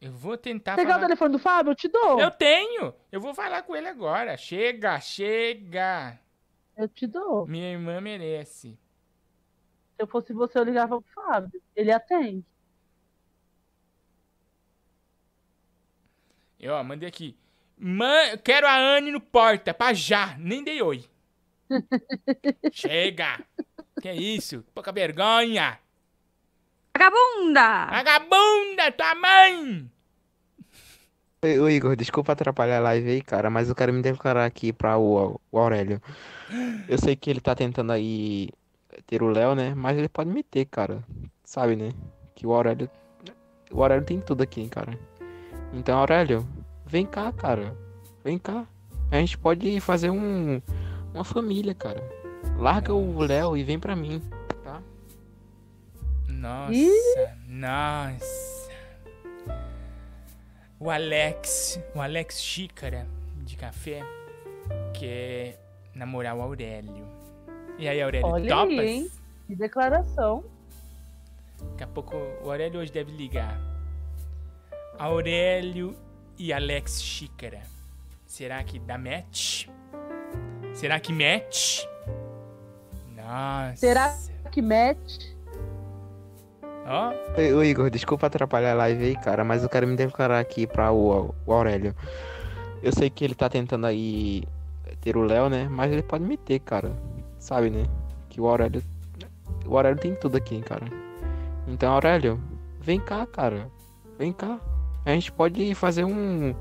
[SPEAKER 2] Eu vou tentar
[SPEAKER 5] Pegar o
[SPEAKER 2] falar...
[SPEAKER 5] telefone do Fábio? Eu te dou.
[SPEAKER 2] Eu tenho. Eu vou falar com ele agora. Chega, chega.
[SPEAKER 5] Eu te dou.
[SPEAKER 2] Minha irmã merece.
[SPEAKER 5] Se eu fosse você, eu ligava pro Fábio. Ele atende.
[SPEAKER 2] Eu, ó, mandei aqui. Man, quero a Anne no porta, pra já. Nem dei oi. Chega. Que isso? Pouca vergonha.
[SPEAKER 38] Vagabunda!
[SPEAKER 2] Vagabunda, tua mãe!
[SPEAKER 1] Oi, Igor, desculpa atrapalhar a live aí, cara, mas eu quero me declarar aqui pra o, o Aurélio. Eu sei que ele tá tentando aí ter o Léo, né? Mas ele pode me ter, cara. Sabe, né? Que o Aurélio. O Aurélio tem tudo aqui, cara. Então, Aurélio, vem cá, cara. Vem cá. A gente pode fazer um. Uma família, cara. Larga o Léo e vem pra mim, tá?
[SPEAKER 2] Nossa, nossa. O Alex, o Alex Xícara de café quer namorar o Aurélio. E aí, Aurélio,
[SPEAKER 5] Olha
[SPEAKER 2] topas?
[SPEAKER 5] aí, hein? Que declaração.
[SPEAKER 2] Daqui a pouco o Aurélio hoje deve ligar. Aurélio e Alex Xícara. Será que dá match? Será que match? Nossa.
[SPEAKER 5] Será que match?
[SPEAKER 2] Ó.
[SPEAKER 1] Oi, oi, Igor, desculpa atrapalhar a live aí, cara, mas eu quero me declarar aqui pra o, o Aurélio. Eu sei que ele tá tentando aí ter o Léo, né? Mas ele pode me ter, cara. Sabe, né? Que o Aurélio. O Aurélio tem tudo aqui, cara. Então, Aurélio, vem cá, cara. Vem cá. A gente pode fazer um.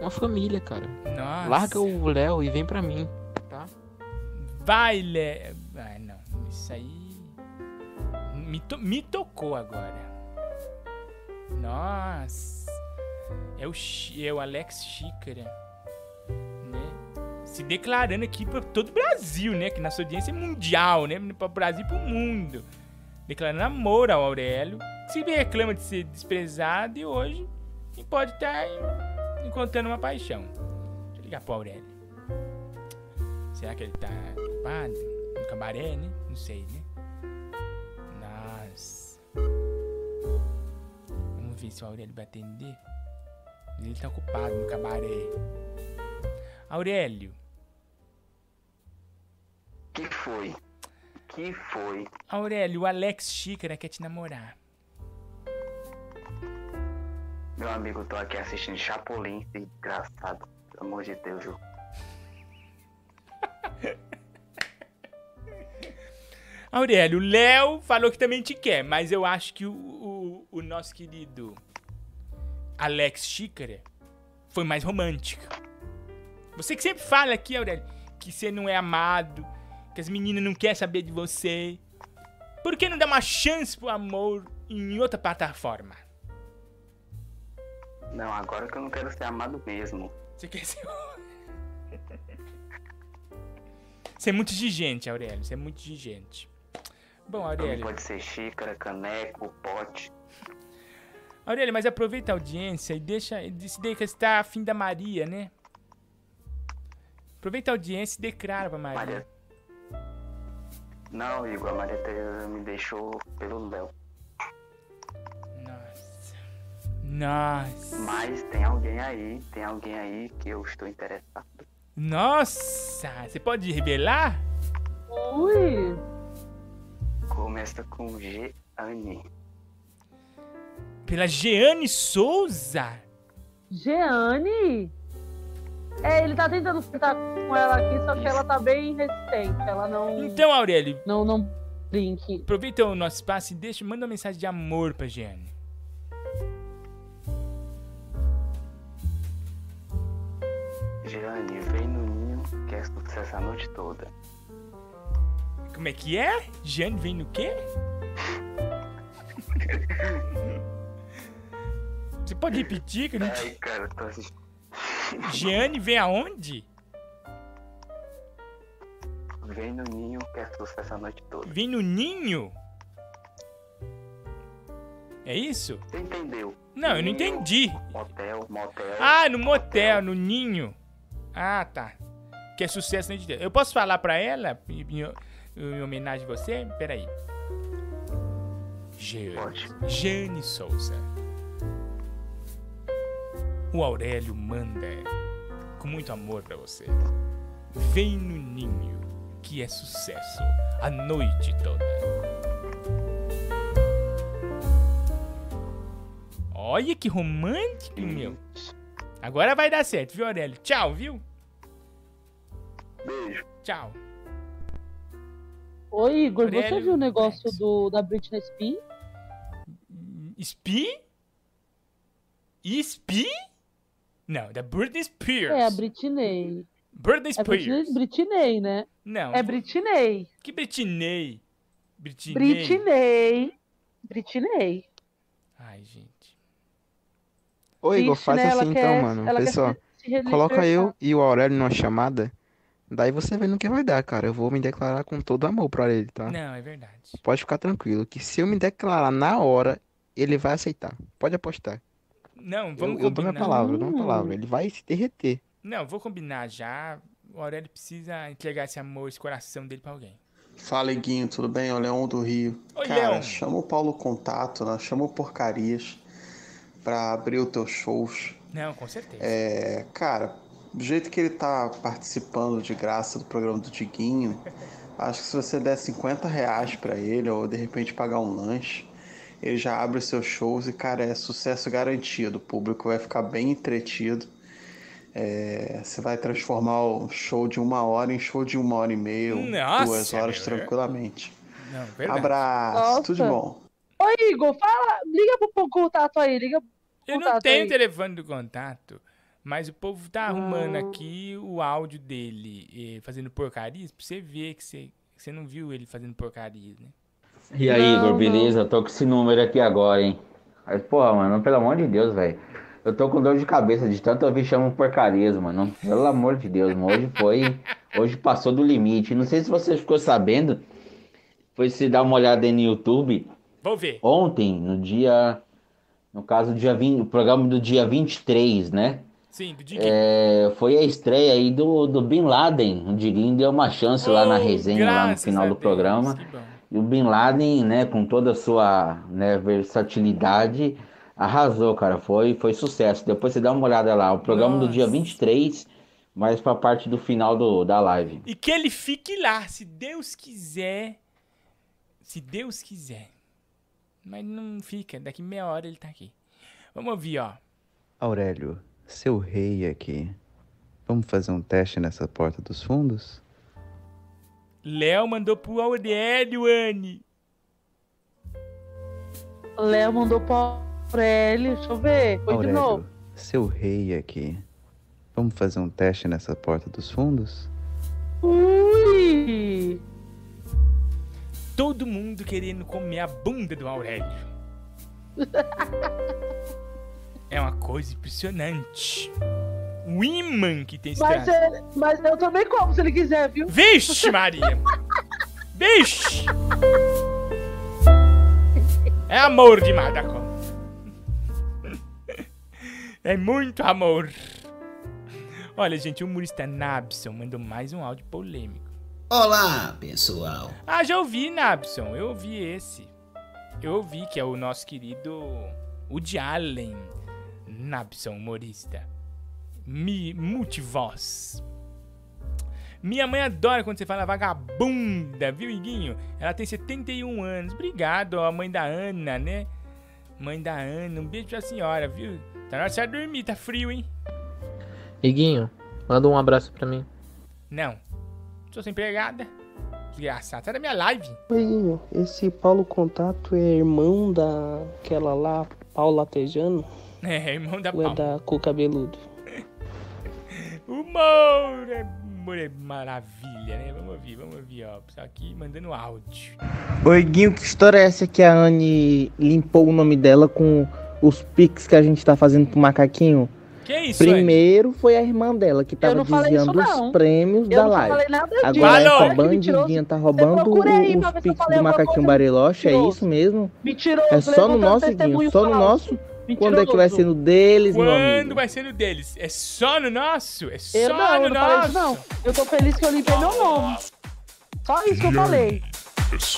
[SPEAKER 1] uma família, cara.
[SPEAKER 2] Nossa.
[SPEAKER 1] Larga o Léo e vem pra mim?
[SPEAKER 2] Vai, Léo. Ah, não. Isso aí. Me, to- me tocou agora. Nossa. É o, é o Alex Xícara. Né? Se declarando aqui pra todo o Brasil, né? Que nossa audiência é mundial, né? Para o Brasil e pro mundo. Declarando amor ao Aurélio. Se reclama de ser desprezado e hoje pode estar encontrando uma paixão. Deixa eu ligar pro Aurélio. Será que ele tá ocupado? No cabaré, né? Não sei, né? Nossa. Vamos ver se o Aurélio vai atender. Ele tá ocupado no cabaré. Aurélio.
[SPEAKER 47] Que foi? Que foi?
[SPEAKER 2] Aurélio, o Alex Xícara quer te namorar.
[SPEAKER 47] Meu amigo, eu tô aqui assistindo Chapolin, desgraçado. Pelo amor de Deus, viu?
[SPEAKER 2] Aurélio, o Léo falou que também te quer, mas eu acho que o, o, o nosso querido Alex Xícara foi mais romântico. Você que sempre fala aqui, Aurélio, que você não é amado, que as meninas não querem saber de você. Por que não dá uma chance pro amor em outra plataforma?
[SPEAKER 47] Não, agora que eu não quero ser amado mesmo.
[SPEAKER 2] Você quer ser. Você é muito exigente, Aurélio. Você é muito exigente. Bom, Aurélio.
[SPEAKER 47] pode ser xícara, caneco, pote.
[SPEAKER 2] Aurélio, mas aproveita a audiência e deixa. Se você tá afim da Maria, né? Aproveita a audiência e declara pra Maria.
[SPEAKER 47] Maria. Não, Igor, a Maria Tereza me deixou pelo Léo.
[SPEAKER 2] Nossa.
[SPEAKER 47] Mas tem alguém aí, tem alguém aí que eu estou interessado.
[SPEAKER 2] Nossa! Você pode revelar?
[SPEAKER 5] Ui!
[SPEAKER 47] Começa com G, Anne.
[SPEAKER 2] Pela Jeane Souza?
[SPEAKER 5] Jeane? É, ele tá tentando ficar com ela aqui, só que ela tá bem resistente. Ela não.
[SPEAKER 2] Então, Aurélio.
[SPEAKER 5] Não, não brinque.
[SPEAKER 2] Aproveita o nosso espaço e deixa, manda uma mensagem de amor pra Jeane.
[SPEAKER 47] Jeane, que é sucesso a noite toda.
[SPEAKER 2] Como é que é? Jeane vem no quê? <laughs> Você pode repetir que eu não
[SPEAKER 47] Ai, cara, tô assistindo.
[SPEAKER 2] Jeane vem aonde?
[SPEAKER 47] Vem no ninho que é sucesso a noite toda.
[SPEAKER 2] Vem no ninho? É isso?
[SPEAKER 47] Você entendeu?
[SPEAKER 2] Não, eu não
[SPEAKER 47] Ninho,
[SPEAKER 2] entendi.
[SPEAKER 47] Motel, motel.
[SPEAKER 2] Ah, no motel, no ninho. Ah, tá. Que é sucesso na gente. Eu posso falar pra ela em, em- em homenagem a você? Peraí. Jeane. Jane Souza. O Aurélio manda com muito amor pra você. Vem no ninho, que é sucesso a noite toda. Olha que romântico, meu. Agora vai dar certo, viu, Aurélio? Tchau, viu?
[SPEAKER 47] Beijo.
[SPEAKER 2] Tchau.
[SPEAKER 5] Oi, Igor, você
[SPEAKER 2] Aurélio
[SPEAKER 5] viu o negócio do, da Britney Spears?
[SPEAKER 2] Spi? Spi? Não, da Britney Spears.
[SPEAKER 5] É, a Britney.
[SPEAKER 2] Britney
[SPEAKER 5] É
[SPEAKER 2] Spears.
[SPEAKER 5] Britney, Britney, né?
[SPEAKER 2] Não.
[SPEAKER 5] É Britney.
[SPEAKER 2] Que Britney? Britney.
[SPEAKER 5] Britney. Britney.
[SPEAKER 2] Ai, gente.
[SPEAKER 1] Ô, Igor, faz
[SPEAKER 5] né?
[SPEAKER 1] Assim
[SPEAKER 5] quer-
[SPEAKER 1] então, mano. Pessoal, coloca eu e o Aurélio numa chamada. Daí você vê no que vai dar, cara. Eu vou me declarar com todo amor pra ele, tá?
[SPEAKER 2] Não, é verdade.
[SPEAKER 1] Pode ficar tranquilo, que se eu me declarar na hora, ele vai aceitar. Pode apostar.
[SPEAKER 2] Não, vamos
[SPEAKER 1] eu, eu dou minha
[SPEAKER 2] combinar.
[SPEAKER 1] palavra, eu dou minha palavra. Ele vai se derreter.
[SPEAKER 2] Não, vou combinar já. O Aurélio precisa entregar esse amor, esse coração dele pra alguém.
[SPEAKER 29] Fala, Iguinho, tudo bem? É o Leão do Rio.
[SPEAKER 2] Oi,
[SPEAKER 29] Cara,
[SPEAKER 2] Leão.
[SPEAKER 29] chama o Paulo Contato, né? chama o Porcarias pra abrir os teus shows.
[SPEAKER 2] Não, com certeza.
[SPEAKER 29] É, cara, do jeito que ele tá participando de graça do programa do Diguinho, acho que se você der 50 reais pra ele, ou de repente pagar um lanche, ele já abre os seus shows e, cara, é sucesso garantido. O público vai ficar bem entretido. É, você vai transformar o show de uma hora em show de uma hora e meia,
[SPEAKER 2] Nossa,
[SPEAKER 29] duas horas
[SPEAKER 2] meu.
[SPEAKER 29] tranquilamente.
[SPEAKER 2] Não, verdade.
[SPEAKER 29] Abraço, tudo de
[SPEAKER 5] Nossa.
[SPEAKER 29] bom.
[SPEAKER 5] Oi, Igor, fala. Liga pro, contato aí, liga pro
[SPEAKER 2] Eu não tenho
[SPEAKER 5] aí.
[SPEAKER 2] o telefone do contato. Mas o povo tá arrumando aqui o áudio dele eh, fazendo porcarias pra você ver que você, que você não viu ele fazendo porcarias, né?
[SPEAKER 48] E aí, Igor, beleza? Eu tô com esse número aqui agora, hein? Mas, porra, mano, pelo amor de Deus, velho. Eu tô com dor de cabeça de tanto ouvir chamo porcarias, mano. Pelo amor de Deus, mano. Hoje foi. Hoje passou do limite. Não sei se você ficou sabendo. Foi se dar uma olhada aí no YouTube.
[SPEAKER 2] Vou ver.
[SPEAKER 48] Ontem, no dia. No caso, dia 20, o programa do dia 23, né?
[SPEAKER 2] Sim, do
[SPEAKER 48] É, foi a estreia aí do, do Bin Laden. O Diguinho deu uma chance lá na resenha, lá no
[SPEAKER 2] graças
[SPEAKER 48] final
[SPEAKER 2] a
[SPEAKER 48] do
[SPEAKER 2] Deus,
[SPEAKER 48] programa.
[SPEAKER 2] que bom.
[SPEAKER 48] E o Bin Laden, né, com toda a sua né, versatilidade, arrasou, cara. Foi, foi sucesso. Depois você dá uma olhada lá. O programa do dia 23, mais pra parte do final do, da live.
[SPEAKER 2] E que ele fique lá, se Deus quiser. Se Deus quiser. Mas não fica, daqui meia hora ele tá aqui. Vamos ouvir, ó.
[SPEAKER 49] Aurélio, seu rei aqui. Vamos fazer um teste nessa porta dos fundos?
[SPEAKER 2] Léo mandou pro Aurélio, Anne.
[SPEAKER 5] Léo mandou pra Aurélio, deixa eu ver. Foi de
[SPEAKER 49] Aurélio,
[SPEAKER 5] novo.
[SPEAKER 49] seu rei aqui. Vamos fazer um teste nessa porta dos fundos?
[SPEAKER 5] Ui!
[SPEAKER 2] Todo mundo querendo comer a bunda do Aurélio. <laughs> É uma coisa impressionante. O imã que tem esse
[SPEAKER 5] Mas, é- mas eu também como se ele quiser, viu?
[SPEAKER 2] Vixe, Maria! <laughs> Vixe! É amor demais da conta. É muito amor. Olha, gente, o humorista Nabson mandou mais um áudio polêmico.
[SPEAKER 50] Olá, pessoal.
[SPEAKER 2] Ah, já ouvi, Nabson. Eu ouvi esse. Eu ouvi que é o nosso querido Woody Allen. Nabson, humorista. Mi, multivoz. Minha mãe adora quando você fala vagabunda, viu, Iguinho? Ela tem 71 anos. Obrigado, a mãe da Ana, né? Mãe da Ana, um beijo pra senhora, viu? Tá na hora de você dormir, tá frio, hein?
[SPEAKER 51] Iguinho, manda um abraço pra mim.
[SPEAKER 2] Não. Sou sua empregada. Desgraçado. Sai da minha live.
[SPEAKER 33] Iguinho, esse Paulo Contato é irmão daquela lá, Paula Tejano? <laughs>
[SPEAKER 2] É, irmão da
[SPEAKER 33] Ou é
[SPEAKER 2] Paula.
[SPEAKER 33] da cu cabeludo? <laughs>
[SPEAKER 2] Humor é, humor é maravilha, né? Vamos ouvir, vamos ouvir, ó. O pessoal aqui mandando áudio.
[SPEAKER 33] Oi, Guinho, que história é essa que a Anne limpou o nome dela com os pics que a gente tá fazendo pro macaquinho?
[SPEAKER 2] Que isso,
[SPEAKER 33] Primeiro foi a irmã dela que tava desviando
[SPEAKER 5] isso,
[SPEAKER 33] os prêmios
[SPEAKER 5] Eu
[SPEAKER 33] da
[SPEAKER 5] não
[SPEAKER 33] live.
[SPEAKER 5] falei nada disso.
[SPEAKER 33] Agora essa bandidinha tá roubando
[SPEAKER 5] aí
[SPEAKER 33] os pics do macaquinho Bariloche, é isso mesmo?
[SPEAKER 5] Mentiroso,
[SPEAKER 33] É só no nosso, Guinho, só no
[SPEAKER 5] falso.
[SPEAKER 33] Nosso. Quando é que vai ser no deles, meu amigo?
[SPEAKER 2] Quando vai ser no deles? É só no nosso? É só
[SPEAKER 5] Eu não,
[SPEAKER 2] no
[SPEAKER 5] eu não
[SPEAKER 2] nosso?
[SPEAKER 5] isso não. Eu tô feliz que eu limpei meu nome. Só isso que eu falei.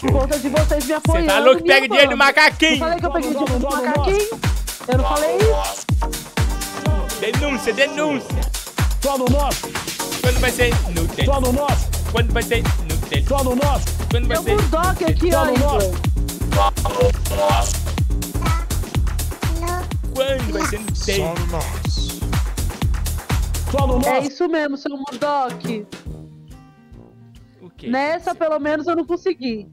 [SPEAKER 5] Por conta de vocês me apoiando.
[SPEAKER 2] falou que pega dinheiro do macaquinho.
[SPEAKER 5] Não falei que eu peguei dinheiro do macaquinho? Eu não falei isso?
[SPEAKER 2] Denúncia, denúncia. Só no nosso. Quando vai ser no deles? Só no nosso. Quando vai ser no deles? Só no nosso. Quando vai ser
[SPEAKER 5] bulldog aqui, ó. Igor.
[SPEAKER 2] Quando vai ser?
[SPEAKER 5] Só no nosso. É isso mesmo, seu Murdock.
[SPEAKER 2] O quê?
[SPEAKER 5] Nessa, pelo menos, eu não consegui.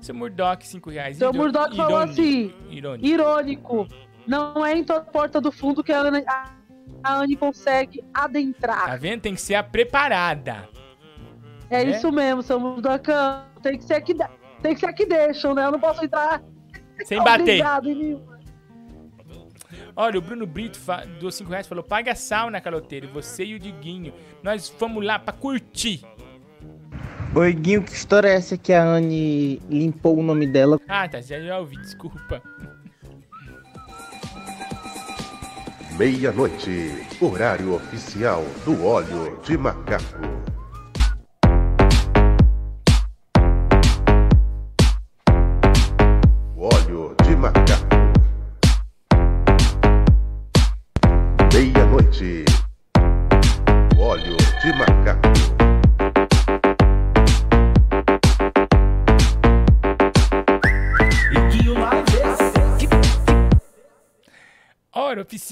[SPEAKER 2] Seu Murdock, 5 reais.
[SPEAKER 5] Seu
[SPEAKER 2] Iro-
[SPEAKER 5] Murdock falou
[SPEAKER 2] irônico,
[SPEAKER 5] assim,
[SPEAKER 2] Irônico.
[SPEAKER 5] irônico. Não é em toda porta do fundo que a Anne, a, a Anne consegue adentrar.
[SPEAKER 2] Tá vendo? Tem que ser a preparada.
[SPEAKER 5] É
[SPEAKER 2] né?
[SPEAKER 5] isso mesmo, seu Murdocão. Tem que ser aqui, tem que ser aqui deixam, né? Eu não posso entrar
[SPEAKER 2] Sem bater.
[SPEAKER 5] obrigado em.
[SPEAKER 2] Olha, o Bruno Brito fa- do 5 reais falou: paga a sauna, caloteiro. Você e o Diguinho. Nós fomos lá pra curtir.
[SPEAKER 33] Oi, Guinho, que história é essa que a Anne limpou o nome dela?
[SPEAKER 2] Ah, tá. Já, já ouvi, desculpa.
[SPEAKER 52] Meia-noite, horário oficial do óleo de macaco.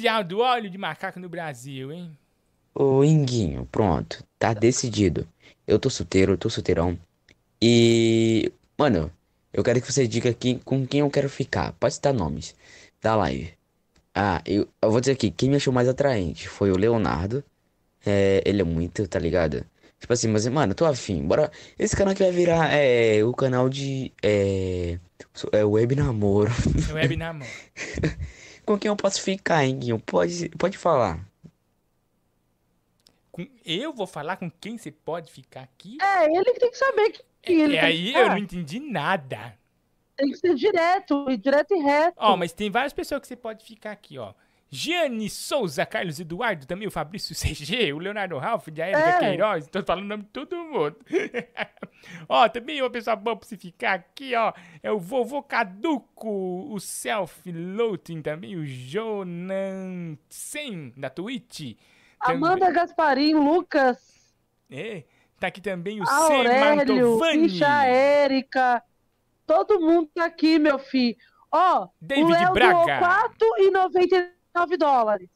[SPEAKER 2] Oficial do óleo de macaco no Brasil, hein?
[SPEAKER 53] Ô, Inguinho, pronto. Tá decidido. Eu tô solteiro, eu tô solteirão. E. Mano, eu quero que você diga aqui com quem eu quero ficar. Pode citar nomes da live.
[SPEAKER 54] Ah, eu, eu vou dizer aqui, quem me achou mais atraente foi o Leonardo. É, ele é muito, tá ligado? Tipo assim, mas, mano, tô afim. Bora. Esse canal aqui vai virar é, o canal de. É, é web namoro.
[SPEAKER 2] Web namoro. <laughs>
[SPEAKER 54] Com quem eu posso ficar, hein, Guinho? Pode, pode falar.
[SPEAKER 2] Com- Eu vou falar com quem você pode ficar aqui?
[SPEAKER 5] É, ele que tem que saber que, que ele
[SPEAKER 2] E
[SPEAKER 5] tem que
[SPEAKER 2] aí eu não entendi nada.
[SPEAKER 5] Tem que ser direto, e direto e reto.
[SPEAKER 2] Ó, mas tem várias pessoas que você pode ficar aqui, ó. Giane Souza, Carlos Eduardo, também o Fabrício <laughs> CG, o Leonardo Ralph, de
[SPEAKER 5] é.
[SPEAKER 2] Queiroz, tô falando o nome de todo mundo. <laughs> ó, também uma pessoa boa pra se ficar aqui, ó, é o Vovô Caduco, o Self Loathing também, o Jonan Sen, da Twitch.
[SPEAKER 5] Amanda também... Gasparim, Lucas.
[SPEAKER 2] É, tá aqui também o
[SPEAKER 5] Aurélio, C.
[SPEAKER 2] Mantovani.
[SPEAKER 5] Misha Érica, todo mundo tá aqui, meu filho. Ó,
[SPEAKER 2] David
[SPEAKER 5] o Léo
[SPEAKER 2] Braga.
[SPEAKER 5] 4,99 9 dólares.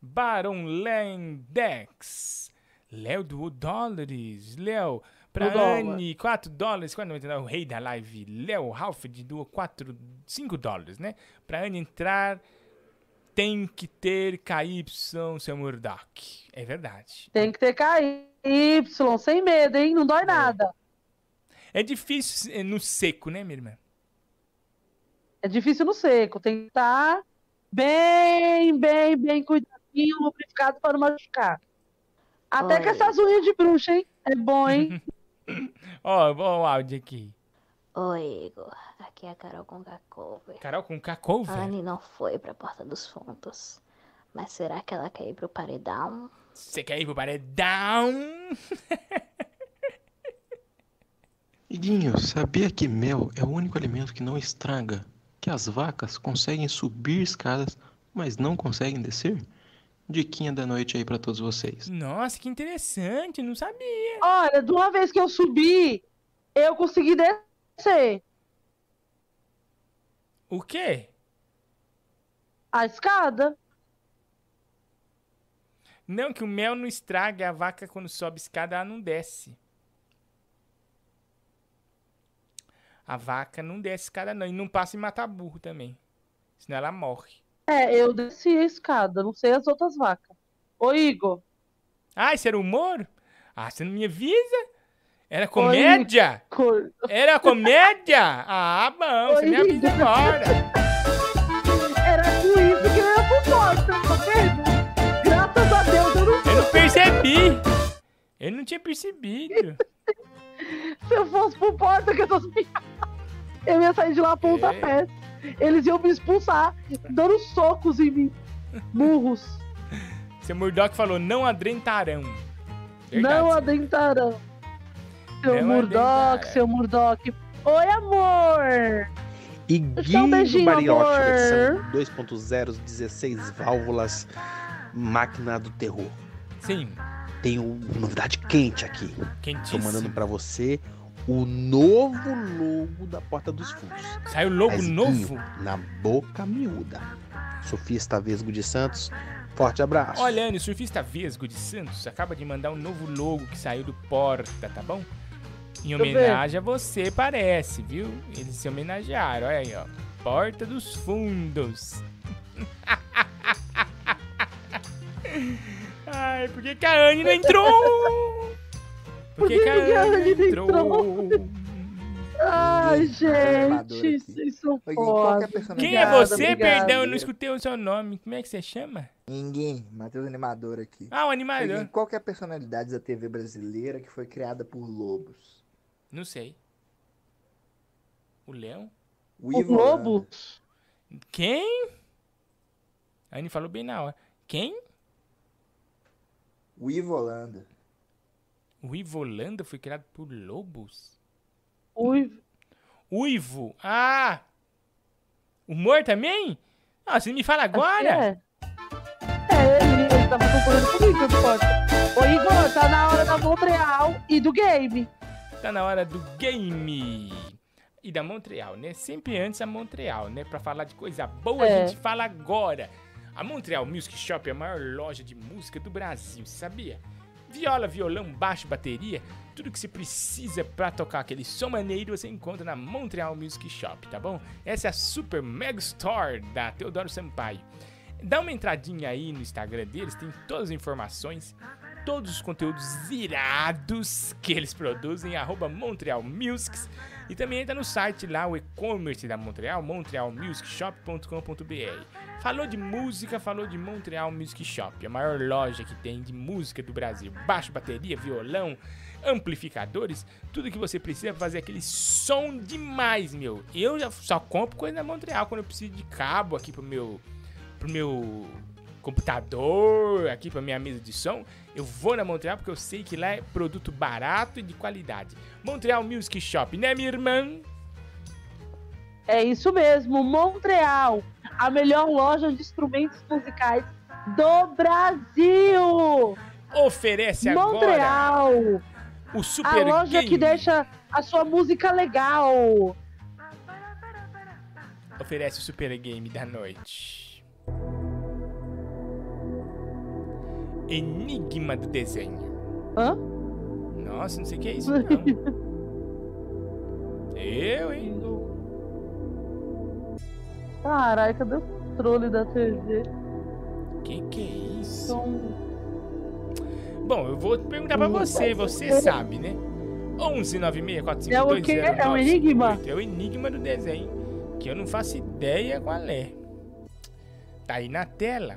[SPEAKER 2] Baron Lendex. Léo doou dólares. Léo, pra Anne, 4 dólares. Quando entrar o rei da live, Léo Halford doou 4, 5 dólares, né? Pra Anne entrar, tem que ter KY, seu Murdock. É verdade.
[SPEAKER 5] Tem que ter KY, sem medo, hein? Não dói é. nada.
[SPEAKER 2] É difícil é, no seco, né, minha irmã?
[SPEAKER 5] É difícil no seco. Tem que estar bem, bem, bem cuidadinho, lubrificado para não machucar. Até
[SPEAKER 45] Oi.
[SPEAKER 5] que essas unhas de bruxa, hein? É bom, hein? <laughs>
[SPEAKER 2] Ó, o áudio aqui.
[SPEAKER 45] Oi, Igor. Aqui é a Carol com Cover.
[SPEAKER 2] Carol com Cacover?
[SPEAKER 45] A Anne não foi pra Porta dos Fundos. Mas será que ela quer ir pro paredão?
[SPEAKER 2] Você quer ir pro paredão? <laughs>
[SPEAKER 29] Iguinho, sabia que mel é o único alimento que não estraga? Que as vacas conseguem subir escadas, mas não conseguem descer? Diquinha da noite aí pra todos vocês.
[SPEAKER 2] Nossa, que interessante, não sabia.
[SPEAKER 5] Olha, de uma vez que eu subi, eu consegui descer
[SPEAKER 2] O quê?
[SPEAKER 5] a escada.
[SPEAKER 2] Não, que o mel não estraga, a vaca quando sobe escada ela não desce. A vaca não desce escada não, e não passa em matar burro também. Senão ela morre.
[SPEAKER 5] É, eu desci a escada, não sei as outras vacas. Ô, Igor.
[SPEAKER 2] Ah, isso era humor? Ah, você não me avisa? Era comédia?
[SPEAKER 5] Cor...
[SPEAKER 2] Era comédia? Ah, bom, você me
[SPEAKER 5] Oi,
[SPEAKER 2] avisa agora.
[SPEAKER 5] Era com isso que eu ia pro porta, tá vendo? Graças a Deus eu não
[SPEAKER 2] Eu não percebi. Eu não tinha percebido. <laughs>
[SPEAKER 5] Se eu fosse pro porta que essas piadas, eu ia sair de lá pontapé. Eles iam me expulsar, dando socos em mim. Burros.
[SPEAKER 2] Seu Murdoch falou, não adrentarão. Verdade.
[SPEAKER 5] Não adentrarão. Seu
[SPEAKER 2] Não
[SPEAKER 5] Murdoch,
[SPEAKER 2] adentrarão.
[SPEAKER 5] seu Murdoch. Oi, amor!
[SPEAKER 1] E
[SPEAKER 5] um beijinho,
[SPEAKER 1] versão 2.0, 16 válvulas, máquina do terror.
[SPEAKER 2] Sim.
[SPEAKER 1] Tenho novidade quente aqui. Tô
[SPEAKER 2] Quentíssimo.
[SPEAKER 1] mandando pra você o novo logo da Porta dos Fundos.
[SPEAKER 2] Saiu logo novo?
[SPEAKER 1] Na boca miúda. Sofia Stavesgo de Santos, forte abraço.
[SPEAKER 2] Olha, Anne, o surfista Vesgo de Santos acaba de mandar um novo logo que saiu do Porta, tá bom? Em homenagem a você, parece, viu? Eles se homenagearam, olha aí, ó. Porta dos Fundos. <laughs> Ai, por que, que a Anne não entrou? Por que, que a Anne não entrou?
[SPEAKER 5] Ai,
[SPEAKER 55] animador
[SPEAKER 5] gente, vocês são
[SPEAKER 55] é
[SPEAKER 5] foda.
[SPEAKER 2] Quem é você?
[SPEAKER 55] obrigado.
[SPEAKER 2] Perdão, eu não escutei o seu nome. Como é que você chama?
[SPEAKER 55] Ninguém, Matheus Animador aqui.
[SPEAKER 2] Ah, o animador.
[SPEAKER 55] Iguinho, Qual que é a personalidade da TV brasileira que foi criada por lobos?
[SPEAKER 2] Não sei. O leão?
[SPEAKER 55] O Ivo Holanda.
[SPEAKER 2] Quem? A Anne falou bem na hora. Quem?
[SPEAKER 55] O Ivo Holanda.
[SPEAKER 2] O Ivo Holanda foi criado por lobos?
[SPEAKER 5] Uivo.
[SPEAKER 2] Uivo? Ah! Humor também? Ah, você me fala agora?
[SPEAKER 5] É. É, ele, ele tava concorrendo comigo, importa. Ô, Igor, tá na hora da Montreal e do game.
[SPEAKER 2] Tá na hora do game. E da Montreal, né? Sempre antes a Montreal, né? Pra falar de coisa boa,
[SPEAKER 5] É.
[SPEAKER 2] a gente fala agora. A Montreal Music Shop é a maior loja de música do Brasil, sabia? Viola, violão, baixo, bateria, tudo que você precisa pra tocar aquele som maneiro você encontra na Montreal Music Shop, tá bom? Essa é a Super Mega Store da Teodoro Sampaio. Dá uma entradinha aí no Instagram deles, tem todas as informações, todos os conteúdos irados que eles produzem, arroba Montreal Musics. E também entra no site lá, o e-commerce da Montreal, montrealmusicshop.com.br. Falou de música, falou de Montreal Music Shop, a maior loja que tem de música do Brasil. Baixo, bateria, violão, amplificadores, tudo que você precisa pra fazer aquele som demais, meu. Eu já só compro coisa na Montreal quando eu preciso de cabo aqui pro meu pro meu computador, aqui pra minha mesa de som, eu vou na Montreal porque eu sei que lá é produto barato e de qualidade. Montreal Music Shop, né, minha irmã?
[SPEAKER 5] É isso mesmo, Montreal, a melhor loja de instrumentos musicais do Brasil.
[SPEAKER 2] Oferece agora
[SPEAKER 5] Montreal,
[SPEAKER 2] o
[SPEAKER 5] a
[SPEAKER 2] Super
[SPEAKER 5] loja
[SPEAKER 2] Game.
[SPEAKER 5] que deixa a sua música legal.
[SPEAKER 2] Oferece o Super Game da noite. Enigma do desenho.
[SPEAKER 5] Hã?
[SPEAKER 2] Nossa, não sei o que é isso, não. <laughs> Eu, hein?
[SPEAKER 5] Caralho, cadê o controle da TV?
[SPEAKER 2] Que que é isso?
[SPEAKER 5] Som.
[SPEAKER 2] Bom, eu vou perguntar pra você, você sabe, né? 11 96
[SPEAKER 5] É o? É um enigma?
[SPEAKER 2] É o enigma do desenho, que eu não faço ideia qual é. Tá aí na tela.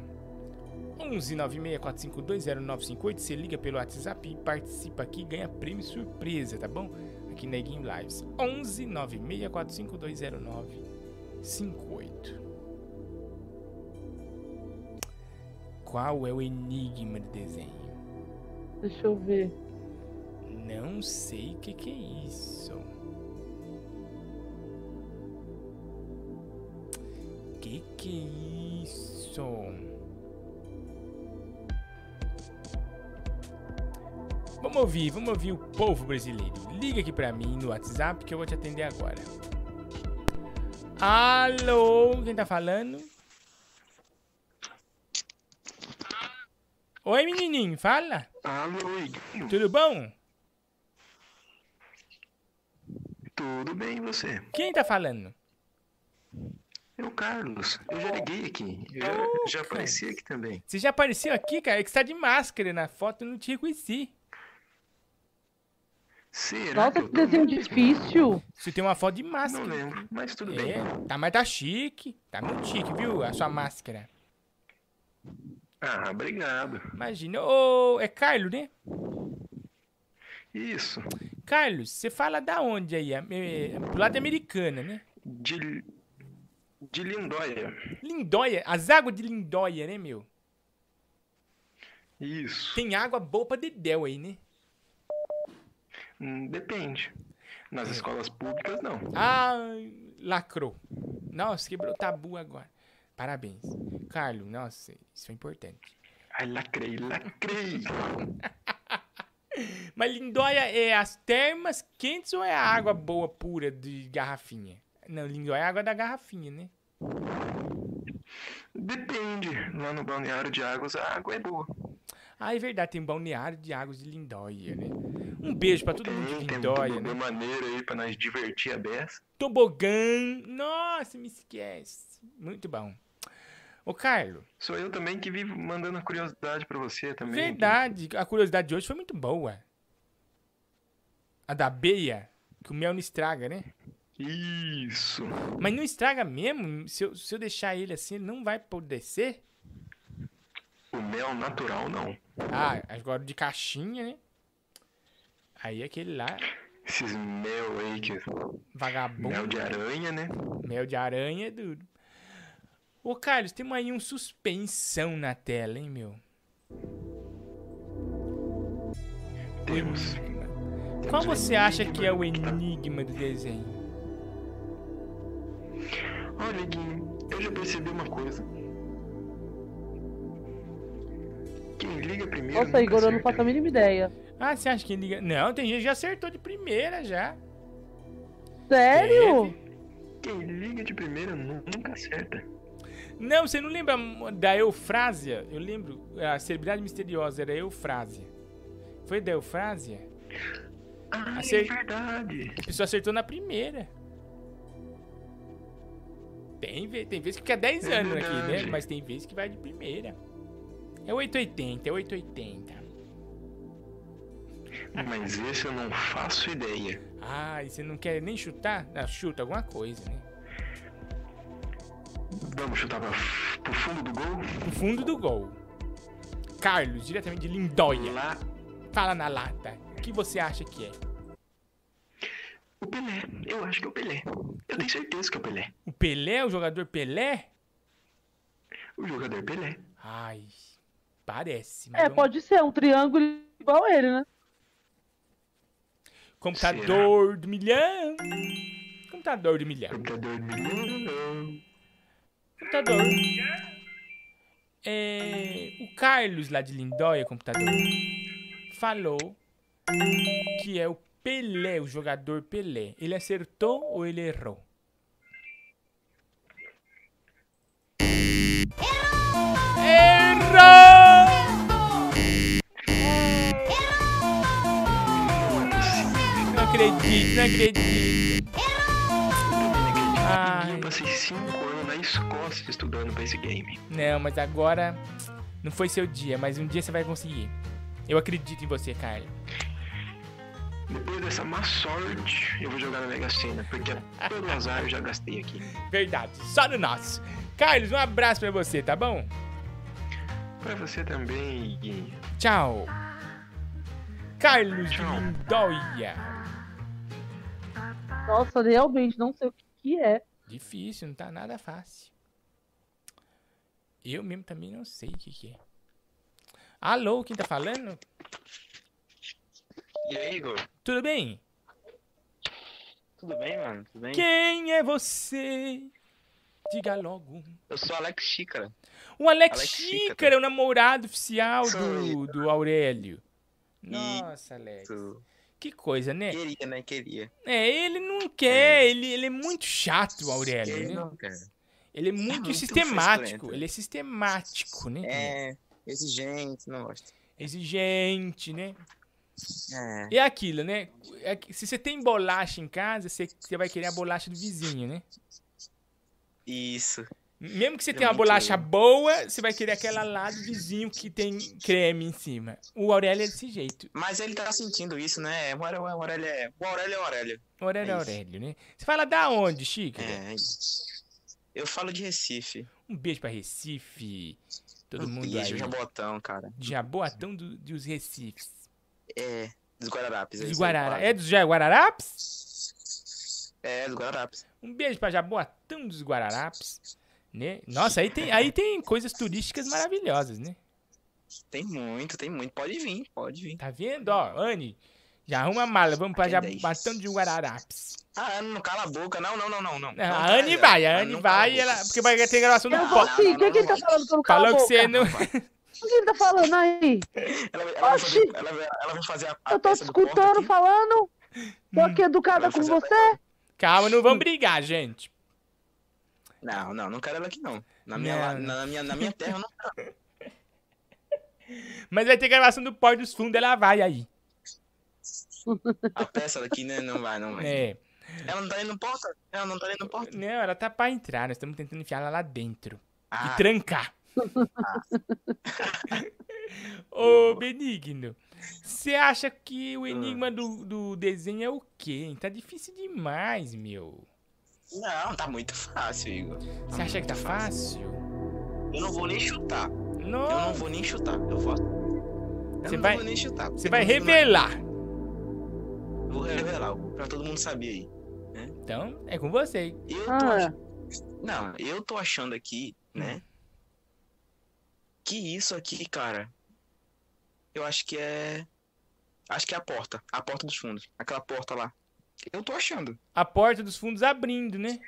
[SPEAKER 2] 11 964520958, você liga pelo WhatsApp e participa aqui e ganha prêmio surpresa, tá bom? Aqui na Game Lives. 11 964520958. Qual é o enigma do desenho?
[SPEAKER 5] Deixa eu ver.
[SPEAKER 2] Não sei o que, que é isso. Que que é isso? Vamos ouvir, vamos ouvir o povo brasileiro. Liga aqui pra mim no WhatsApp que eu vou te atender agora. Alô, quem tá falando? Oi, menininho, fala.
[SPEAKER 29] Alô, Iguinho.
[SPEAKER 2] Tudo bom?
[SPEAKER 29] Tudo bem, e você?
[SPEAKER 2] Quem tá falando?
[SPEAKER 29] É o Carlos. Eu já liguei aqui. Eu já, já apareci aqui também.
[SPEAKER 2] Você já apareceu aqui, cara? É que você tá de máscara na foto, eu não te reconheci.
[SPEAKER 29] Será
[SPEAKER 5] Nossa, que desenho difícil.
[SPEAKER 2] Você tem uma foto de máscara.
[SPEAKER 29] Não lembro, mas tudo
[SPEAKER 2] É,
[SPEAKER 29] bem.
[SPEAKER 2] tá, mas tá chique. Tá muito chique, viu? A sua máscara.
[SPEAKER 29] Ah, obrigado.
[SPEAKER 2] Imagina. Ô, é Carlos, né?
[SPEAKER 29] Isso.
[SPEAKER 2] Carlos, você fala da onde aí? É, é, pro lado da americana, né?
[SPEAKER 29] De, de Lindóia.
[SPEAKER 2] Lindóia. As águas de Lindóia, né, meu?
[SPEAKER 29] Isso.
[SPEAKER 2] Tem água boa pra dedéu aí, né?
[SPEAKER 29] Hum, Depende. Nas escolas públicas, não.
[SPEAKER 2] Ah, lacrou. Nossa, quebrou tabu agora. Parabéns. Carlos, nossa, isso é importante.
[SPEAKER 29] Ai, lacrei, lacrei. <laughs>
[SPEAKER 2] Mas Lindóia é as termas quentes ou é a água boa, pura, de garrafinha? Não, Lindóia é a água da garrafinha, né?
[SPEAKER 29] Depende. Lá no balneário de águas, a água é boa.
[SPEAKER 2] Ah, é verdade, tem balneário de águas de Lindóia, né? Um beijo pra todo mundo de
[SPEAKER 29] Tem, tem
[SPEAKER 2] Lindóia,
[SPEAKER 29] uma
[SPEAKER 2] né?
[SPEAKER 29] maneira aí pra nós divertir a beça.
[SPEAKER 2] Tobogã. Nossa, me esquece. Muito bom. Ô, Carlos,
[SPEAKER 29] Sou eu também que vivo mandando a curiosidade pra você também.
[SPEAKER 2] verdade, a curiosidade de hoje foi muito boa. A da beia, que o mel não estraga, né?
[SPEAKER 29] Isso.
[SPEAKER 2] Mas não estraga mesmo? Se eu, se eu deixar ele assim, ele não vai apodrecer?
[SPEAKER 29] O mel natural, não.
[SPEAKER 2] Ah, agora de caixinha, né? Aí aquele lá,
[SPEAKER 29] Esses mel aí que...
[SPEAKER 2] vagabundo.
[SPEAKER 29] Mel de aranha, né?
[SPEAKER 2] Mel de aranha é duro. Ô, Carlos, temos aí um suspensão na tela, hein, meu?
[SPEAKER 29] Temos.
[SPEAKER 2] Qual você acha que é o enigma do desenho?
[SPEAKER 29] Olha, Guinho, eu já percebi uma coisa. Quem liga primeiro.
[SPEAKER 5] Nossa, Igor, eu não faço a mínima ideia.
[SPEAKER 2] Ah, você acha que liga? Não, tem gente que já acertou de primeira já.
[SPEAKER 5] Sério?
[SPEAKER 29] Quem liga de primeira nunca acerta.
[SPEAKER 2] Não, você não lembra da Eufrásia? Eu lembro, a celebridade misteriosa era Eufrásia. Foi da Eufrásia?
[SPEAKER 29] Ah,
[SPEAKER 2] Acer-
[SPEAKER 29] é verdade.
[SPEAKER 2] A pessoa acertou na primeira. Tem, tem vezes que fica 10
[SPEAKER 56] É
[SPEAKER 2] anos aqui, né? Mas tem vezes que vai de primeira. É 880, é 880.
[SPEAKER 56] Mas esse eu não faço ideia.
[SPEAKER 2] Ah, e você não quer nem chutar? Não, chuta alguma coisa, né?
[SPEAKER 56] Vamos chutar pra, pro fundo do gol?
[SPEAKER 2] No fundo do gol. Carlos, diretamente de Lindóia. Fala na lata. O que você acha que é?
[SPEAKER 56] O Pelé. Eu acho que é o Pelé. Eu tenho certeza que é o Pelé.
[SPEAKER 2] O Pelé, o jogador Pelé?
[SPEAKER 56] O jogador Pelé.
[SPEAKER 2] Ai, parece.
[SPEAKER 5] É, pode ser um triângulo igual ele, né?
[SPEAKER 2] Computador do milhão. Computador do milhão.
[SPEAKER 56] Computador do milhão.
[SPEAKER 2] Computador. É, o Carlos lá de Lindóia, computador, falou que é o Pelé, o jogador Pelé. Ele acertou ou ele errou? Acredito, não acredito. Ai.
[SPEAKER 56] Eu passei 5 anos na Escócia estudando pra esse game.
[SPEAKER 2] Não, mas agora não foi seu dia, mas um dia você vai conseguir. Eu acredito em você, Carlos.
[SPEAKER 56] Depois dessa má sorte, eu vou jogar na Mega Sena, porque todo azar eu já gastei aqui.
[SPEAKER 2] Verdade, só no nosso. Carlos, um abraço pra você, tá bom?
[SPEAKER 56] Pra você também, Iguinho.
[SPEAKER 2] Tchau. Carlos de Lindóia.
[SPEAKER 5] Nossa, realmente não sei o que, que é.
[SPEAKER 2] Difícil, não tá nada fácil. Eu mesmo também não sei o que, que é. Alô, quem tá falando?
[SPEAKER 56] E aí, Igor?
[SPEAKER 2] Tudo bem?
[SPEAKER 56] Tudo bem, mano? Tudo bem?
[SPEAKER 2] Quem é você? Diga logo.
[SPEAKER 56] Eu sou Alex Xícara.
[SPEAKER 2] O Alex,
[SPEAKER 56] Alex
[SPEAKER 2] Xícara, o namorado oficial do, do Aurélio. Nossa, Alex. Que coisa, né?
[SPEAKER 56] Queria, né? Queria.
[SPEAKER 2] É, ele não quer, ele, ele é muito chato, Aurélio,
[SPEAKER 56] Ele
[SPEAKER 2] né?
[SPEAKER 56] não quer.
[SPEAKER 2] Ele é muito,
[SPEAKER 56] muito
[SPEAKER 2] sistemático, ele é sistemático, né?
[SPEAKER 56] É, exigente, não gosto.
[SPEAKER 2] Exigente, né?
[SPEAKER 56] É.
[SPEAKER 2] E aquilo, né? É Se você tem bolacha em casa, você, você vai querer a bolacha do vizinho, né?
[SPEAKER 56] Isso.
[SPEAKER 2] Mesmo que você
[SPEAKER 56] Eu
[SPEAKER 2] tenha uma bolacha
[SPEAKER 56] quero.
[SPEAKER 2] boa, você vai querer aquela lá do vizinho que tem creme em cima. O Aurélio é desse jeito.
[SPEAKER 56] Mas ele tá sentindo isso, né? O Aurélio, o Aurélio é. O Aurélio é o Aurélio.
[SPEAKER 2] O Aurélio é
[SPEAKER 56] É isso.
[SPEAKER 2] Aurélio, né? Você fala da onde, Chico?
[SPEAKER 56] É. Eu falo de Recife.
[SPEAKER 2] Um beijo pra Recife. Todo
[SPEAKER 56] Um
[SPEAKER 2] mundo
[SPEAKER 56] beijo,
[SPEAKER 2] aí.
[SPEAKER 56] Jabotão, cara.
[SPEAKER 2] Jaboatão do, dos Recifes.
[SPEAKER 56] É, dos Guararapes. é
[SPEAKER 2] Dos
[SPEAKER 56] aí,
[SPEAKER 2] Guarara... É dos Guararapes?
[SPEAKER 56] É, dos Guararapes.
[SPEAKER 2] Um beijo pra Jaboatão dos Guararapes. Né? Nossa, aí tem, aí tem coisas turísticas maravilhosas, né?
[SPEAKER 56] Tem muito, tem muito. Pode vir, pode vir.
[SPEAKER 2] Tá vendo? Ó, Anne, já arruma a mala. Vamos pra
[SPEAKER 56] é.
[SPEAKER 2] Jaboatão de Guararapes.
[SPEAKER 56] Ah, Ana, não cala a boca. Não, não, não, não, não.
[SPEAKER 2] A Anne vai, a Anne vai, ela, porque vai ter gravação do
[SPEAKER 5] vou sim. Quem que ele tá falando que eu não
[SPEAKER 2] Falou que você não.
[SPEAKER 5] O que ele tá falando aí?
[SPEAKER 56] Ela, vai- ela, fazer, ela, ela vai fazer a, a
[SPEAKER 5] Eu tô
[SPEAKER 56] peça
[SPEAKER 5] te escutando falando. Tô aqui educada com você.
[SPEAKER 2] Calma, não vamos brigar, gente.
[SPEAKER 56] Não, não, não quero ela aqui não. Na minha,
[SPEAKER 2] Não.
[SPEAKER 56] la- na, minha, na minha terra eu não quero. <laughs>
[SPEAKER 2] Mas vai ter gravação do pó dos fundos, ela vai aí.
[SPEAKER 56] A peça daqui, né? Não vai, não vai.
[SPEAKER 2] É.
[SPEAKER 56] Ela não tá indo porta? Ela não tá indo porta?
[SPEAKER 2] Não, ela tá pra entrar, nós estamos tentando enfiar ela lá dentro.
[SPEAKER 56] Ah.
[SPEAKER 2] E trancar. <laughs> Ô, Benigno, você acha que o enigma do, do desenho é o quê? Tá difícil demais, meu.
[SPEAKER 56] Não, tá muito fácil, Igor.
[SPEAKER 2] Você acha que tá fácil?
[SPEAKER 56] Eu não vou nem chutar.
[SPEAKER 2] Não.
[SPEAKER 56] Eu não vou nem chutar. Eu vou. Eu
[SPEAKER 2] Você
[SPEAKER 56] não
[SPEAKER 2] vai-
[SPEAKER 56] vou nem chutar.
[SPEAKER 2] Você
[SPEAKER 56] Eu
[SPEAKER 2] vai revelar.
[SPEAKER 56] nada. Vou revelar, pra todo mundo saber aí.
[SPEAKER 2] Então, é com você.
[SPEAKER 56] Eu tô
[SPEAKER 5] Ah.
[SPEAKER 56] ach- Não, eu tô achando aqui, né? Que isso aqui, cara. Eu acho que é. Acho que é a porta. A porta dos fundos. Aquela porta lá. Eu tô achando.
[SPEAKER 2] A porta dos fundos abrindo, né?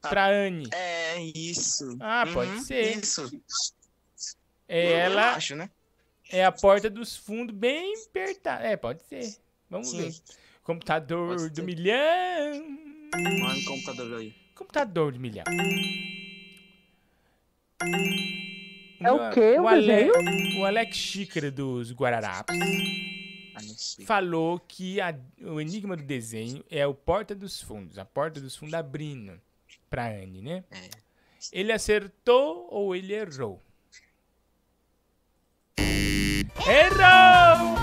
[SPEAKER 2] Pra Anne.
[SPEAKER 56] É, isso.
[SPEAKER 2] Ah, pode
[SPEAKER 56] Uhum,
[SPEAKER 2] ser.
[SPEAKER 56] Isso.
[SPEAKER 2] É
[SPEAKER 56] Eu
[SPEAKER 2] ela.
[SPEAKER 56] acho, né?
[SPEAKER 2] É a porta dos fundos bem apertada. É, pode ser. Vamos
[SPEAKER 56] Sim.
[SPEAKER 2] ver. Computador
[SPEAKER 56] Pode
[SPEAKER 2] do
[SPEAKER 56] ser.
[SPEAKER 2] milhão.
[SPEAKER 56] Manda o computador aí.
[SPEAKER 2] Computador do milhão.
[SPEAKER 5] É o quê? O
[SPEAKER 2] Ale-
[SPEAKER 5] desenho?
[SPEAKER 2] o Alex Xícara dos Guararapes falou que a- o enigma do desenho é o Porta dos Fundos. A porta dos fundos abrindo pra Anne, né? Ele acertou ou ele errou? Errou!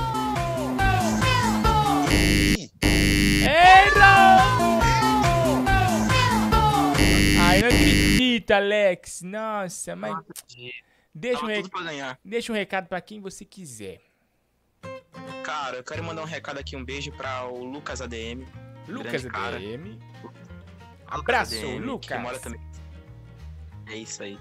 [SPEAKER 2] Errou! Ai, não acredito, Alex. Nossa, mas. Deixa um,
[SPEAKER 54] Tava
[SPEAKER 2] re-
[SPEAKER 54] tudo pra ganhar.
[SPEAKER 2] Deixa um recado pra quem você quiser.
[SPEAKER 54] Cara, eu quero mandar um recado aqui, um beijo pra o Lucas ADM.
[SPEAKER 2] Lucas
[SPEAKER 54] cara.
[SPEAKER 2] ADM. Abraço,
[SPEAKER 54] ADM,
[SPEAKER 2] Lucas.
[SPEAKER 54] Que mora também. É isso aí.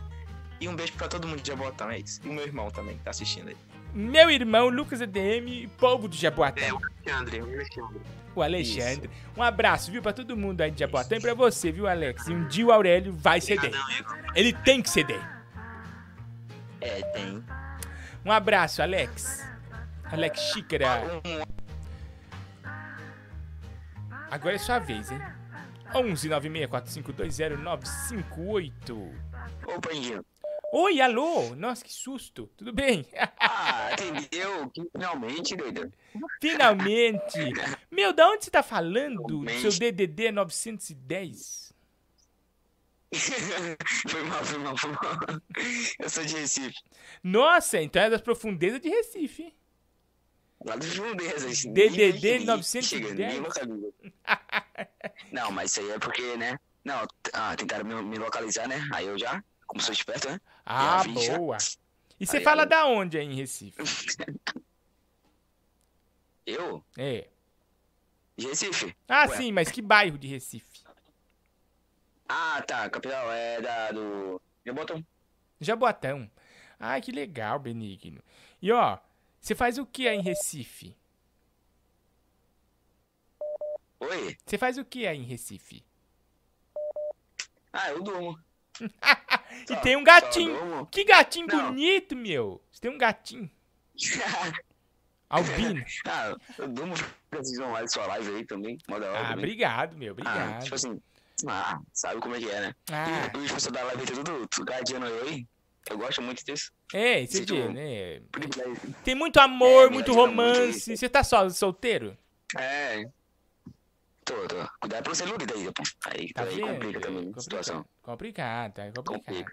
[SPEAKER 54] E um beijo pra todo mundo de Jabotão, é isso. E o meu irmão também, que tá assistindo aí.
[SPEAKER 2] Meu irmão, Lucas ADM, povo do Jaboatão.
[SPEAKER 54] Alexandre, o Alexandre.
[SPEAKER 2] O Alexandre. Um abraço, viu, pra todo mundo aí de Jaboatão e pra você, viu, Alex? E um dia o Aurélio vai ceder. Ele tem que ceder.
[SPEAKER 54] É, tem.
[SPEAKER 2] Um abraço, Alex. Alex Xícara. Agora é sua vez, hein? 11 964520958.
[SPEAKER 54] Ô, Pandinho.
[SPEAKER 2] Oi, alô. Nossa, que susto. Tudo bem? <laughs>
[SPEAKER 54] Ah, entendeu? Finalmente, doido.
[SPEAKER 2] Finalmente. Meu, da onde você tá falando? Do
[SPEAKER 54] Finalmente.
[SPEAKER 2] seu DDD 910? <laughs>
[SPEAKER 54] foi mal, foi mal, foi mal. Eu sou de Recife.
[SPEAKER 2] Nossa, então é das profundezas de Recife.
[SPEAKER 54] Lá dos Fundezas.
[SPEAKER 2] DDD
[SPEAKER 54] Ninguém-
[SPEAKER 2] 910.
[SPEAKER 54] Chega, ninguém localiza. <laughs> Não, mas isso aí é porque, né? Não, ah, tentaram me, me localizar, né? Aí eu já, como sou esperto, né?
[SPEAKER 2] Ah,
[SPEAKER 54] vi, já.
[SPEAKER 2] boa. E você
[SPEAKER 54] Aí
[SPEAKER 2] fala
[SPEAKER 54] eu-
[SPEAKER 2] da onde aí em Recife? <laughs>
[SPEAKER 54] Eu?
[SPEAKER 2] É.
[SPEAKER 54] De Recife?
[SPEAKER 2] Ah,
[SPEAKER 54] Ué.
[SPEAKER 2] sim, mas que bairro de Recife?
[SPEAKER 54] Ah, tá. Capital é da do. Jabotão.
[SPEAKER 2] Jaboatão. Ai, que legal, Benigno. E ó, você faz o que aí em Recife?
[SPEAKER 54] Oi?
[SPEAKER 2] Você faz o que aí em Recife?
[SPEAKER 54] Ah, eu durmo. <laughs>
[SPEAKER 2] E tem um gatinho. Que gatinho
[SPEAKER 54] Não.
[SPEAKER 2] bonito, meu. Você tem um gatinho. <laughs> Albino.
[SPEAKER 54] ah, eu durmo. Lá de sua live aí também. Mó da hora.
[SPEAKER 2] Ah,
[SPEAKER 54] também.
[SPEAKER 2] obrigado, meu.
[SPEAKER 54] Ah,
[SPEAKER 2] Obrigado.
[SPEAKER 54] tipo assim. Ah, sabe como é que é, né?
[SPEAKER 2] Ah.
[SPEAKER 54] E os pessoal da live tudo, tudo aí. Eu gosto muito disso.
[SPEAKER 2] É, você
[SPEAKER 54] Sinto
[SPEAKER 2] vê, né?
[SPEAKER 54] privilégio.
[SPEAKER 2] Tem muito amor,
[SPEAKER 54] É,
[SPEAKER 2] muito
[SPEAKER 54] me ajuda muito
[SPEAKER 2] romance. Você tá só solteiro?
[SPEAKER 54] É. Tô, tô. Cuidado pra não ser lúdido aí. Aí,
[SPEAKER 2] Tá
[SPEAKER 54] aí
[SPEAKER 2] vendo?
[SPEAKER 54] complica também a situação.
[SPEAKER 2] Complicado, tá? É complicado.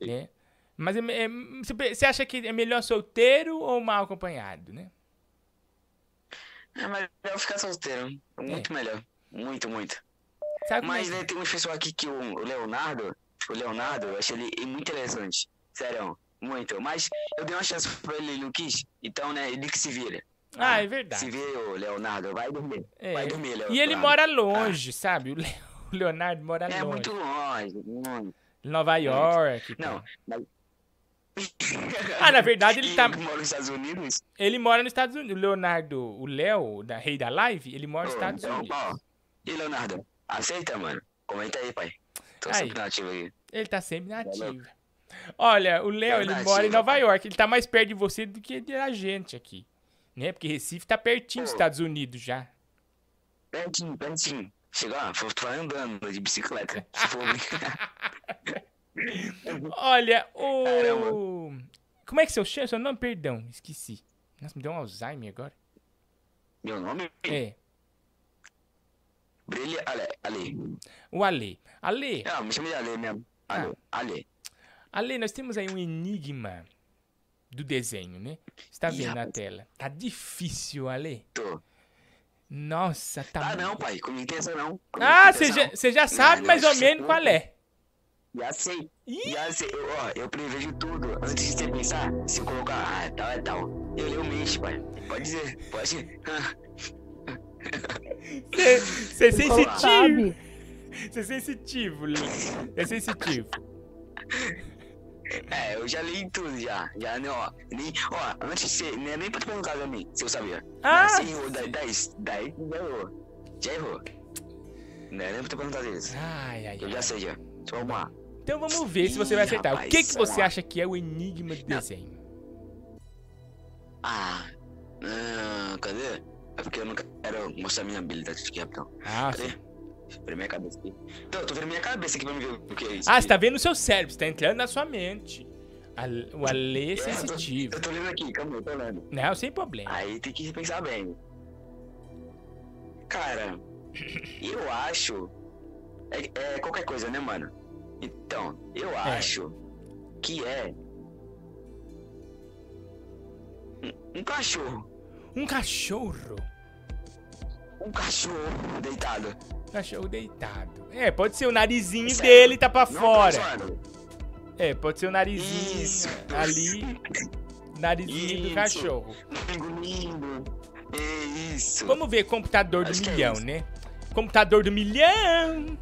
[SPEAKER 2] Né? Mas é- é- você você acha que é melhor solteiro ou mal acompanhado, né?
[SPEAKER 54] É melhor ficar solteiro. Muito melhor. Muito, muito.
[SPEAKER 2] Sabe
[SPEAKER 54] Mas
[SPEAKER 2] é
[SPEAKER 54] né, tem um pessoal aqui que o o Leonardo, o Leonardo, eu achei ele muito interessante. Sério, muito. Mas eu dei uma chance pra ele, não quis. Então, né, ele que se vira.
[SPEAKER 2] Ah, é verdade.
[SPEAKER 54] Se vira, Leonardo, vai dormir.
[SPEAKER 2] É.
[SPEAKER 54] Vai dormir, Leonardo.
[SPEAKER 2] E ele mora longe, sabe? O Le- <laughs> o Leonardo mora
[SPEAKER 54] É
[SPEAKER 2] longe.
[SPEAKER 54] muito longe. Muito.
[SPEAKER 2] Nova York.
[SPEAKER 54] Não, mas... <laughs>
[SPEAKER 2] Ah, na verdade ele tá.
[SPEAKER 54] ele mora nos Estados Unidos?
[SPEAKER 2] Ele mora nos Estados Unidos. O Leonardo, o Léo, da Rei da Live, ele mora nos
[SPEAKER 54] Ô,
[SPEAKER 2] Estados
[SPEAKER 54] então,
[SPEAKER 2] Unidos.
[SPEAKER 54] ó, E Leonardo, aceita, mano? Comenta aí, pai. Tô
[SPEAKER 2] Aí.
[SPEAKER 54] sempre nativo aí.
[SPEAKER 2] Ele tá sempre na ativa. Olha, o Léo, ele mora em Nova York. Ele tá mais perto de você do que de a gente aqui. Né? Porque Recife tá pertinho dos Estados Unidos já.
[SPEAKER 54] Pertinho, pertinho. Chegou lá, foi foi andando de bicicleta. Se for <laughs>
[SPEAKER 2] Olha, o. Como é que seu chama? Seu nome? Perdão, esqueci. Nossa, me deu um Alzheimer agora.
[SPEAKER 54] Meu nome?
[SPEAKER 2] É,
[SPEAKER 54] Brilha Ale. Ale.
[SPEAKER 2] o Ale. Ale,
[SPEAKER 54] Ah, me chama de Ale mesmo. Ale. Ale.
[SPEAKER 2] Ale, nós temos aí um enigma do desenho, né? Você tá
[SPEAKER 54] Ih,
[SPEAKER 2] vendo na tela. Tá difícil, Ale.
[SPEAKER 54] Tô.
[SPEAKER 2] Nossa, tá.
[SPEAKER 54] Ah, não, pai. Comigo tem essa não. Comigo
[SPEAKER 2] Ah, você já, já sabe
[SPEAKER 54] Não,
[SPEAKER 2] mais ou menos qual é.
[SPEAKER 54] Já sei. Já sei. Eu, ó, eu prevejo tudo. Antes de você pensar, se colocar, ah, tal é tal. Eu leio o mês, pai. Pode dizer. Pode.
[SPEAKER 2] Você é sensitivo.
[SPEAKER 5] Sabe?
[SPEAKER 2] Você é sensitivo, Lin. É sensitivo.
[SPEAKER 54] É, eu já li tudo já. Já, né, ó. Nem, ó, antes de ser. Não é nem pra te perguntar pra mim, se eu sabia.
[SPEAKER 2] Ah!
[SPEAKER 54] Você errou 10, 10, já errou. Já errou. Não é nem pra te perguntar isso.
[SPEAKER 2] Ai, ai,
[SPEAKER 54] Eu já sei já. Então vamos lá.
[SPEAKER 2] Então vamos ver se você vai acertar. o
[SPEAKER 54] rapaz,
[SPEAKER 2] que, que você acha que é o enigma do desenho?
[SPEAKER 54] Ah. ah, cadê? É porque eu não quero mostrar minha habilidade aqui, rapidão.
[SPEAKER 2] Ah,
[SPEAKER 54] Cadê? Ver minha cabeça aqui. Então, eu tô vendo minha cabeça aqui pra me ver o que é isso.
[SPEAKER 2] Ah, você tá vendo o seu cérebro, você tá entrando na sua mente. O Ale é
[SPEAKER 54] É, eu tô-
[SPEAKER 2] sensitivo.
[SPEAKER 54] Eu tô lendo aqui, calma, eu tô lendo.
[SPEAKER 2] Não, sem problema.
[SPEAKER 54] Aí tem que pensar bem. Cara, <laughs> eu acho. É, é qualquer coisa, né, mano? Então, eu
[SPEAKER 2] É.
[SPEAKER 54] acho que é. Um, um cachorro.
[SPEAKER 2] Um cachorro.
[SPEAKER 54] Um cachorro deitado.
[SPEAKER 2] Cachorro deitado. É, pode ser o narizinho
[SPEAKER 54] Sério?
[SPEAKER 2] dele tá pra
[SPEAKER 54] Não,
[SPEAKER 2] fora.
[SPEAKER 54] tá zoando?
[SPEAKER 2] É, pode ser o narizinho
[SPEAKER 54] Isso.
[SPEAKER 2] ali. Narizinho do
[SPEAKER 54] Isso.
[SPEAKER 2] cachorro.
[SPEAKER 54] Um lindo. É isso.
[SPEAKER 2] Vamos ver computador do
[SPEAKER 54] Acho é
[SPEAKER 2] milhão,
[SPEAKER 54] isso.
[SPEAKER 2] né? Computador do milhão.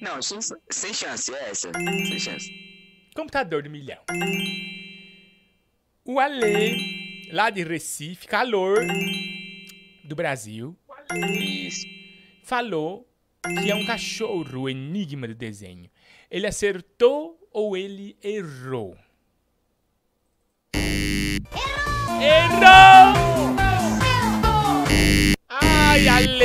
[SPEAKER 54] Não, sem, sem chance, é essa. Sem chance.
[SPEAKER 2] Computador do milhão. O Ale, lá de Recife, calor do Brasil, falou que é um cachorro o enigma do desenho. Ele acertou ou ele errou? Errou! Ai, Ale!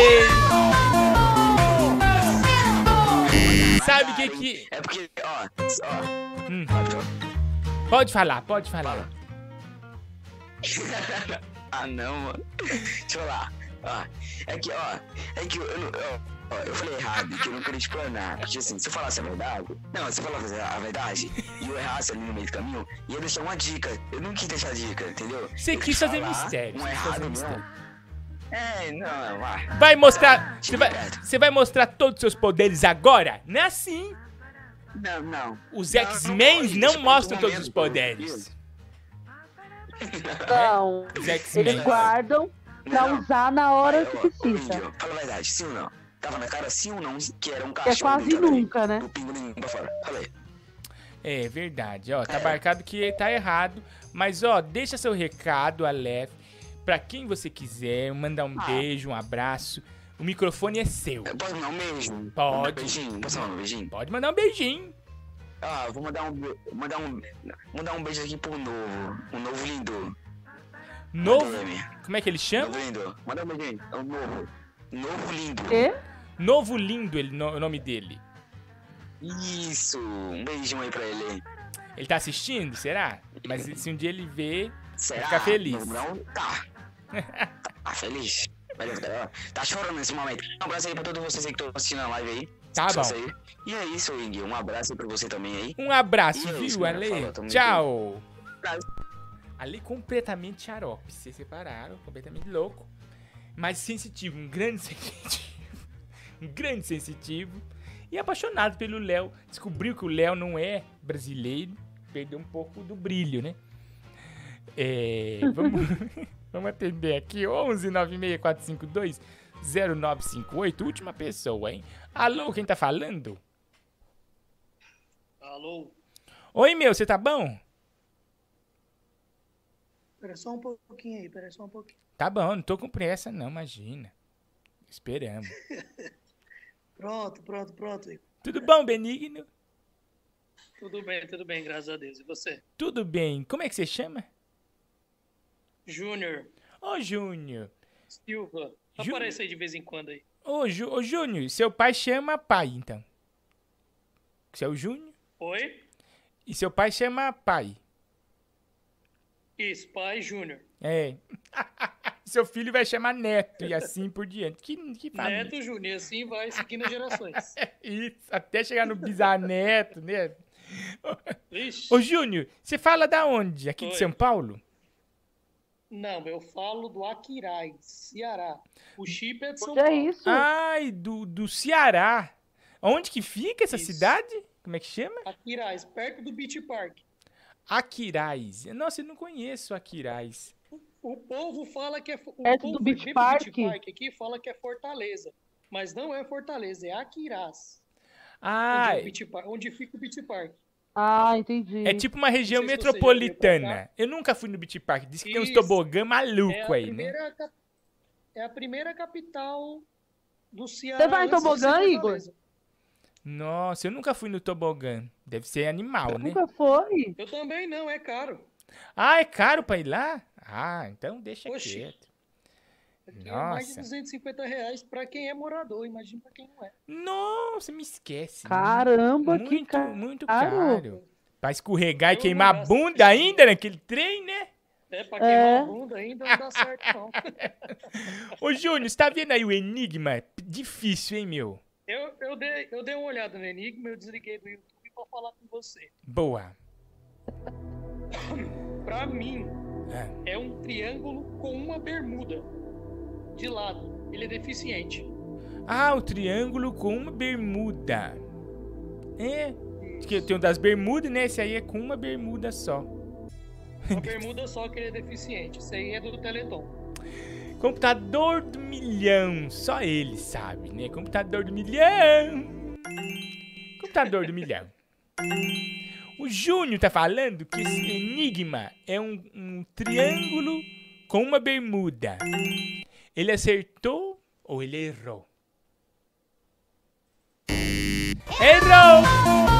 [SPEAKER 2] Sabe o que que...
[SPEAKER 54] É porque, ó, ó.
[SPEAKER 2] Hum. Pode falar, pode falar.
[SPEAKER 54] ah, não, mano. Deixa eu falar. Ó, é que, ó, é que eu, eu, não- eu, ó, eu falei errado, que eu não queria explanar. Porque assim, se eu falasse a verdade, não, se eu falasse a verdade e eu errasse ali no meio do caminho, ia deixar uma dica. Eu não quis deixar dica, entendeu?
[SPEAKER 2] Você
[SPEAKER 54] Eu
[SPEAKER 2] quis fazer mistério,
[SPEAKER 54] Um
[SPEAKER 2] você quis
[SPEAKER 54] errado
[SPEAKER 2] mistério.
[SPEAKER 54] É, não, vai.
[SPEAKER 2] Vai mostrar. Você vai, você vai mostrar todos os seus poderes agora? Não é assim.
[SPEAKER 54] Não, não.
[SPEAKER 2] Os
[SPEAKER 54] Não,
[SPEAKER 2] X-Men
[SPEAKER 54] pode,
[SPEAKER 2] não
[SPEAKER 54] deixa
[SPEAKER 2] mostram todos os poderes.
[SPEAKER 5] Não. <laughs>
[SPEAKER 2] Os X-Men.
[SPEAKER 5] Eles guardam pra
[SPEAKER 54] Não.
[SPEAKER 5] usar na hora que precisa.
[SPEAKER 54] índio, fala a verdade, sim ou não? Tava na cara sim ou não que era um
[SPEAKER 5] é
[SPEAKER 54] cachorro
[SPEAKER 5] quase
[SPEAKER 54] deitado ali,
[SPEAKER 5] nunca, né?
[SPEAKER 54] o pra fora.
[SPEAKER 2] É verdade, ó. Tá marcado que tá errado. Mas, ó, deixa seu recado, Aleph. Pra quem você quiser, mandar um beijo, um abraço. O microfone é seu.
[SPEAKER 54] Posso mandar um beijo?
[SPEAKER 2] Pode.
[SPEAKER 54] Um beijinho? Posso mandar um beijinho?
[SPEAKER 2] Pode mandar um beijinho.
[SPEAKER 54] Ah, vou mandar um, mandar um, mandar um beijo aqui pro novo. Um novo lindo.
[SPEAKER 2] Novo. Como é que ele chama?
[SPEAKER 54] Novo lindo. Manda um beijinho. É um novo. Novo lindo.
[SPEAKER 5] Quê?
[SPEAKER 2] Novo Lindo, ele, no- o nome dele.
[SPEAKER 54] Isso. Um beijinho aí pra ele.
[SPEAKER 2] Ele tá assistindo, será? Mas se um dia ele ver,
[SPEAKER 54] Será?
[SPEAKER 2] vai ficar feliz.
[SPEAKER 54] Não, não tá. <laughs> Tá feliz. Tá chorando nesse momento. Um abraço aí pra todos vocês aí que estão assistindo a live aí.
[SPEAKER 2] Tá bom.
[SPEAKER 54] aí. E é isso, Ing. Um abraço aí pra você também aí.
[SPEAKER 2] Um abraço,
[SPEAKER 54] E é isso,
[SPEAKER 2] viu. Ale?
[SPEAKER 54] Falou, tamo
[SPEAKER 2] Tchau. Ale completamente xarope. Se separaram, completamente louco. Mas sensitivo, um grande <laughs> sensitivo. Um grande sensitivo. E apaixonado pelo Léo. Descobriu que o Léo não é brasileiro. Perdeu um pouco do brilho, né? É, <laughs> vamos, <laughs> vamos atender aqui. 11 96452 0958. Última pessoa, hein? Alô, quem tá falando?
[SPEAKER 57] Alô?
[SPEAKER 2] Oi, meu, você tá bom?
[SPEAKER 57] Pera só um pouquinho aí, pera só um pouquinho.
[SPEAKER 2] Tá bom, não tô com pressa, não, imagina. Esperamos. <laughs>
[SPEAKER 57] Pronto, pronto, pronto. Igor.
[SPEAKER 2] Tudo bom, Benigno?
[SPEAKER 57] Tudo bem, tudo bem, graças a Deus. E você?
[SPEAKER 2] Tudo bem. Como é que você chama?
[SPEAKER 57] Júnior
[SPEAKER 2] Ô, Júnior.
[SPEAKER 57] Silva.
[SPEAKER 2] Jú-
[SPEAKER 57] Aparece aí de vez em quando aí.
[SPEAKER 2] Ô, Jú- ô, Júnior, seu pai chama pai, então. Você é o Júnior?
[SPEAKER 57] Oi?
[SPEAKER 2] E seu pai chama pai.
[SPEAKER 57] Isso, pai Júnior.
[SPEAKER 2] É. <laughs> seu filho vai chamar neto e assim por diante. Que, que família.
[SPEAKER 57] Neto Júnior. E assim vai seguindo as gerações. <laughs>
[SPEAKER 2] Isso, até chegar no bisneto, né?
[SPEAKER 57] Vixe.
[SPEAKER 2] Ô, Júnior, você fala da onde? Aqui de
[SPEAKER 57] Oi.
[SPEAKER 2] São Paulo?
[SPEAKER 57] Não, eu falo do Aquiraz, Ceará. O chip é de São
[SPEAKER 5] Que é
[SPEAKER 57] Paulo.
[SPEAKER 5] isso?
[SPEAKER 2] Ai, do, do Ceará. Onde que fica essa cidade? Como é que chama?
[SPEAKER 57] Aquiraz, perto do Beach Park.
[SPEAKER 2] Aquiraz. Nossa, eu não conheço Aquiraz.
[SPEAKER 57] O povo fala que é. O
[SPEAKER 5] Perto
[SPEAKER 57] povo
[SPEAKER 5] do Beach Park?
[SPEAKER 57] Beach Park aqui fala que é Fortaleza. Mas não é Fortaleza, é Aquiraz.
[SPEAKER 2] Ah,
[SPEAKER 57] Onde, é Park- onde fica o Beach Park.
[SPEAKER 5] Ah, entendi.
[SPEAKER 2] é tipo uma região
[SPEAKER 57] se
[SPEAKER 2] metropolitana. Eu nunca fui no Beach Park. Diz que tem uns
[SPEAKER 57] Isso.
[SPEAKER 2] tobogã
[SPEAKER 57] É
[SPEAKER 2] maluco
[SPEAKER 57] a,
[SPEAKER 2] aí, né?
[SPEAKER 57] primeira, cap- é a primeira capital do Ceará.
[SPEAKER 5] Você vai em tobogã, Igor?
[SPEAKER 2] Nossa, eu nunca fui no tobogã. Deve ser animal, né?
[SPEAKER 5] Nunca foi?
[SPEAKER 57] Eu também não, é caro.
[SPEAKER 2] Ah, é caro pra ir lá? Ah, então deixa
[SPEAKER 57] Oxi.
[SPEAKER 2] quieto.
[SPEAKER 57] É mais de
[SPEAKER 2] Nossa.
[SPEAKER 57] 250 reais pra quem é morador, imagina pra quem não é.
[SPEAKER 2] Nossa, me esquece.
[SPEAKER 5] Caramba,
[SPEAKER 2] muito,
[SPEAKER 5] que caro.
[SPEAKER 2] muito caro. Pra escorregar e
[SPEAKER 57] Eu
[SPEAKER 2] queimar a bunda ainda naquele trem, né?
[SPEAKER 57] É, pra
[SPEAKER 5] É.
[SPEAKER 57] queimar a bunda ainda não dá certo, não. <laughs>
[SPEAKER 2] Ô, Júnior, você tá vendo aí o enigma? Difícil, hein, meu?
[SPEAKER 57] Eu, eu, dei, eu dei uma olhada no Enigma, eu desliguei do YouTube pra falar com você.
[SPEAKER 2] Boa. <coughs>
[SPEAKER 57] Pra mim, é um triângulo com uma bermuda de lado. Ele é deficiente.
[SPEAKER 2] Ah, o triângulo com uma bermuda. É. Que tem o das bermudas, né? Esse aí é com uma bermuda só.
[SPEAKER 57] Uma bermuda só que ele é deficiente. Isso aí é do Teleton.
[SPEAKER 2] Computador do milhão. Só ele sabe, né? Computador do milhão. Computador do milhão. O Júnior tá falando que esse enigma é um, um triângulo com uma bermuda. Ele acertou ou ele errou? Errou!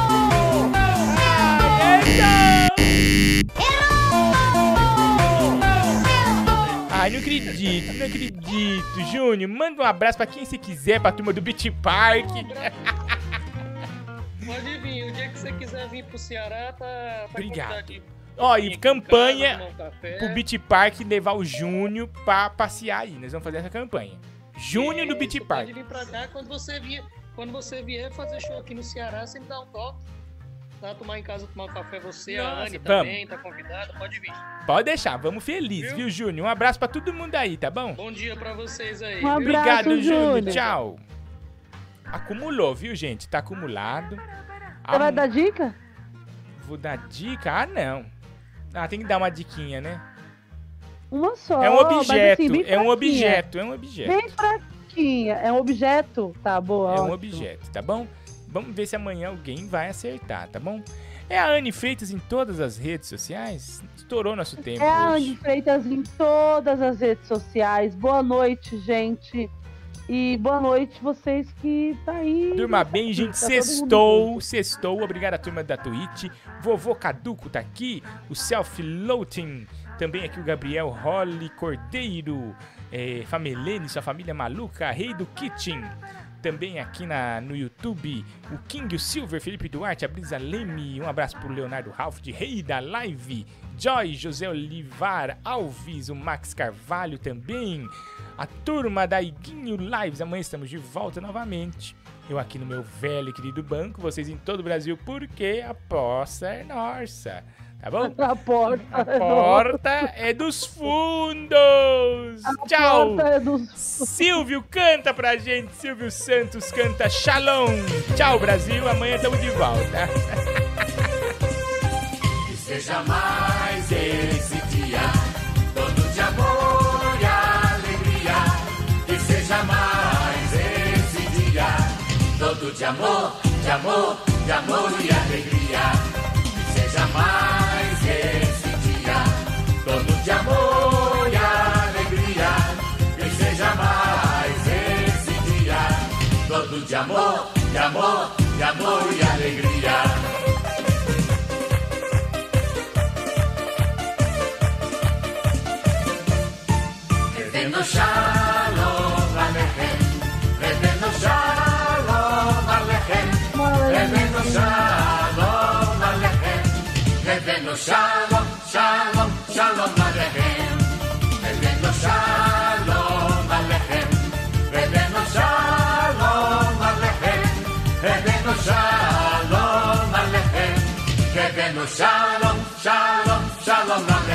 [SPEAKER 2] Ai, não acredito, não acredito. Júnior, manda um abraço pra quem você quiser, pra turma do Beach Park. <laughs>
[SPEAKER 57] Pode vir, o dia que você quiser vir pro Ceará, tá. tá
[SPEAKER 2] Obrigado. Ó, e campanha pro Beach Park levar o Júnior pra passear aí. Nós vamos fazer essa campanha. Júnior do Beach Park.
[SPEAKER 57] Pode vir pra cá quando você vier, quando você vier fazer show aqui no Ceará, você me dá um toque. Dá tomar em casa, tomar um café você, a
[SPEAKER 2] Nossa,
[SPEAKER 57] Anne
[SPEAKER 2] vamos.
[SPEAKER 57] também, tá convidada, pode vir.
[SPEAKER 2] Pode deixar, vamos feliz, viu, Júnior? Um abraço pra todo mundo aí, tá bom?
[SPEAKER 57] Bom dia pra vocês aí.
[SPEAKER 5] Um
[SPEAKER 57] viu?
[SPEAKER 5] abraço,
[SPEAKER 2] Obrigado, Júnior.
[SPEAKER 5] Júnior.
[SPEAKER 2] Tchau. Acumulou, viu, gente? Tá acumulado.
[SPEAKER 5] Você vai dar dica?
[SPEAKER 2] Vou dar dica? Ah, não. Ah, tem que dar uma diquinha, né?
[SPEAKER 5] Uma só.
[SPEAKER 2] é um
[SPEAKER 5] mas
[SPEAKER 2] objeto,
[SPEAKER 5] assim,
[SPEAKER 2] é um objeto, é um objeto.
[SPEAKER 5] Bem fraquinha. É um objeto? Tá, boa.
[SPEAKER 2] É um
[SPEAKER 5] ótimo.
[SPEAKER 2] objeto, tá bom? Vamos ver se amanhã alguém vai acertar, tá bom? É a Anne Freitas em todas as redes sociais? Estourou nosso tempo
[SPEAKER 5] É a. Andy Freitas em todas as redes sociais. Boa noite, gente. E boa noite vocês que tá aí.
[SPEAKER 2] Turma bem, gente,
[SPEAKER 5] Tá todo mundo
[SPEAKER 2] sextou, sextou. Obrigado à turma da Twitch. Vovô Caduco tá aqui. O Self Loating. Também aqui o Gabriel Holly Cordeiro. É, Famelene, sua família maluca. Rei do Kitchen. Também aqui na, no YouTube, o King, o Silver, Felipe Duarte, a Brisa Leme. Um abraço pro Leonardo Ralph, de Rei da Live. Joy, José Olivar Alves, o Max Carvalho também. A turma da Iguinho Lives. Amanhã estamos de volta novamente. Eu aqui no meu velho e querido banco, vocês em todo o Brasil, porque a poça é nossa. Tá bom?
[SPEAKER 5] A porta,
[SPEAKER 2] A
[SPEAKER 5] é
[SPEAKER 2] porta é dos fundos. Tchau.
[SPEAKER 5] porta é dos-
[SPEAKER 2] Silvio canta pra gente. Silvio Santos canta Shalom. Tchau, Brasil. Amanhã estamos de volta.
[SPEAKER 58] Que seja mais esse dia, todo de amor e alegria. Que seja mais esse dia, todo de amor, de amor, de amor e alegria. Que seja mais amor, de amor, de amor e alegria. Revendo Shalom Alechem, Revendo Shalom Alechem, Revendo Shalom Alechem, Revendo Shalom, Shalom, shalom alejem. Kevenu shalom, shalom, shalom alejem.